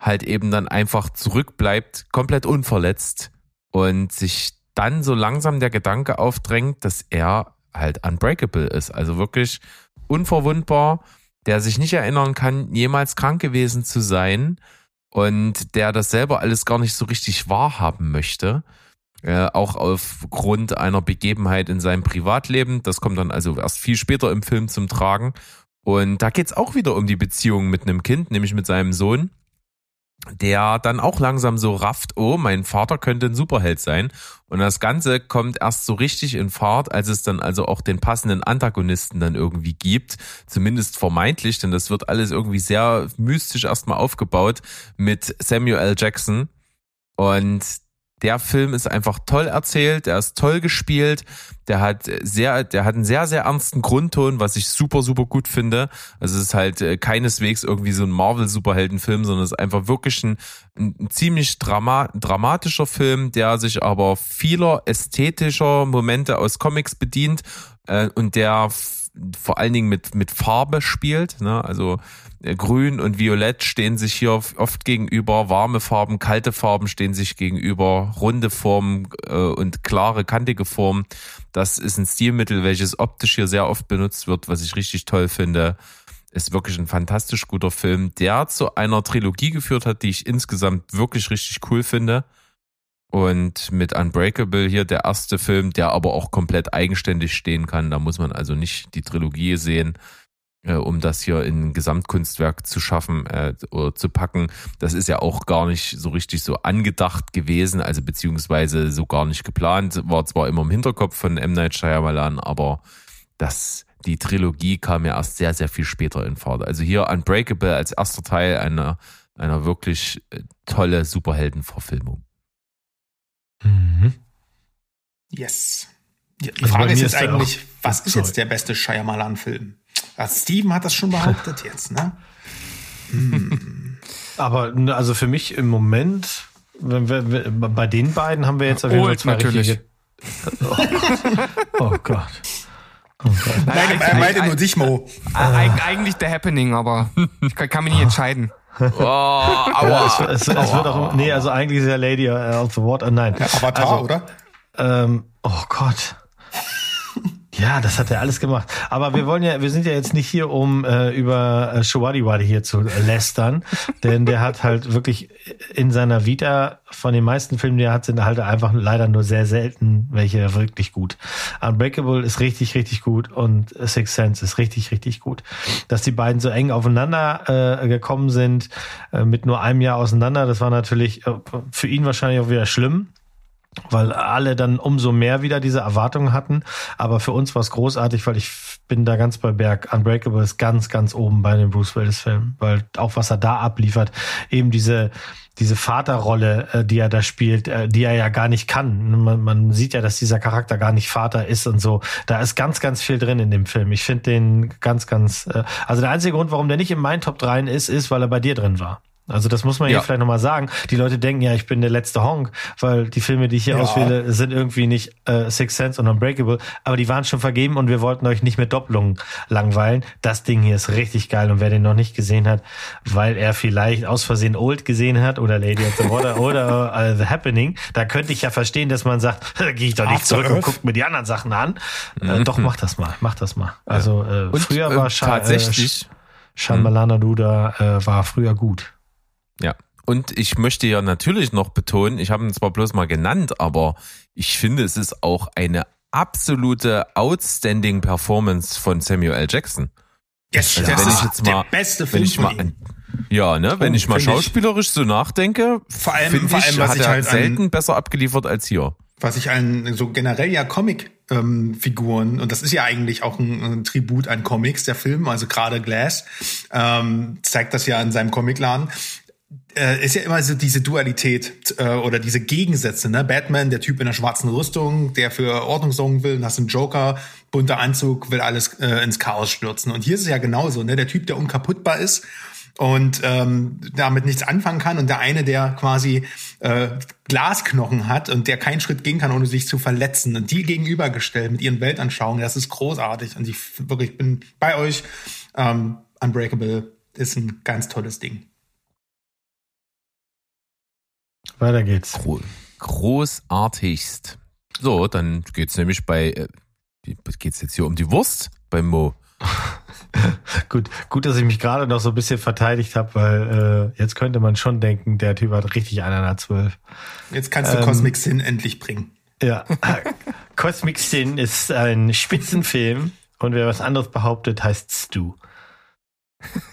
halt eben dann einfach zurückbleibt, komplett unverletzt und sich dann so langsam der Gedanke aufdrängt, dass er halt unbreakable ist. Also wirklich unverwundbar, der sich nicht erinnern kann, jemals krank gewesen zu sein und der das selber alles gar nicht so richtig wahrhaben möchte. Äh, auch aufgrund einer Begebenheit in seinem Privatleben. Das kommt dann also erst viel später im Film zum Tragen. Und da geht's auch wieder um die Beziehung mit einem Kind, nämlich mit seinem Sohn der dann auch langsam so rafft, oh, mein Vater könnte ein Superheld sein. Und das Ganze kommt erst so richtig in Fahrt, als es dann also auch den passenden Antagonisten dann irgendwie gibt. Zumindest vermeintlich, denn das wird alles irgendwie sehr mystisch erstmal aufgebaut mit Samuel L. Jackson. Und der Film ist einfach toll erzählt, der ist toll gespielt, der hat sehr, der hat einen sehr, sehr ernsten Grundton, was ich super, super gut finde. Also es ist halt äh, keineswegs irgendwie so ein Marvel-Superheldenfilm, sondern es ist einfach wirklich ein, ein ziemlich drama dramatischer Film, der sich aber vieler ästhetischer Momente aus Comics bedient äh, und der vor allen Dingen mit, mit Farbe spielt. Ne? Also Grün und Violett stehen sich hier oft gegenüber, warme Farben, kalte Farben stehen sich gegenüber, runde Formen äh, und klare, kantige Formen. Das ist ein Stilmittel, welches optisch hier sehr oft benutzt wird, was ich richtig toll finde. Ist wirklich ein fantastisch guter Film, der zu einer Trilogie geführt hat, die ich insgesamt wirklich richtig cool finde. Und mit Unbreakable hier der erste Film, der aber auch komplett eigenständig stehen kann. Da muss man also nicht die Trilogie sehen äh, um das hier in Gesamtkunstwerk zu schaffen äh, oder zu packen. Das ist ja auch gar nicht so richtig so angedacht gewesen, also beziehungsweise so gar nicht geplant. War zwar immer im Hinterkopf von M. Night Shyamalan, aber das, die Trilogie kam ja erst sehr, sehr viel später in Fahrt. Also hier Unbreakable als erster Teil einer, einer wirklich äh, tolle Superheldenverfilmung. Mhm. Yes. Die also Frage ist jetzt eigentlich, was ist jetzt der beste Shyamalan-Film? Also Steven hat das schon behauptet [laughs] jetzt, ne? Hm. Aber also für mich im Moment, wenn wir, bei den beiden haben wir jetzt auf jeden Fall zwei natürlich. richtige. [laughs] Oh, oh Gott. Oh Nein, er meinte nur dich, Mo. Eigentlich The Happening, aber ich kann mich nicht [laughs] entscheiden. Oh, aua. es, es, es wird auch, nee, also eigentlich ist ja Lady of the Water, nein. Ja, Avatar, also, oder? Ähm, oh Gott. Ja, das hat er alles gemacht. Aber wir wollen ja, wir sind ja jetzt nicht hier, um äh, über äh, Shawadiwadi hier zu lästern, [laughs] denn der hat halt wirklich in seiner Vita von den meisten Filmen, die er hat, sind halt einfach leider nur sehr selten welche wirklich gut. Unbreakable ist richtig, richtig gut und Six Sense ist richtig, richtig gut. Dass die beiden so eng aufeinander äh, gekommen sind, äh, mit nur einem Jahr auseinander, das war natürlich äh, für ihn wahrscheinlich auch wieder schlimm weil alle dann umso mehr wieder diese Erwartungen hatten. Aber für uns war es großartig, weil ich bin da ganz bei Berg. Unbreakable ist ganz, ganz oben bei den Bruce Willis Filmen, weil auch was er da abliefert, eben diese diese Vaterrolle, äh, die er da spielt, äh, die er ja gar nicht kann. Man, man sieht ja, dass dieser Charakter gar nicht Vater ist und so. Da ist ganz, ganz viel drin in dem Film. Ich finde den ganz, ganz. Äh, also der einzige Grund, warum der nicht in meinen Top 3 ist, ist, weil er bei dir drin war. Also das muss man ja. hier vielleicht nochmal sagen. Die Leute denken ja, ich bin der letzte Honk, weil die Filme, die ich hier ja. auswähle, sind irgendwie nicht äh, Six Sense und Unbreakable, aber die waren schon vergeben und wir wollten euch nicht mit Doppelungen langweilen. Das Ding hier ist richtig geil und wer den noch nicht gesehen hat, weil er vielleicht aus Versehen Old gesehen hat oder Lady of the Water [laughs] oder uh, The Happening, da könnte ich ja verstehen, dass man sagt, [laughs] gehe ich doch nicht After zurück Earth. und guckt mir die anderen Sachen an. Äh, mhm. Äh, doch, mach das mal, mach das mal. Also äh, und, früher war äh, tatsächlich äh, Shanmalana Duda äh, war früher gut. Ja. Und ich möchte ja natürlich noch betonen, ich habe ihn zwar bloß mal genannt, aber ich finde, es ist auch eine absolute outstanding Performance von Samuel L. Jackson. Yes, also, das wenn ich jetzt mal, der beste Film ich mal an, ja, ne, wenn ich mal schauspielerisch ich, so nachdenke, vor allem, vor allem, was hat ich er halt selten an, besser abgeliefert als hier. Was ich an so generell ja Comic ähm, und das ist ja eigentlich auch ein, ein Tribut an Comics der Film, also gerade Glass ähm, zeigt das ja in seinem Comicladen äh, ist ja immer so diese Dualität äh, oder diese Gegensätze. Ne? Batman, der Typ in der schwarzen Rüstung, der für Ordnung sorgen will, und hast einen Joker, bunter Anzug, will alles äh, ins Chaos stürzen. Und hier ist es ja genauso. Ne? Der Typ, der unkaputtbar ist und ähm, damit nichts anfangen kann und der eine, der quasi äh, Glasknochen hat und der keinen Schritt gehen kann, ohne sich zu verletzen. Und die gegenübergestellt mit ihren Weltanschauungen, das ist großartig. Und ich wirklich bin bei euch. Ähm, Unbreakable ist ein ganz tolles Ding. Weiter geht's. Gro großartigst. So, dann geht's nämlich bei, äh, geht's jetzt hier um die Wurst beim Mo. [laughs] gut, gut, dass ich mich gerade noch so ein bisschen verteidigt habe, weil äh, jetzt könnte man schon denken, der Typ hat richtig einer nach zwölf. Jetzt kannst du ähm, Cosmic Sin endlich bringen. Ja, [laughs] Cosmic Sin ist ein Spitzenfilm und wer was anderes behauptet, heißt Stu.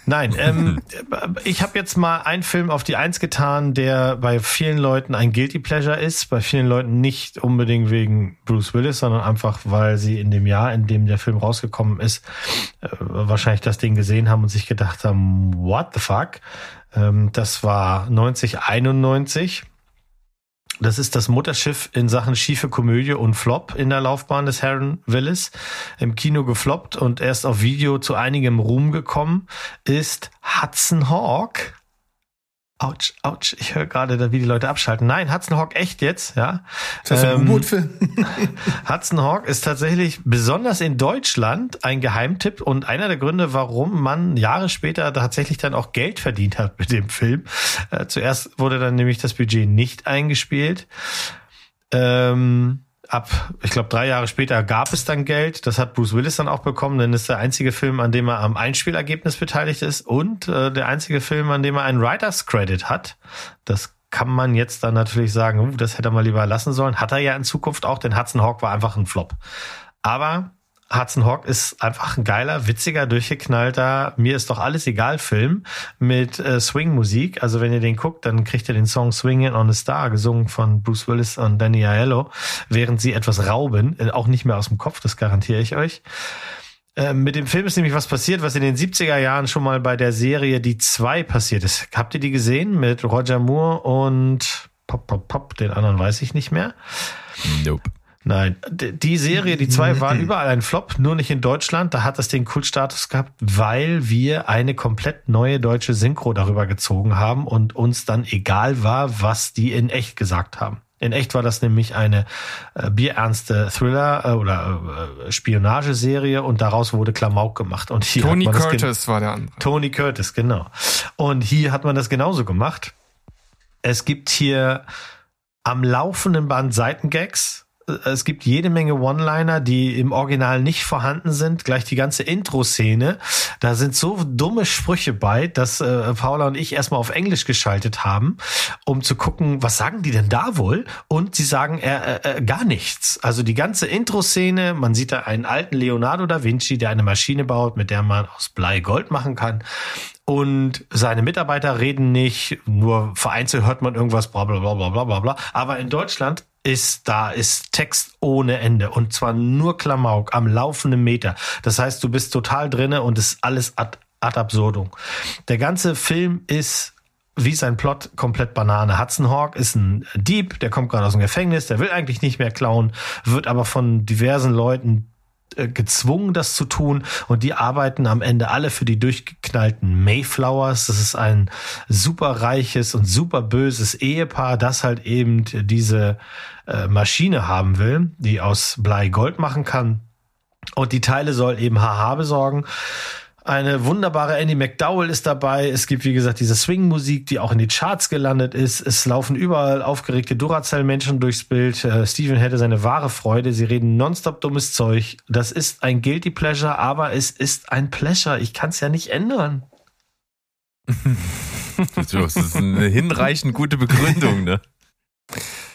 Nein, ähm, ich habe jetzt mal einen Film auf die Eins getan, der bei vielen Leuten ein Guilty Pleasure ist, bei vielen Leuten nicht unbedingt wegen Bruce Willis, sondern einfach, weil sie in dem Jahr, in dem der Film rausgekommen ist, äh, wahrscheinlich das Ding gesehen haben und sich gedacht haben, what the fuck? Ähm, das war 1991 das ist das Mutterschiff in Sachen schiefe Komödie und Flop in der Laufbahn des Herrn Willis. Im Kino gefloppt und erst auf Video zu einigem Ruhm gekommen ist Hudson Hawk Autsch, Autsch, ich höre gerade, wie die Leute abschalten. Nein, Hudson Hawk echt jetzt, ja. Ist das ein ähm, U-Boot-Film? [laughs] Hudson Hawk ist tatsächlich besonders in Deutschland ein Geheimtipp und einer der Gründe, warum man Jahre später tatsächlich dann auch Geld verdient hat mit dem Film. Äh, zuerst wurde dann nämlich das Budget nicht eingespielt. Ähm, ab, ich glaube, drei Jahre später gab es dann Geld. Das hat Bruce Willis dann auch bekommen, denn ist der einzige Film, an dem er am Einspielergebnis beteiligt ist und äh, der einzige Film, an dem er einen Writers Credit hat. Das kann man jetzt dann natürlich sagen, uh, das hätte er mal lieber lassen sollen. Hat er ja in Zukunft auch, denn Hudson Hawk war einfach ein Flop. Aber Hudson Hawk ist einfach ein geiler, witziger, durchgeknallter, mir ist doch alles egal Film mit äh, Swing-Musik. Also wenn ihr den guckt, dann kriegt ihr den Song Swinging on a Star, gesungen von Bruce Willis und Danny Aiello, während sie etwas rauben, äh, auch nicht mehr aus dem Kopf, das garantiere ich euch. Äh, mit dem Film ist nämlich was passiert, was in den 70er Jahren schon mal bei der Serie Die Zwei passiert ist. Habt ihr die gesehen? Mit Roger Moore und Pop, Pop, Pop, den anderen weiß ich nicht mehr. Nope. Nein, die Serie, die zwei, war überall ein Flop, nur nicht in Deutschland. Da hat es den Kultstatus gehabt, weil wir eine komplett neue deutsche Synchro darüber gezogen haben und uns dann egal war, was die in echt gesagt haben. In echt war das nämlich eine äh, bierernste Thriller äh, oder äh, Spionageserie und daraus wurde Klamauk gemacht. Und hier Tony Curtis war der andere. Tony Curtis, genau. Und hier hat man das genauso gemacht. Es gibt hier am laufenden Band Seitengags es gibt jede Menge One-Liner, die im Original nicht vorhanden sind. Gleich die ganze Intro-Szene. Da sind so dumme Sprüche bei, dass äh, Paula und ich erstmal auf Englisch geschaltet haben, um zu gucken, was sagen die denn da wohl? Und sie sagen äh, äh, gar nichts. Also die ganze Intro-Szene, man sieht da einen alten Leonardo da Vinci, der eine Maschine baut, mit der man aus Blei Gold machen kann. Und seine Mitarbeiter reden nicht, nur vereinzelt hört man irgendwas, bla bla bla bla bla bla. Aber in Deutschland ist da, ist Text ohne Ende und zwar nur Klamauk am laufenden Meter. Das heißt, du bist total drinne und ist alles ad, ad absurdum. Der ganze Film ist wie sein Plot komplett Banane. Hudson Hawk ist ein Dieb, der kommt gerade aus dem Gefängnis, der will eigentlich nicht mehr klauen, wird aber von diversen Leuten gezwungen, das zu tun. Und die arbeiten am Ende alle für die durchgeknallten Mayflowers. Das ist ein super reiches und super böses Ehepaar, das halt eben diese äh, Maschine haben will, die aus Blei Gold machen kann. Und die Teile soll eben HH besorgen. Eine wunderbare Andy McDowell ist dabei. Es gibt, wie gesagt, diese Swing-Musik, die auch in die Charts gelandet ist. Es laufen überall aufgeregte Duracell-Menschen durchs Bild. Äh, Steven hätte seine wahre Freude. Sie reden nonstop dummes Zeug. Das ist ein Guilty Pleasure, aber es ist ein Pleasure. Ich kann es ja nicht ändern. [laughs] das ist eine hinreichend gute Begründung, ne? [laughs]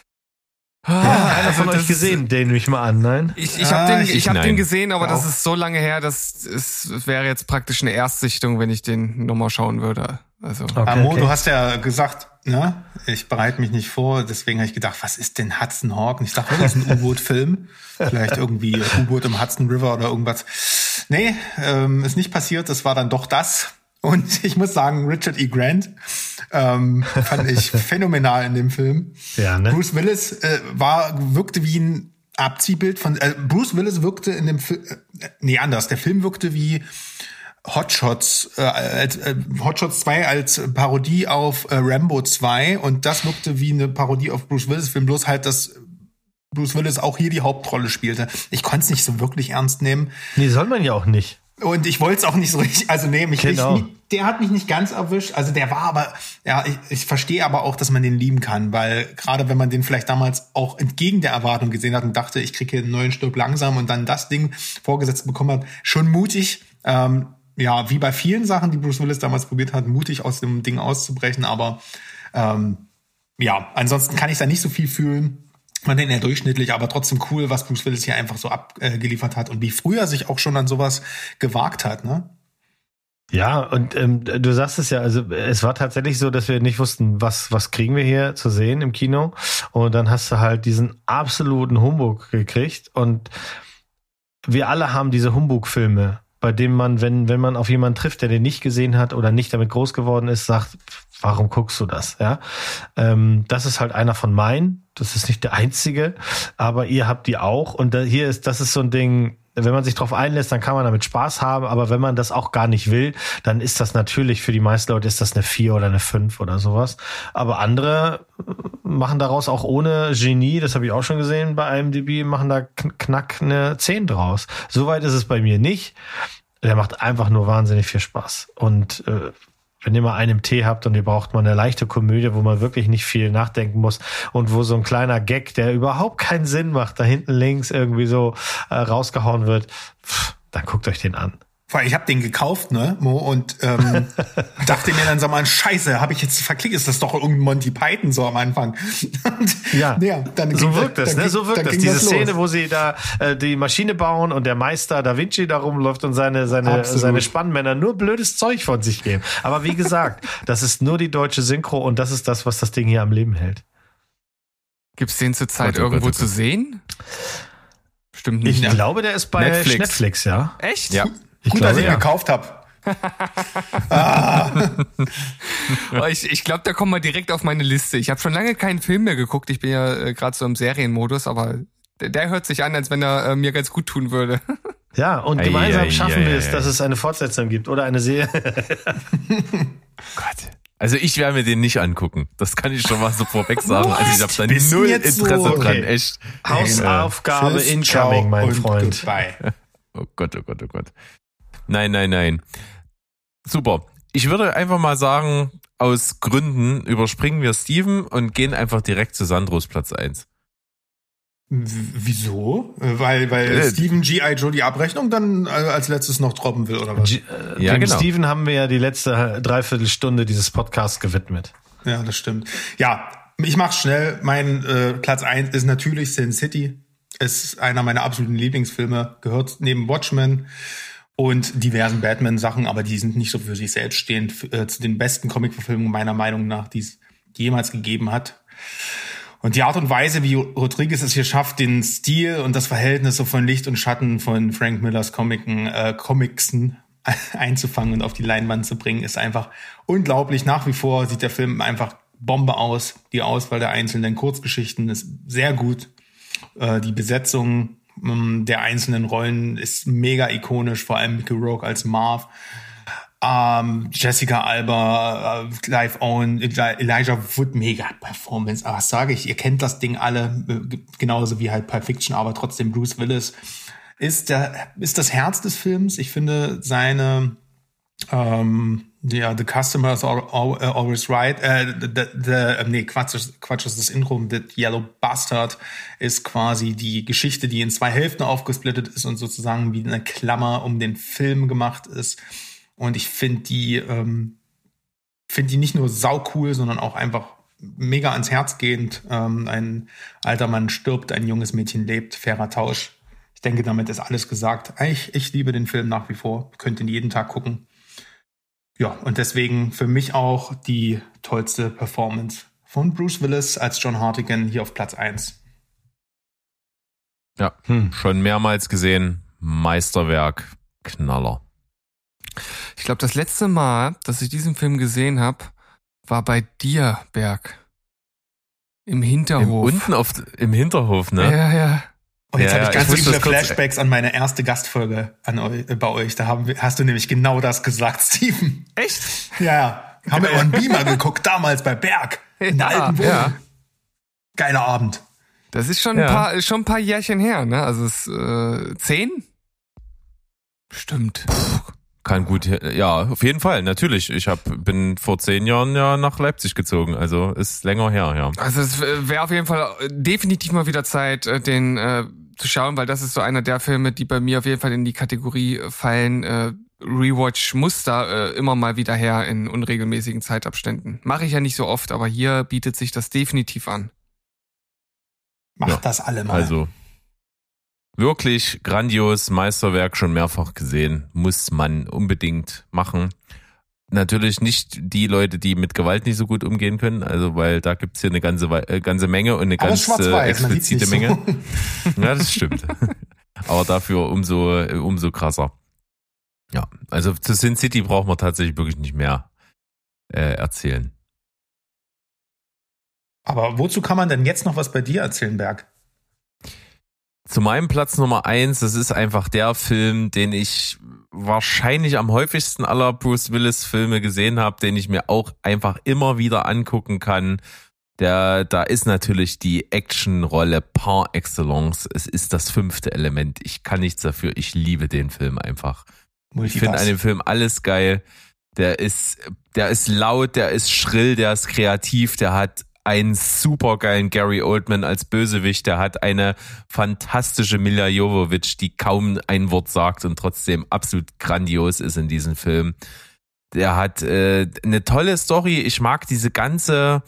Ah, ja, einer von euch gesehen, den nehme ich mal an, nein? Ich, ich habe ah, den, ich, ich hab den gesehen, aber das ist so lange her, dass es wäre jetzt praktisch eine Erstsichtung, wenn ich den nochmal schauen würde. Also. Okay, Amo, okay. du hast ja gesagt, ne, ich bereite mich nicht vor, deswegen habe ich gedacht, was ist denn Hudson Hawk? Und ich dachte, das ist ein U-Boot-Film. [laughs] Vielleicht irgendwie U-Boot im Hudson River oder irgendwas. Nee, ähm, ist nicht passiert, es war dann doch das. Und [laughs] ich muss sagen, Richard E. Grant ähm, fand ich [laughs] phänomenal in dem Film. Ja, ne? Bruce Willis äh, war wirkte wie ein Abziehbild von äh, Bruce Willis wirkte in dem Film äh, nee anders, der Film wirkte wie Hotshots äh, als äh, Hotshots 2 als Parodie auf äh, Rambo 2 und das wirkte wie eine Parodie auf Bruce Willis Film bloß halt dass Bruce Willis auch hier die Hauptrolle spielte. Ich konnte es nicht so wirklich ernst nehmen. Nee, soll man ja auch nicht. Und ich wollte es auch nicht so richtig, also nee, mich genau. nicht, der hat mich nicht ganz erwischt. Also der war aber, ja, ich, ich verstehe aber auch, dass man den lieben kann, weil gerade wenn man den vielleicht damals auch entgegen der Erwartung gesehen hat und dachte, ich kriege hier einen neuen Stück langsam und dann das Ding vorgesetzt bekommen hat, schon mutig. Ähm, ja, wie bei vielen Sachen, die Bruce Willis damals probiert hat, mutig aus dem Ding auszubrechen. Aber ähm, ja, ansonsten kann ich da nicht so viel fühlen man den eher durchschnittlich, aber trotzdem cool, was Bruce Willis hier einfach so abgeliefert hat und wie früher sich auch schon an sowas gewagt hat, ne? Ja, und ähm, du sagst es ja, also es war tatsächlich so, dass wir nicht wussten, was, was kriegen wir hier zu sehen im Kino. Und dann hast du halt diesen absoluten Humbug gekriegt. Und wir alle haben diese Humbug-Filme, bei denen man, wenn, wenn man auf jemanden trifft, der den nicht gesehen hat oder nicht damit groß geworden ist, sagt, warum guckst du das? Ja, ähm, das ist halt einer von meinen. Das ist nicht der einzige, aber ihr habt die auch. Und da, hier ist, das ist so ein Ding. Wenn man sich darauf einlässt, dann kann man damit Spaß haben, aber wenn man das auch gar nicht will, dann ist das natürlich für die meisten Leute ist das eine vier oder eine fünf oder sowas. Aber andere machen daraus auch ohne Genie, das habe ich auch schon gesehen bei IMDb, machen da knack eine zehn draus. Soweit ist es bei mir nicht. Der macht einfach nur wahnsinnig viel Spaß. Und äh, wenn ihr mal einen Tee habt und ihr braucht mal eine leichte Komödie, wo man wirklich nicht viel nachdenken muss und wo so ein kleiner Gag, der überhaupt keinen Sinn macht, da hinten links irgendwie so äh, rausgehauen wird, pff, dann guckt euch den an. Ich habe den gekauft, ne, Mo, und ähm, [laughs] dachte mir dann so mal, Scheiße, habe ich jetzt verklickt, ist das doch irgendein Monty Python so am Anfang. [laughs] ja, ja dann so wirkt das, ne? So wirkt das. Diese Szene, wo sie da äh, die Maschine bauen und der Meister Da Vinci da rumläuft und seine seine seine Spannmänner nur blödes Zeug von sich geben. Aber wie gesagt, [laughs] das ist nur die deutsche Synchro und das ist das, was das Ding hier am Leben hält. Gibt's den zurzeit oh, irgendwo oh, zu sehen? Stimmt nicht. Ich glaube, der ist bei Netflix, Netflix ja. Echt? Ja. Ich Gut, glaube, dass ich ja. gekauft habe. [laughs] ah. [laughs] ich ich glaube, da kommen wir direkt auf meine Liste. Ich habe schon lange keinen Film mehr geguckt. Ich bin ja äh, gerade so im Serienmodus, aber Der, der hört sich an, als wenn er äh, mir ganz gut tun würde. [laughs] Ja, und ei, gemeinsam ei, schaffen ei, wir es, dass es eine Fortsetzung gibt oder eine Serie. Gott. Also ich werde mir den nicht angucken. Das kann ich schon mal so vorweg sagen. Also ich habe da null Interesse so? dran. Okay. Echt. Hausaufgabe äh, incoming, mein Freund. Goodbye. Oh Gott, oh Gott, oh Gott. Nein, nein, nein. Super. Ich würde einfach mal sagen, aus Gründen überspringen wir Steven und gehen einfach direkt zu Sandros Platz 1. Wieso? Äh, weil, weil äh, Steven G.I. Joe die Abrechnung dann äh, als letztes noch droppen will, oder was? G äh, ja, genau. Steven haben wir ja die letzte Dreiviertelstunde dieses Podcasts gewidmet. Ja, das stimmt. Ja, ich mach's schnell. Mein äh, Platz 1 ist natürlich Sin City. Ist einer meiner absoluten Lieblingsfilme. Gehört neben Watchmen und diversen Batman-Sachen, aber die sind nicht so für sich selbst stehend äh, zu den besten Comic-Verfilmungen meiner Meinung nach, die es jemals gegeben hat. Und die Art und Weise, wie Rodriguez es hier schafft, den Stil und das Verhältnis so von Licht und Schatten von Frank Millers Comiken, äh, Comicsen [laughs] einzufangen und auf die Leinwand zu bringen, ist einfach unglaublich. Nach wie vor sieht der Film einfach Bombe aus. Die Auswahl der einzelnen Kurzgeschichten ist sehr gut. Äh, die Besetzung der einzelnen Rollen ist mega ikonisch, vor allem Mickey Rourke als Marv. Ähm, Jessica Alba, äh, Clive Owen, Elijah Wood, mega Performance. Aber was sage ich, ihr kennt das Ding alle, äh, genauso wie halt Pulp Fiction, aber trotzdem Bruce Willis ist der, ist das Herz des Films. Ich finde seine, ähm, ja, The Customer is always right. Äh, the, the, nee, Quatsch, Quatsch ist das Intro. The Yellow Bastard ist quasi die Geschichte, die in zwei Hälften aufgesplittet ist und sozusagen wie eine Klammer um den Film gemacht ist. Und ich finde die, ähm, finde die nicht nur sau cool, sondern auch einfach mega ans Herz gehend. Ähm, ein alter Mann stirbt, ein junges Mädchen lebt, fairer Tausch. Ich denke, damit ist alles gesagt. Ich, ich liebe den Film nach wie vor. Könnt ihn jeden Tag gucken. Ja, und deswegen für mich auch die tollste Performance von Bruce Willis als John Hartigan hier auf Platz 1. Ja, hm, schon mehrmals gesehen. Meisterwerk, Knaller. Ich glaube, das letzte Mal, dass ich diesen Film gesehen habe, war bei dir, Berg. Im Hinterhof. Im, unten auf, im Hinterhof, ne? Ja, ja. Und jetzt ja, habe ich ganz ich viele Flashbacks an meine erste Gastfolge an euch, bei euch. Da haben, hast du nämlich genau das gesagt, [laughs] Steven. Echt? Ja. Haben wir einen Beamer geguckt, damals bei Berg. In der ja, alten Wohnung. Ja. Geiler Abend. Das ist schon, ja. ein paar, schon ein paar Jährchen her, ne? Also es äh, zehn? Stimmt. Puh. Kann gut, ja, auf jeden Fall, natürlich. Ich hab, bin vor zehn Jahren ja nach Leipzig gezogen, also ist länger her, ja. Also es wäre auf jeden Fall definitiv mal wieder Zeit, äh, den äh, zu schauen, weil das ist so einer der Filme, die bei mir auf jeden Fall in die Kategorie fallen. Äh, Rewatch muss da äh, immer mal wieder her in unregelmäßigen Zeitabständen. Mache ich ja nicht so oft, aber hier bietet sich das definitiv an. Macht ja, das alle mal. Also Wirklich grandios, Meisterwerk schon mehrfach gesehen, muss man unbedingt machen. Natürlich nicht die Leute, die mit Gewalt nicht so gut umgehen können, also weil da gibt's hier eine ganze, äh, ganze Menge und eine Aber ganz äh, explizite Menge. So. Ja, das stimmt. [laughs] Aber dafür umso, umso krasser. Ja, also zu Sin City braucht man tatsächlich wirklich nicht mehr äh, erzählen. Aber wozu kann man denn jetzt noch was bei dir erzählen, Berg? Zu meinem Platz Nummer eins, das ist einfach der Film, den ich wahrscheinlich am häufigsten aller Bruce Willis Filme gesehen habe, den ich mir auch einfach immer wieder angucken kann. Der, da ist natürlich die Actionrolle par excellence. Es ist das fünfte Element. Ich kann nichts dafür. Ich liebe den Film einfach. Ich finde an dem Film alles geil. Der ist, der ist laut, der ist schrill, der ist kreativ, der hat einen supergeilen Gary Oldman als Bösewicht. Der hat eine fantastische Milja Jovovich, die kaum ein Wort sagt und trotzdem absolut grandios ist in diesem Film. Der hat äh, eine tolle Story. Ich mag diese ganze,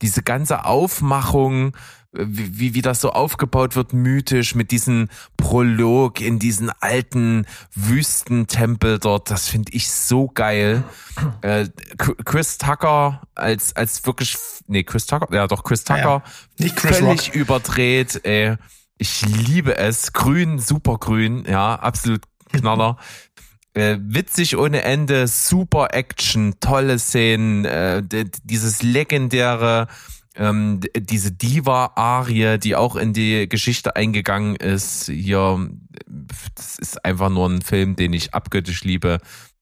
diese ganze Aufmachung wie, wie das so aufgebaut wird, mythisch, mit diesem Prolog in diesen alten Wüstentempel dort. Das finde ich so geil. Äh, Chris Tucker als, als wirklich, nee, Chris Tucker, ja doch, Chris Tucker, ja, ja. Nicht Chris völlig Rock. überdreht, ey. Ich liebe es. Grün, super grün, ja, absolut Knaller. [laughs] Äh, witzig ohne Ende, super Action, tolle Szenen, äh, dieses legendäre Ähm, diese Diva-Arie, die auch in die Geschichte eingegangen ist, hier, das ist einfach nur ein Film, den ich abgöttisch liebe,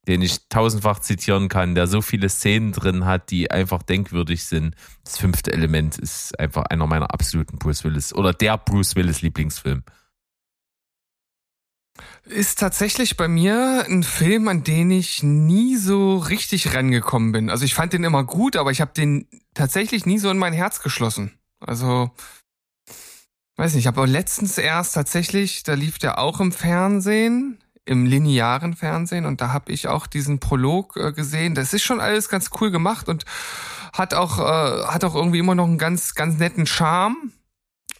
den ich tausendfach zitieren kann, der so viele Szenen drin hat, die einfach denkwürdig sind. Das fünfte Element ist einfach einer meiner absoluten Bruce Willis oder der Bruce Willis Lieblingsfilm. Ist tatsächlich bei mir ein Film, an den ich nie so richtig rangekommen bin. Also ich fand den immer gut, aber ich habe den tatsächlich nie so in mein Herz geschlossen. Also weiß nicht, ich habe letztens erst tatsächlich, da lief der auch im Fernsehen, im linearen Fernsehen und da habe ich auch diesen Prolog äh, gesehen. Das ist schon alles ganz cool gemacht und hat auch äh, hat auch irgendwie immer noch einen ganz ganz netten Charme,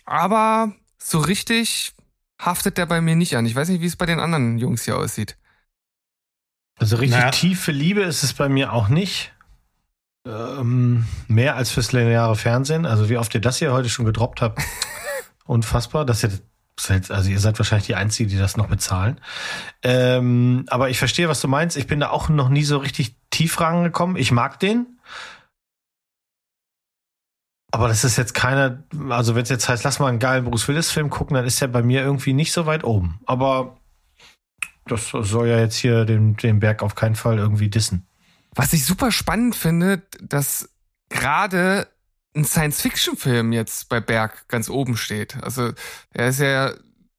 aber so richtig haftet der bei mir nicht an. Ich weiß nicht, wie es bei den anderen Jungs hier aussieht. Also richtig naja. tiefe Liebe ist es bei mir auch nicht. Ähm, mehr als fürs lineare Fernsehen. Also wie oft ihr das hier heute schon gedroppt habt. [laughs] Unfassbar, dass ihr also ihr seid wahrscheinlich die Einzigen, die das noch bezahlen. Ähm, aber ich verstehe, was du meinst. Ich bin da auch noch nie so richtig tief rangekommen. Ich mag den. Aber das ist jetzt keiner, also wenn es jetzt heißt, lass mal einen geilen Bruce Willis-Film gucken, dann ist er bei mir irgendwie nicht so weit oben. Aber das soll ja jetzt hier den, den Berg auf keinen Fall irgendwie dissen. Was ich super spannend finde, dass gerade ein Science-Fiction-Film jetzt bei Berg ganz oben steht. Also er ist ja,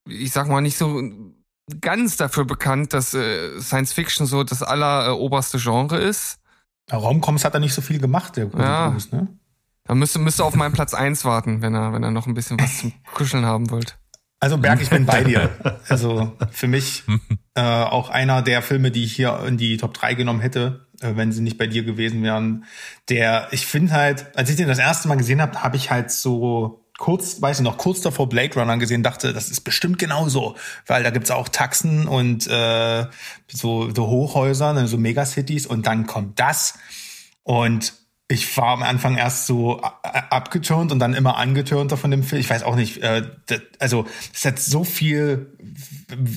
ich sag mal, nicht so ganz dafür bekannt, dass äh, Science-Fiction so das alleroberste Genre ist. Raumcoms hat er nicht so viel gemacht, der ja. Bruce, ne? Da müsste, müsste auf meinen Platz eins warten, wenn er, wenn er noch ein bisschen was zum Kuscheln haben wollt. Also Berg, ich bin bei dir. [laughs] Also für mich äh, auch einer der Filme, die ich hier in die Top 3 genommen hätte, äh, wenn sie nicht bei dir gewesen wären. Der, ich finde halt, als ich den das erste Mal gesehen habe, habe ich halt so kurz, weiß ich noch, kurz davor Blade Runner gesehen, dachte, das ist bestimmt genauso, weil da gibt's auch Taxen und äh, so, so Hochhäuser, ne, so Megacities und dann kommt das und ich war am Anfang erst so abgeturnt und dann immer angeturnter von dem Film. Ich weiß auch nicht, äh, das, also es hat so viel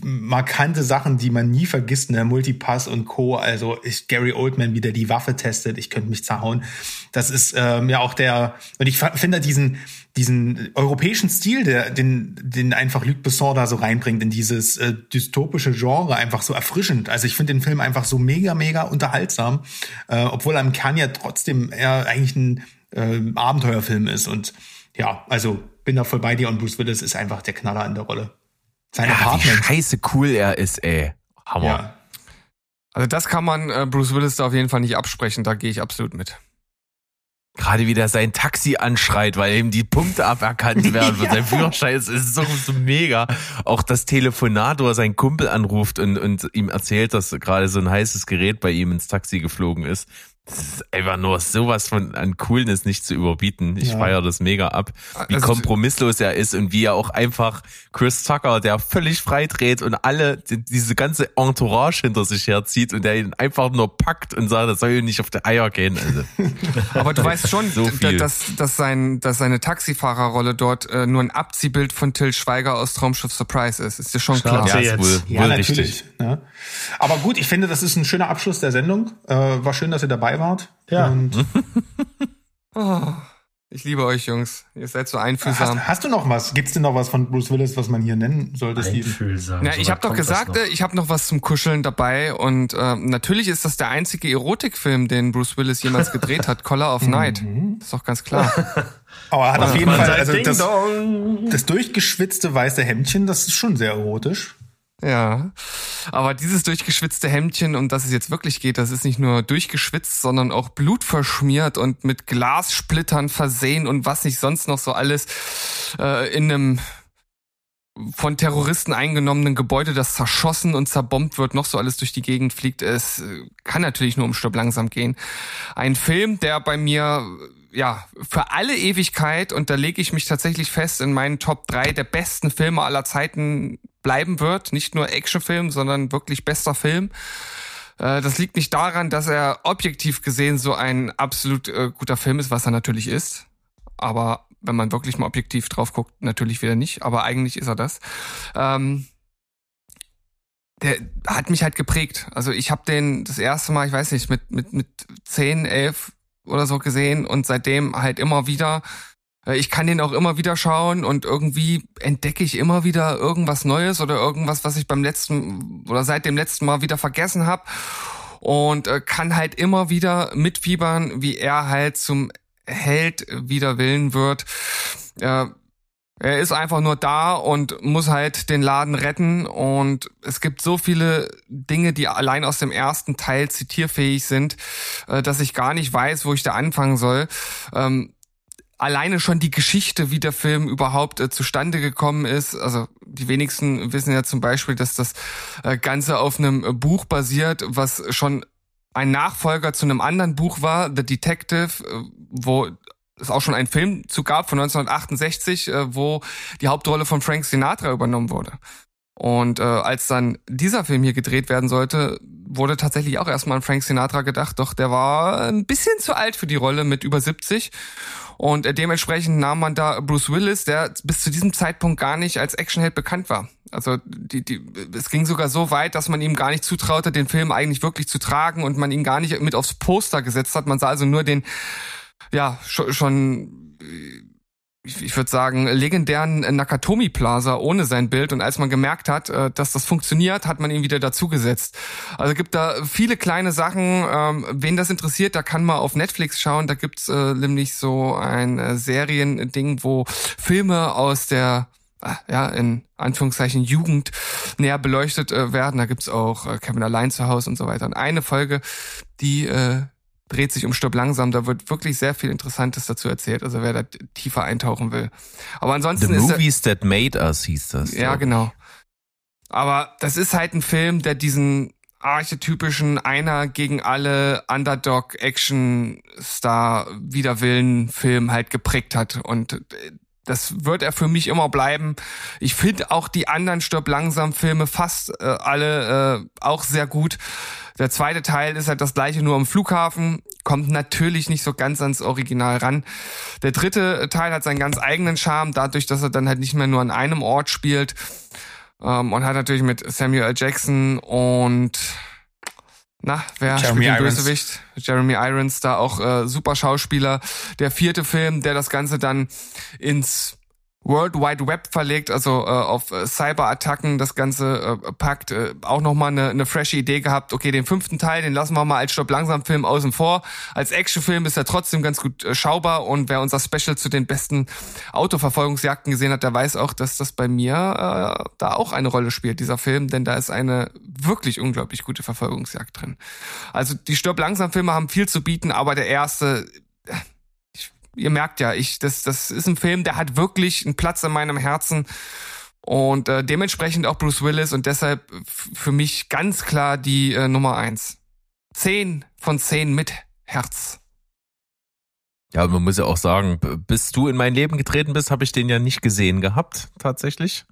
markante Sachen, die man nie vergisst, ne? Multipass und Co. Also ich, Gary Oldman wieder die Waffe testet, ich könnte mich zerhauen. Das ist ähm, ja auch der, und ich finde diesen, diesen europäischen Stil, der, den, den einfach Luc Besson da so reinbringt in dieses äh, dystopische Genre, einfach so erfrischend. Also ich finde den Film einfach so mega, mega unterhaltsam, äh, obwohl er im Kern ja trotzdem eher eigentlich ein äh, Abenteuerfilm ist. Und ja, also bin da voll bei dir und Bruce Willis ist einfach der Knaller in der Rolle. Sein ja, Apartment. Wie scheiße cool er ist, ey. Hammer. Ja. Also das kann man äh, Bruce Willis da auf jeden Fall nicht absprechen, da gehe ich absolut mit. Gerade wie der sein Taxi anschreit, weil ihm die Punkte aberkannt werden für [laughs] ja. sein Führerschein. Es ist so, so mega. Auch das Telefonat, wo er seinen Kumpel anruft und, und ihm erzählt, dass gerade so ein heißes Gerät bei ihm ins Taxi geflogen ist. Das ist einfach nur sowas von an Coolness nicht zu überbieten. Ich ja. feiere das mega ab, wie also, kompromisslos er ist und wie er auch einfach Chris Tucker, der völlig freidreht und alle diese ganze Entourage hinter sich herzieht und der ihn einfach nur packt und sagt, das soll ihm nicht auf die Eier gehen. Also. [laughs] Aber du weißt schon, so dass, dass, sein, dass seine Taxifahrerrolle dort äh, nur ein Abziehbild von Till Schweiger aus Traumschiff Surprise ist. Ist dir schon klar? Ja, ist wohl, ja, wohl natürlich. richtig. Ja. Aber gut, ich finde, das ist ein schöner Abschluss der Sendung. Äh, war schön, dass ihr dabei wart. Ja. Und [laughs] oh, ich liebe euch, Jungs. Ihr seid so einfühlsam. Hast, hast, du noch was? Gibt's denn noch was von Bruce Willis, was man hier nennen sollte, Einfühlsam. Ja, ich habe doch gesagt, ich habe noch was zum Kuscheln dabei. Und äh, natürlich ist das der einzige Erotikfilm, den Bruce Willis jemals [laughs] gedreht hat. Collar of Night. Mhm. ist doch ganz klar. [laughs] Aber er hat auf jeden Fall also das, das durchgeschwitzte weiße Hemdchen, das ist schon sehr erotisch. Ja, aber dieses durchgeschwitzte Hemdchen, um das es jetzt wirklich geht, das ist nicht nur durchgeschwitzt, sondern auch blutverschmiert und mit Glassplittern versehen und was nicht sonst noch so alles äh, in einem von Terroristen eingenommenen Gebäude, das zerschossen und zerbombt wird, noch so alles durch die Gegend fliegt. Es kann natürlich nur um Stirb langsam gehen. Ein Film, der bei mir ja, für alle Ewigkeit, und da lege ich mich tatsächlich fest, in meinen Top 3 der besten Filme aller Zeiten bleiben wird. Nicht nur Actionfilm, sondern wirklich bester Film. Äh, das liegt nicht daran, dass er objektiv gesehen so ein absolut äh, guter Film ist, was er natürlich ist. Aber wenn man wirklich mal objektiv drauf guckt, natürlich wieder nicht. Aber eigentlich ist er das. Ähm, der hat mich halt geprägt. Also ich habe den das erste Mal, ich weiß nicht, mit mit mit 10, 11 oder so gesehen und seitdem halt immer wieder. Äh, ich kann den auch immer wieder schauen und irgendwie entdecke ich immer wieder irgendwas Neues oder irgendwas, was ich beim letzten oder seit dem letzten Mal wieder vergessen habe und äh, kann halt immer wieder mitfiebern, wie er halt zum Held wider Willen wird. Äh, er ist einfach nur da und muss halt den Laden retten. Und es gibt so viele Dinge, die allein aus dem ersten Teil zitierfähig sind, äh, dass ich gar nicht weiß, wo ich da anfangen soll. Ähm, alleine schon die Geschichte, wie der Film überhaupt äh, zustande gekommen ist. Also die wenigsten wissen ja zum Beispiel, dass das äh, Ganze auf einem Buch basiert, was schon ein Nachfolger zu einem anderen Buch war, The Detective, wo es auch schon einen Film zu gab von 1968, äh, wo die Hauptrolle von Frank Sinatra übernommen wurde. Und äh, als dann dieser Film hier gedreht werden sollte, wurde tatsächlich auch erstmal an Frank Sinatra gedacht, doch der war ein bisschen zu alt für die Rolle mit über 70. Und äh, dementsprechend nahm man da Bruce Willis, der bis zu diesem Zeitpunkt gar nicht als Actionheld bekannt war. Also die, die, es ging sogar so weit, dass man ihm gar nicht zutraute, den Film eigentlich wirklich zu tragen und man ihn gar nicht mit aufs Poster gesetzt hat. Man sah also nur den ja, schon, schon ich, ich würde sagen, legendären Nakatomi Plaza ohne sein Bild. Und als man gemerkt hat, äh, dass das funktioniert, hat man ihn wieder dazugesetzt. Also gibt da viele kleine Sachen. Ähm, wen das interessiert, da kann man auf Netflix schauen. Da gibt's äh, nämlich so ein äh, Seriending, wo Filme aus der ja, in Anführungszeichen Jugend näher beleuchtet werden. Da gibt's auch Kevin allein zu Hause und so weiter. Und eine Folge, die äh, dreht sich um Stirb langsam. Da wird wirklich sehr viel Interessantes dazu erzählt. Also wer da tiefer eintauchen will. Aber ansonsten The ist Movies That Made Us hieß das. Ja, genau. Aber das ist halt ein Film, der diesen archetypischen einer gegen alle Underdog Action Star Widerwillen Film halt geprägt hat und das wird er für mich immer bleiben. Ich finde auch die anderen Stirb langsam Filme fast äh, alle äh, auch sehr gut. Der zweite Teil ist halt das gleiche nur am Flughafen, kommt natürlich nicht so ganz ans Original ran. Der dritte Teil hat seinen ganz eigenen Charme, dadurch, dass er dann halt nicht mehr nur an einem Ort spielt ähm, und hat natürlich mit Samuel L. Jackson und na, wer Jeremy spielt den Irons. Bösewicht? Jeremy Irons, da auch äh, super Schauspieler. Der vierte Film, der das Ganze dann ins World Wide Web verlegt, also äh, auf äh, Cyberattacken das Ganze äh, packt. Äh, auch nochmal eine, eine frische Idee gehabt. Okay, den fünften Teil, den lassen wir mal als Stopp langsam Film außen vor. Als Actionfilm ist er trotzdem ganz gut äh, schaubar und wer unser Special zu den besten Autoverfolgungsjagden gesehen hat, der weiß auch, dass das bei mir äh, da auch eine Rolle spielt, dieser Film, denn da ist eine wirklich unglaublich gute Verfolgungsjagd drin. Also die Stopp langsam Filme haben viel zu bieten, aber der erste ihr merkt ja, ich, das, das ist ein Film, der hat wirklich einen Platz in meinem Herzen. Und äh, dementsprechend auch Bruce Willis und deshalb für mich ganz klar die äh, Nummer eins. Zehn von zehn mit Herz. Ja, man muss ja auch sagen, bis du in mein Leben getreten bist, habe ich den ja nicht gesehen gehabt, tatsächlich.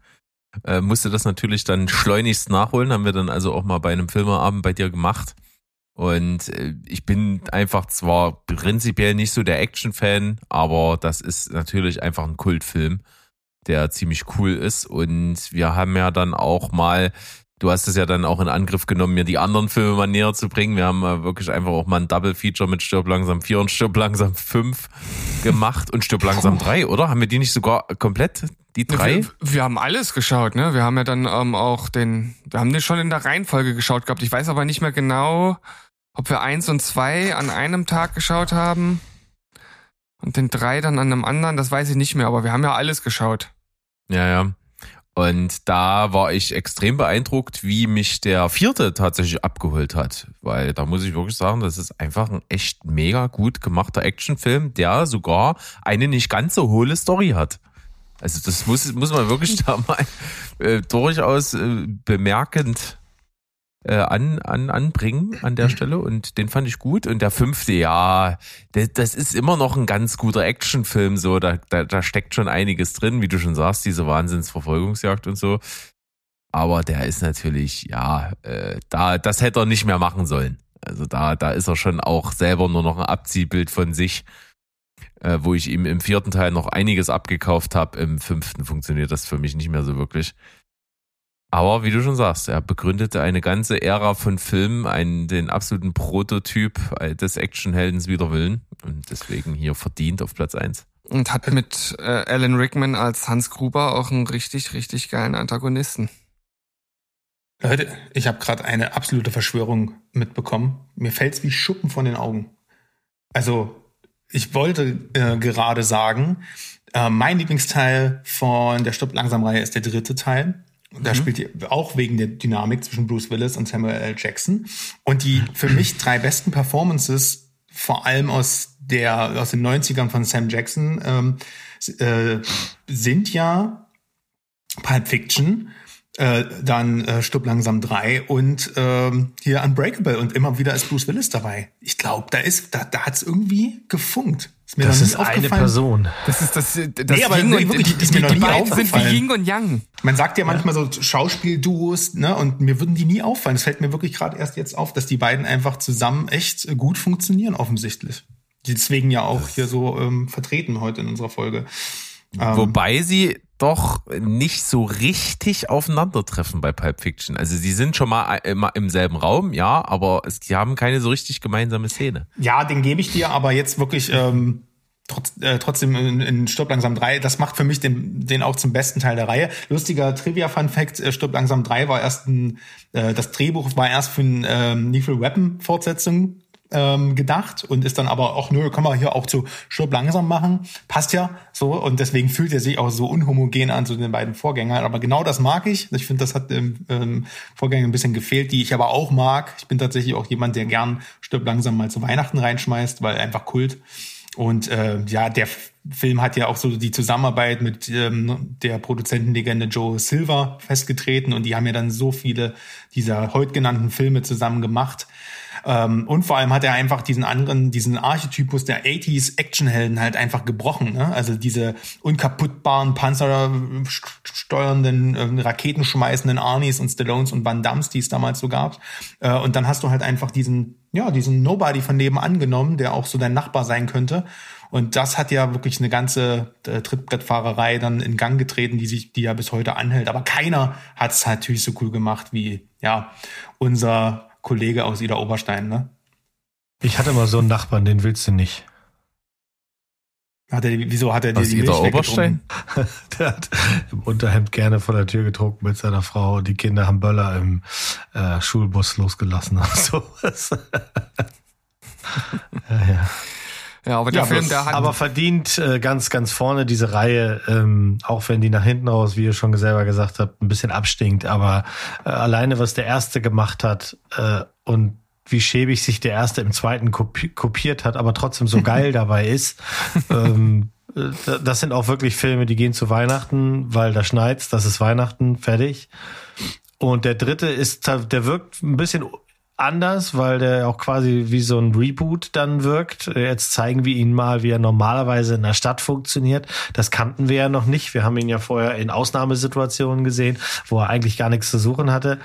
Äh, musste das natürlich dann schleunigst nachholen, haben wir dann also auch mal bei einem Filmerabend bei dir gemacht. Und äh, ich bin einfach zwar prinzipiell nicht so der Action-Fan, aber das ist natürlich einfach ein Kultfilm, der ziemlich cool ist. Und wir haben ja dann auch mal, du hast es ja dann auch in Angriff genommen, mir die anderen Filme mal näher zu bringen. Wir haben wirklich einfach auch mal ein Double-Feature mit Stirb langsam 4 und Stirb langsam 5 gemacht und Stirb langsam 3, oder? Haben wir die nicht sogar komplett, die drei? Wir, wir, haben alles geschaut, ne? Wir haben ja dann ähm, auch den, wir haben den schon in der Reihenfolge geschaut gehabt. Ich weiß aber nicht mehr genau, ob wir eins und zwei an einem Tag geschaut haben und den drei dann an einem anderen, das weiß ich nicht mehr, aber wir haben ja alles geschaut. Ja, ja. Und da war ich extrem beeindruckt, wie mich der vierte tatsächlich abgeholt hat. Weil da muss ich wirklich sagen, das ist einfach ein echt mega gut gemachter Actionfilm, der sogar eine nicht ganz so hohle Story hat. Also das muss, muss man wirklich [laughs] da mal äh, durchaus äh, bemerkend äh, an, an, anbringen an der Stelle und den fand ich gut. Und der fünfte, ja, das, das ist immer noch ein ganz guter Actionfilm, so, da, da, da steckt schon einiges drin, wie du schon sagst, diese Wahnsinnsverfolgungsjagd und so. Aber der ist natürlich, ja, äh, da, das hätte er nicht mehr machen sollen. Also da, da ist er schon auch selber nur noch ein Abziehbild von sich, äh, wo ich ihm im vierten Teil noch einiges abgekauft habe. Im fünften funktioniert das für mich nicht mehr so wirklich. Aber wie du schon sagst, er begründete eine ganze Ära von Filmen, einen, den absoluten Prototyp des Actionheldens wider Willen und deswegen hier verdient auf Platz eins. Und hat mit äh, Alan Rickman als Hans Gruber auch einen richtig, richtig geilen Antagonisten. Leute, ich habe gerade eine absolute Verschwörung mitbekommen. Mir fällt's wie Schuppen von den Augen. Also, ich wollte äh, gerade sagen, äh, mein Lieblingsteil von der Stopp langsam Reihe ist der dritte Teil. Da mhm. spielt auch wegen der Dynamik zwischen Bruce Willis und Samuel L. Jackson. Und die für mich drei besten Performances, vor allem aus der aus den 90ern von Sam Jackson, ähm, äh, sind ja Pulp Fiction äh, dann äh, Stub langsam drei und ähm, hier Unbreakable und immer wieder ist Bruce Willis dabei. Ich glaube, da ist, da, da hat's irgendwie gefunkt. Ist mir das ist eine Person. Das ist das, das nee, aber Ying und, wirklich, die, die, die, die beiden sind wie Ying und Yang. Man sagt ja manchmal ja. so Schauspielduos, ne, und mir würden die nie auffallen. Es fällt mir wirklich gerade erst jetzt auf, dass die beiden einfach zusammen echt gut funktionieren, offensichtlich. Deswegen ja auch hier so ähm, vertreten heute in unserer Folge. Ähm, Wobei sie doch nicht so richtig aufeinandertreffen bei Pulp Fiction. Also sie sind schon mal immer im selben Raum, ja, aber sie haben keine so richtig gemeinsame Szene. Ja, den gebe ich dir, aber jetzt wirklich ähm, trotz, äh, trotzdem in, in Stirb langsam 3, das macht für mich den, den auch zum besten Teil der Reihe. Lustiger Trivia-Fun-Fact, äh, Stirb langsam 3 war erst ein, äh, das Drehbuch war erst für ein ähm, Lethal Weapon-Fortsetzung ähm, gedacht und ist dann aber auch, nö, können wir hier auch zu Stirb langsam machen. Passt ja so und deswegen fühlt er sich auch so unhomogen an zu den beiden Vorgängern. Aber genau das mag ich. Ich finde, das hat im ähm, Vorgänger ein bisschen gefehlt, die ich aber auch mag. Ich bin tatsächlich auch jemand, der gern Stirb langsam mal zu Weihnachten reinschmeißt, weil einfach Kult. Und äh, ja, der Film hat ja auch so die Zusammenarbeit mit ähm, der Produzentenlegende Joe Silver festgetreten und die haben ja dann so viele dieser heute genannten Filme zusammen gemacht. Ähm, und vor allem hat er einfach diesen anderen, diesen Archetypus der 80s Actionhelden halt einfach gebrochen. Ne? Also diese unkaputtbaren panzersteuernden, äh, raketenschmeißenden Arnis und Stallones und Van Dams, die es damals so gab. Äh, und dann hast du halt einfach diesen, ja, diesen Nobody von nebenan genommen, der auch so dein Nachbar sein könnte. Und das hat ja wirklich eine ganze äh, Trittbrettfahrerei dann in Gang getreten, die sich, die ja bis heute anhält. Aber keiner hat es natürlich so cool gemacht wie, ja, unser Kollege aus Ida Oberstein, ne? Ich hatte mal so einen Nachbarn, den willst du nicht. Hat er, wieso hat er dir die Milch Oberstein? [laughs] der hat im Unterhemd gerne vor der Tür getrunken mit seiner Frau die Kinder haben Böller im äh, Schulbus losgelassen und [laughs] sowas. [laughs] ja, ja. Ja, aber der ja, Film, der hat. Aber verdient äh, ganz, ganz vorne diese Reihe, ähm, auch wenn die nach hinten raus, wie ihr schon selber gesagt habt, ein bisschen abstinkt. Aber äh, alleine, was der erste gemacht hat äh, und wie schäbig sich der erste im zweiten kopi kopiert hat, aber trotzdem so geil [laughs] dabei ist. Ähm, äh, das sind auch wirklich Filme, die gehen zu Weihnachten, weil da schneit's, das ist Weihnachten, fertig. Und der dritte ist, der wirkt ein bisschen anders, weil der auch quasi wie so ein Reboot dann wirkt. Jetzt zeigen wir ihn mal, wie er normalerweise in der Stadt funktioniert. Das kannten wir ja noch nicht. Wir haben ihn ja vorher in Ausnahmesituationen gesehen, wo er eigentlich gar nichts zu suchen hatte.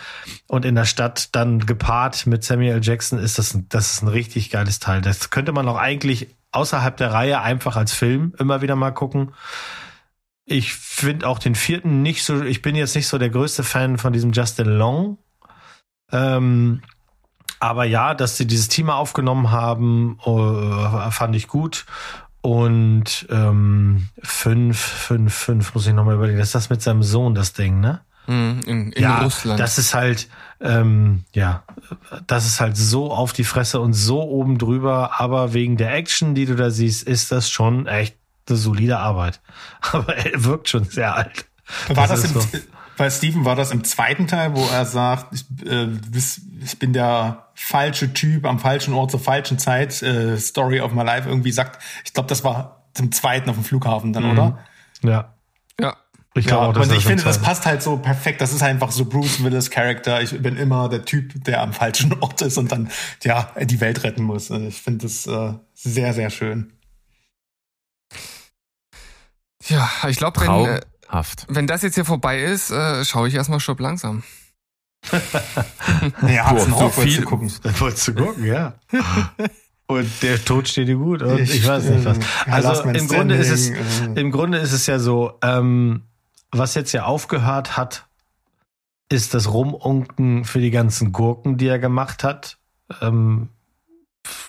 Und in der Stadt dann gepaart mit Samuel Jackson ist das, ein, das ist ein richtig geiles Teil. Das könnte man auch eigentlich außerhalb der Reihe einfach als Film immer wieder mal gucken. Ich finde auch den vierten nicht so, ich bin jetzt nicht so der größte Fan von diesem Justin Long. Ähm, aber ja, dass sie dieses Thema aufgenommen haben, uh, fand ich gut. Und ähm, fünf, fünf, fünf muss ich nochmal überlegen. Das ist das mit seinem Sohn, das Ding, ne? Mhm, in, in ja, Russland. Das ist halt, ähm, ja, das ist halt so auf die Fresse und so oben drüber. Aber wegen der Action, die du da siehst, ist das schon echt eine solide Arbeit. [laughs] Aber er wirkt schon sehr alt. War das, das im, so. Bei Steven war das im zweiten Teil, wo er sagt, ich, äh, ich bin der falsche Typ am falschen Ort zur falschen Zeit, äh, Story of my life irgendwie sagt. Ich glaube, das war zum zweiten auf dem Flughafen dann, mhm. oder? Ja. Ja. Ich glaube ja, auch, dass und ich finde, das passt halt so perfekt. Das ist einfach so Bruce Willis Charakter. Ich bin immer der Typ, der am falschen [laughs] Ort ist und dann ja die Welt retten muss. Also ich finde das äh, sehr, sehr schön. Ja, ich glaube, wenn äh. Wenn das jetzt hier vorbei ist, äh, schaue ich erstmal Stopp langsam. Ja, Boah, so viel gucken. [laughs] Wolltest du gucken, ja. [laughs] Und der Tod steht dir gut und ich, ich weiß nicht was. Also im Grunde ist es, im Grunde ist es ja so, ähm, was jetzt ja aufgehört hat, ist das Rumunken für die ganzen Gurken, die er gemacht hat. Ähm,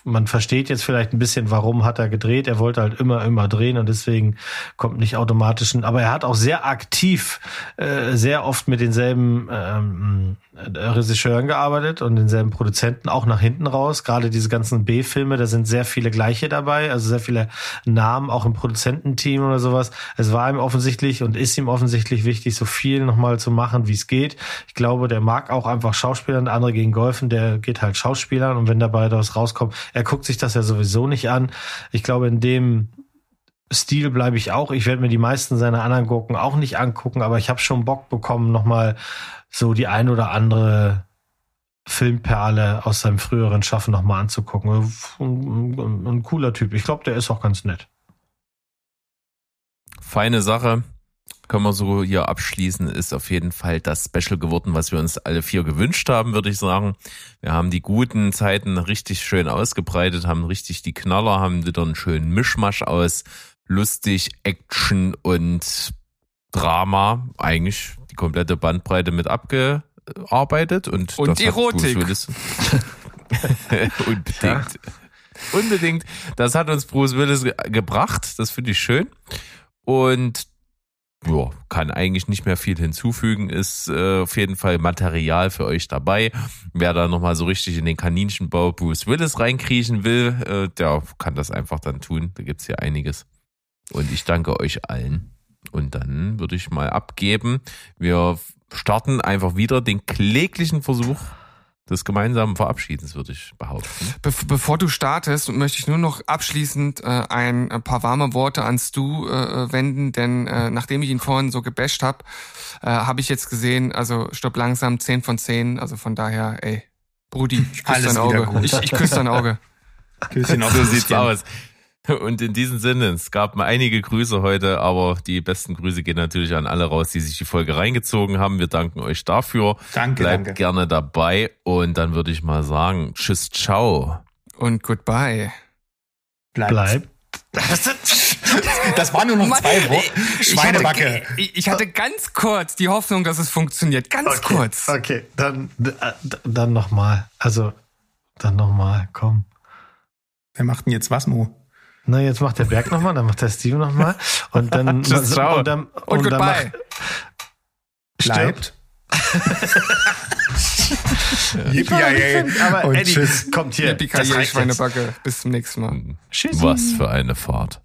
man versteht jetzt vielleicht ein bisschen, warum hat er gedreht. Er wollte halt immer, immer drehen und deswegen kommt nicht automatisch. Aber er hat auch sehr aktiv, äh, sehr oft mit denselben ähm, Regisseuren gearbeitet und denselben Produzenten, auch nach hinten raus. Gerade diese ganzen B-Filme, da sind sehr viele gleiche dabei, also sehr viele Namen, auch im Produzententeam oder sowas. Es war ihm offensichtlich und ist ihm offensichtlich wichtig, so viel nochmal zu machen, wie es geht. Ich glaube, der mag auch einfach Schauspieler, der andere gegen Golfen, der geht halt Schauspielern und wenn dabei was rauskommt, er guckt sich das ja sowieso nicht an. Ich glaube, in dem Stil bleibe ich auch. Ich werde mir die meisten seiner anderen Gurken auch nicht angucken, aber ich habe schon Bock bekommen, nochmal so die ein oder andere Filmperle aus seinem früheren Schaffen nochmal anzugucken. Ein, ein cooler Typ. Ich glaube, der ist auch ganz nett. Feine Sache. Können wir so hier abschließen, ist auf jeden Fall das Special geworden, was wir uns alle vier gewünscht haben, würde ich sagen. Wir haben die guten Zeiten richtig schön ausgebreitet, haben richtig die Knaller, haben wieder einen schönen Mischmasch aus lustig, Action und Drama. Eigentlich die komplette Bandbreite mit abgearbeitet und, und Erotik. [laughs] Unbedingt. Ja. Unbedingt. Das hat uns Bruce Willis gebracht. Das finde ich schön. Und ja, kann eigentlich nicht mehr viel hinzufügen, ist äh, auf jeden Fall Material für euch dabei. Wer da nochmal so richtig in den Kaninchenbau Bruce Willis reinkriechen will, äh, der kann das einfach dann tun. Da gibt's hier einiges. Und ich danke euch allen. Und dann würde ich mal abgeben. Wir starten einfach wieder den kläglichen Versuch des gemeinsamen Verabschiedens, würde ich behaupten. Be bevor du startest, möchte ich nur noch abschließend äh, ein, paar warme Worte an Stu äh, wenden, denn äh, nachdem ich ihn vorhin so gebasht habe, äh, habe ich jetzt gesehen, also stopp langsam, 10 von 10, also von daher, ey, Brudi, ich küsse dein Auge. Ich, ich küsse dein Auge. [laughs] Küsschen auf so sieht's aus. Und in diesem Sinne, es gab mal einige Grüße heute, aber die besten Grüße gehen natürlich an alle raus, die sich die Folge reingezogen haben. Wir danken euch dafür. Danke, Bleibt danke. gerne dabei und dann würde ich mal sagen, tschüss, ciao. Und goodbye. Bleibt. Bleibt. Das war nur noch zwei Wochen. Schweinebacke. Ich hatte, ich hatte, ganz kurz die Hoffnung, dass es funktioniert. Ganz okay, kurz. Okay, dann, dann nochmal. Also, dann nochmal, komm. Wer macht denn jetzt was, Mo? Na, jetzt macht der Berg nochmal, dann macht der Steven nochmal. Und dann. [laughs] Just ciao. Und, dann, und, und goodbye. Dann Bleibt. [laughs] Yippie, Aber und Eddie, tschüss. kommt hier. Yippie, Schweinebacke. Bis zum nächsten Mal. Tschüss. Was für eine Fahrt.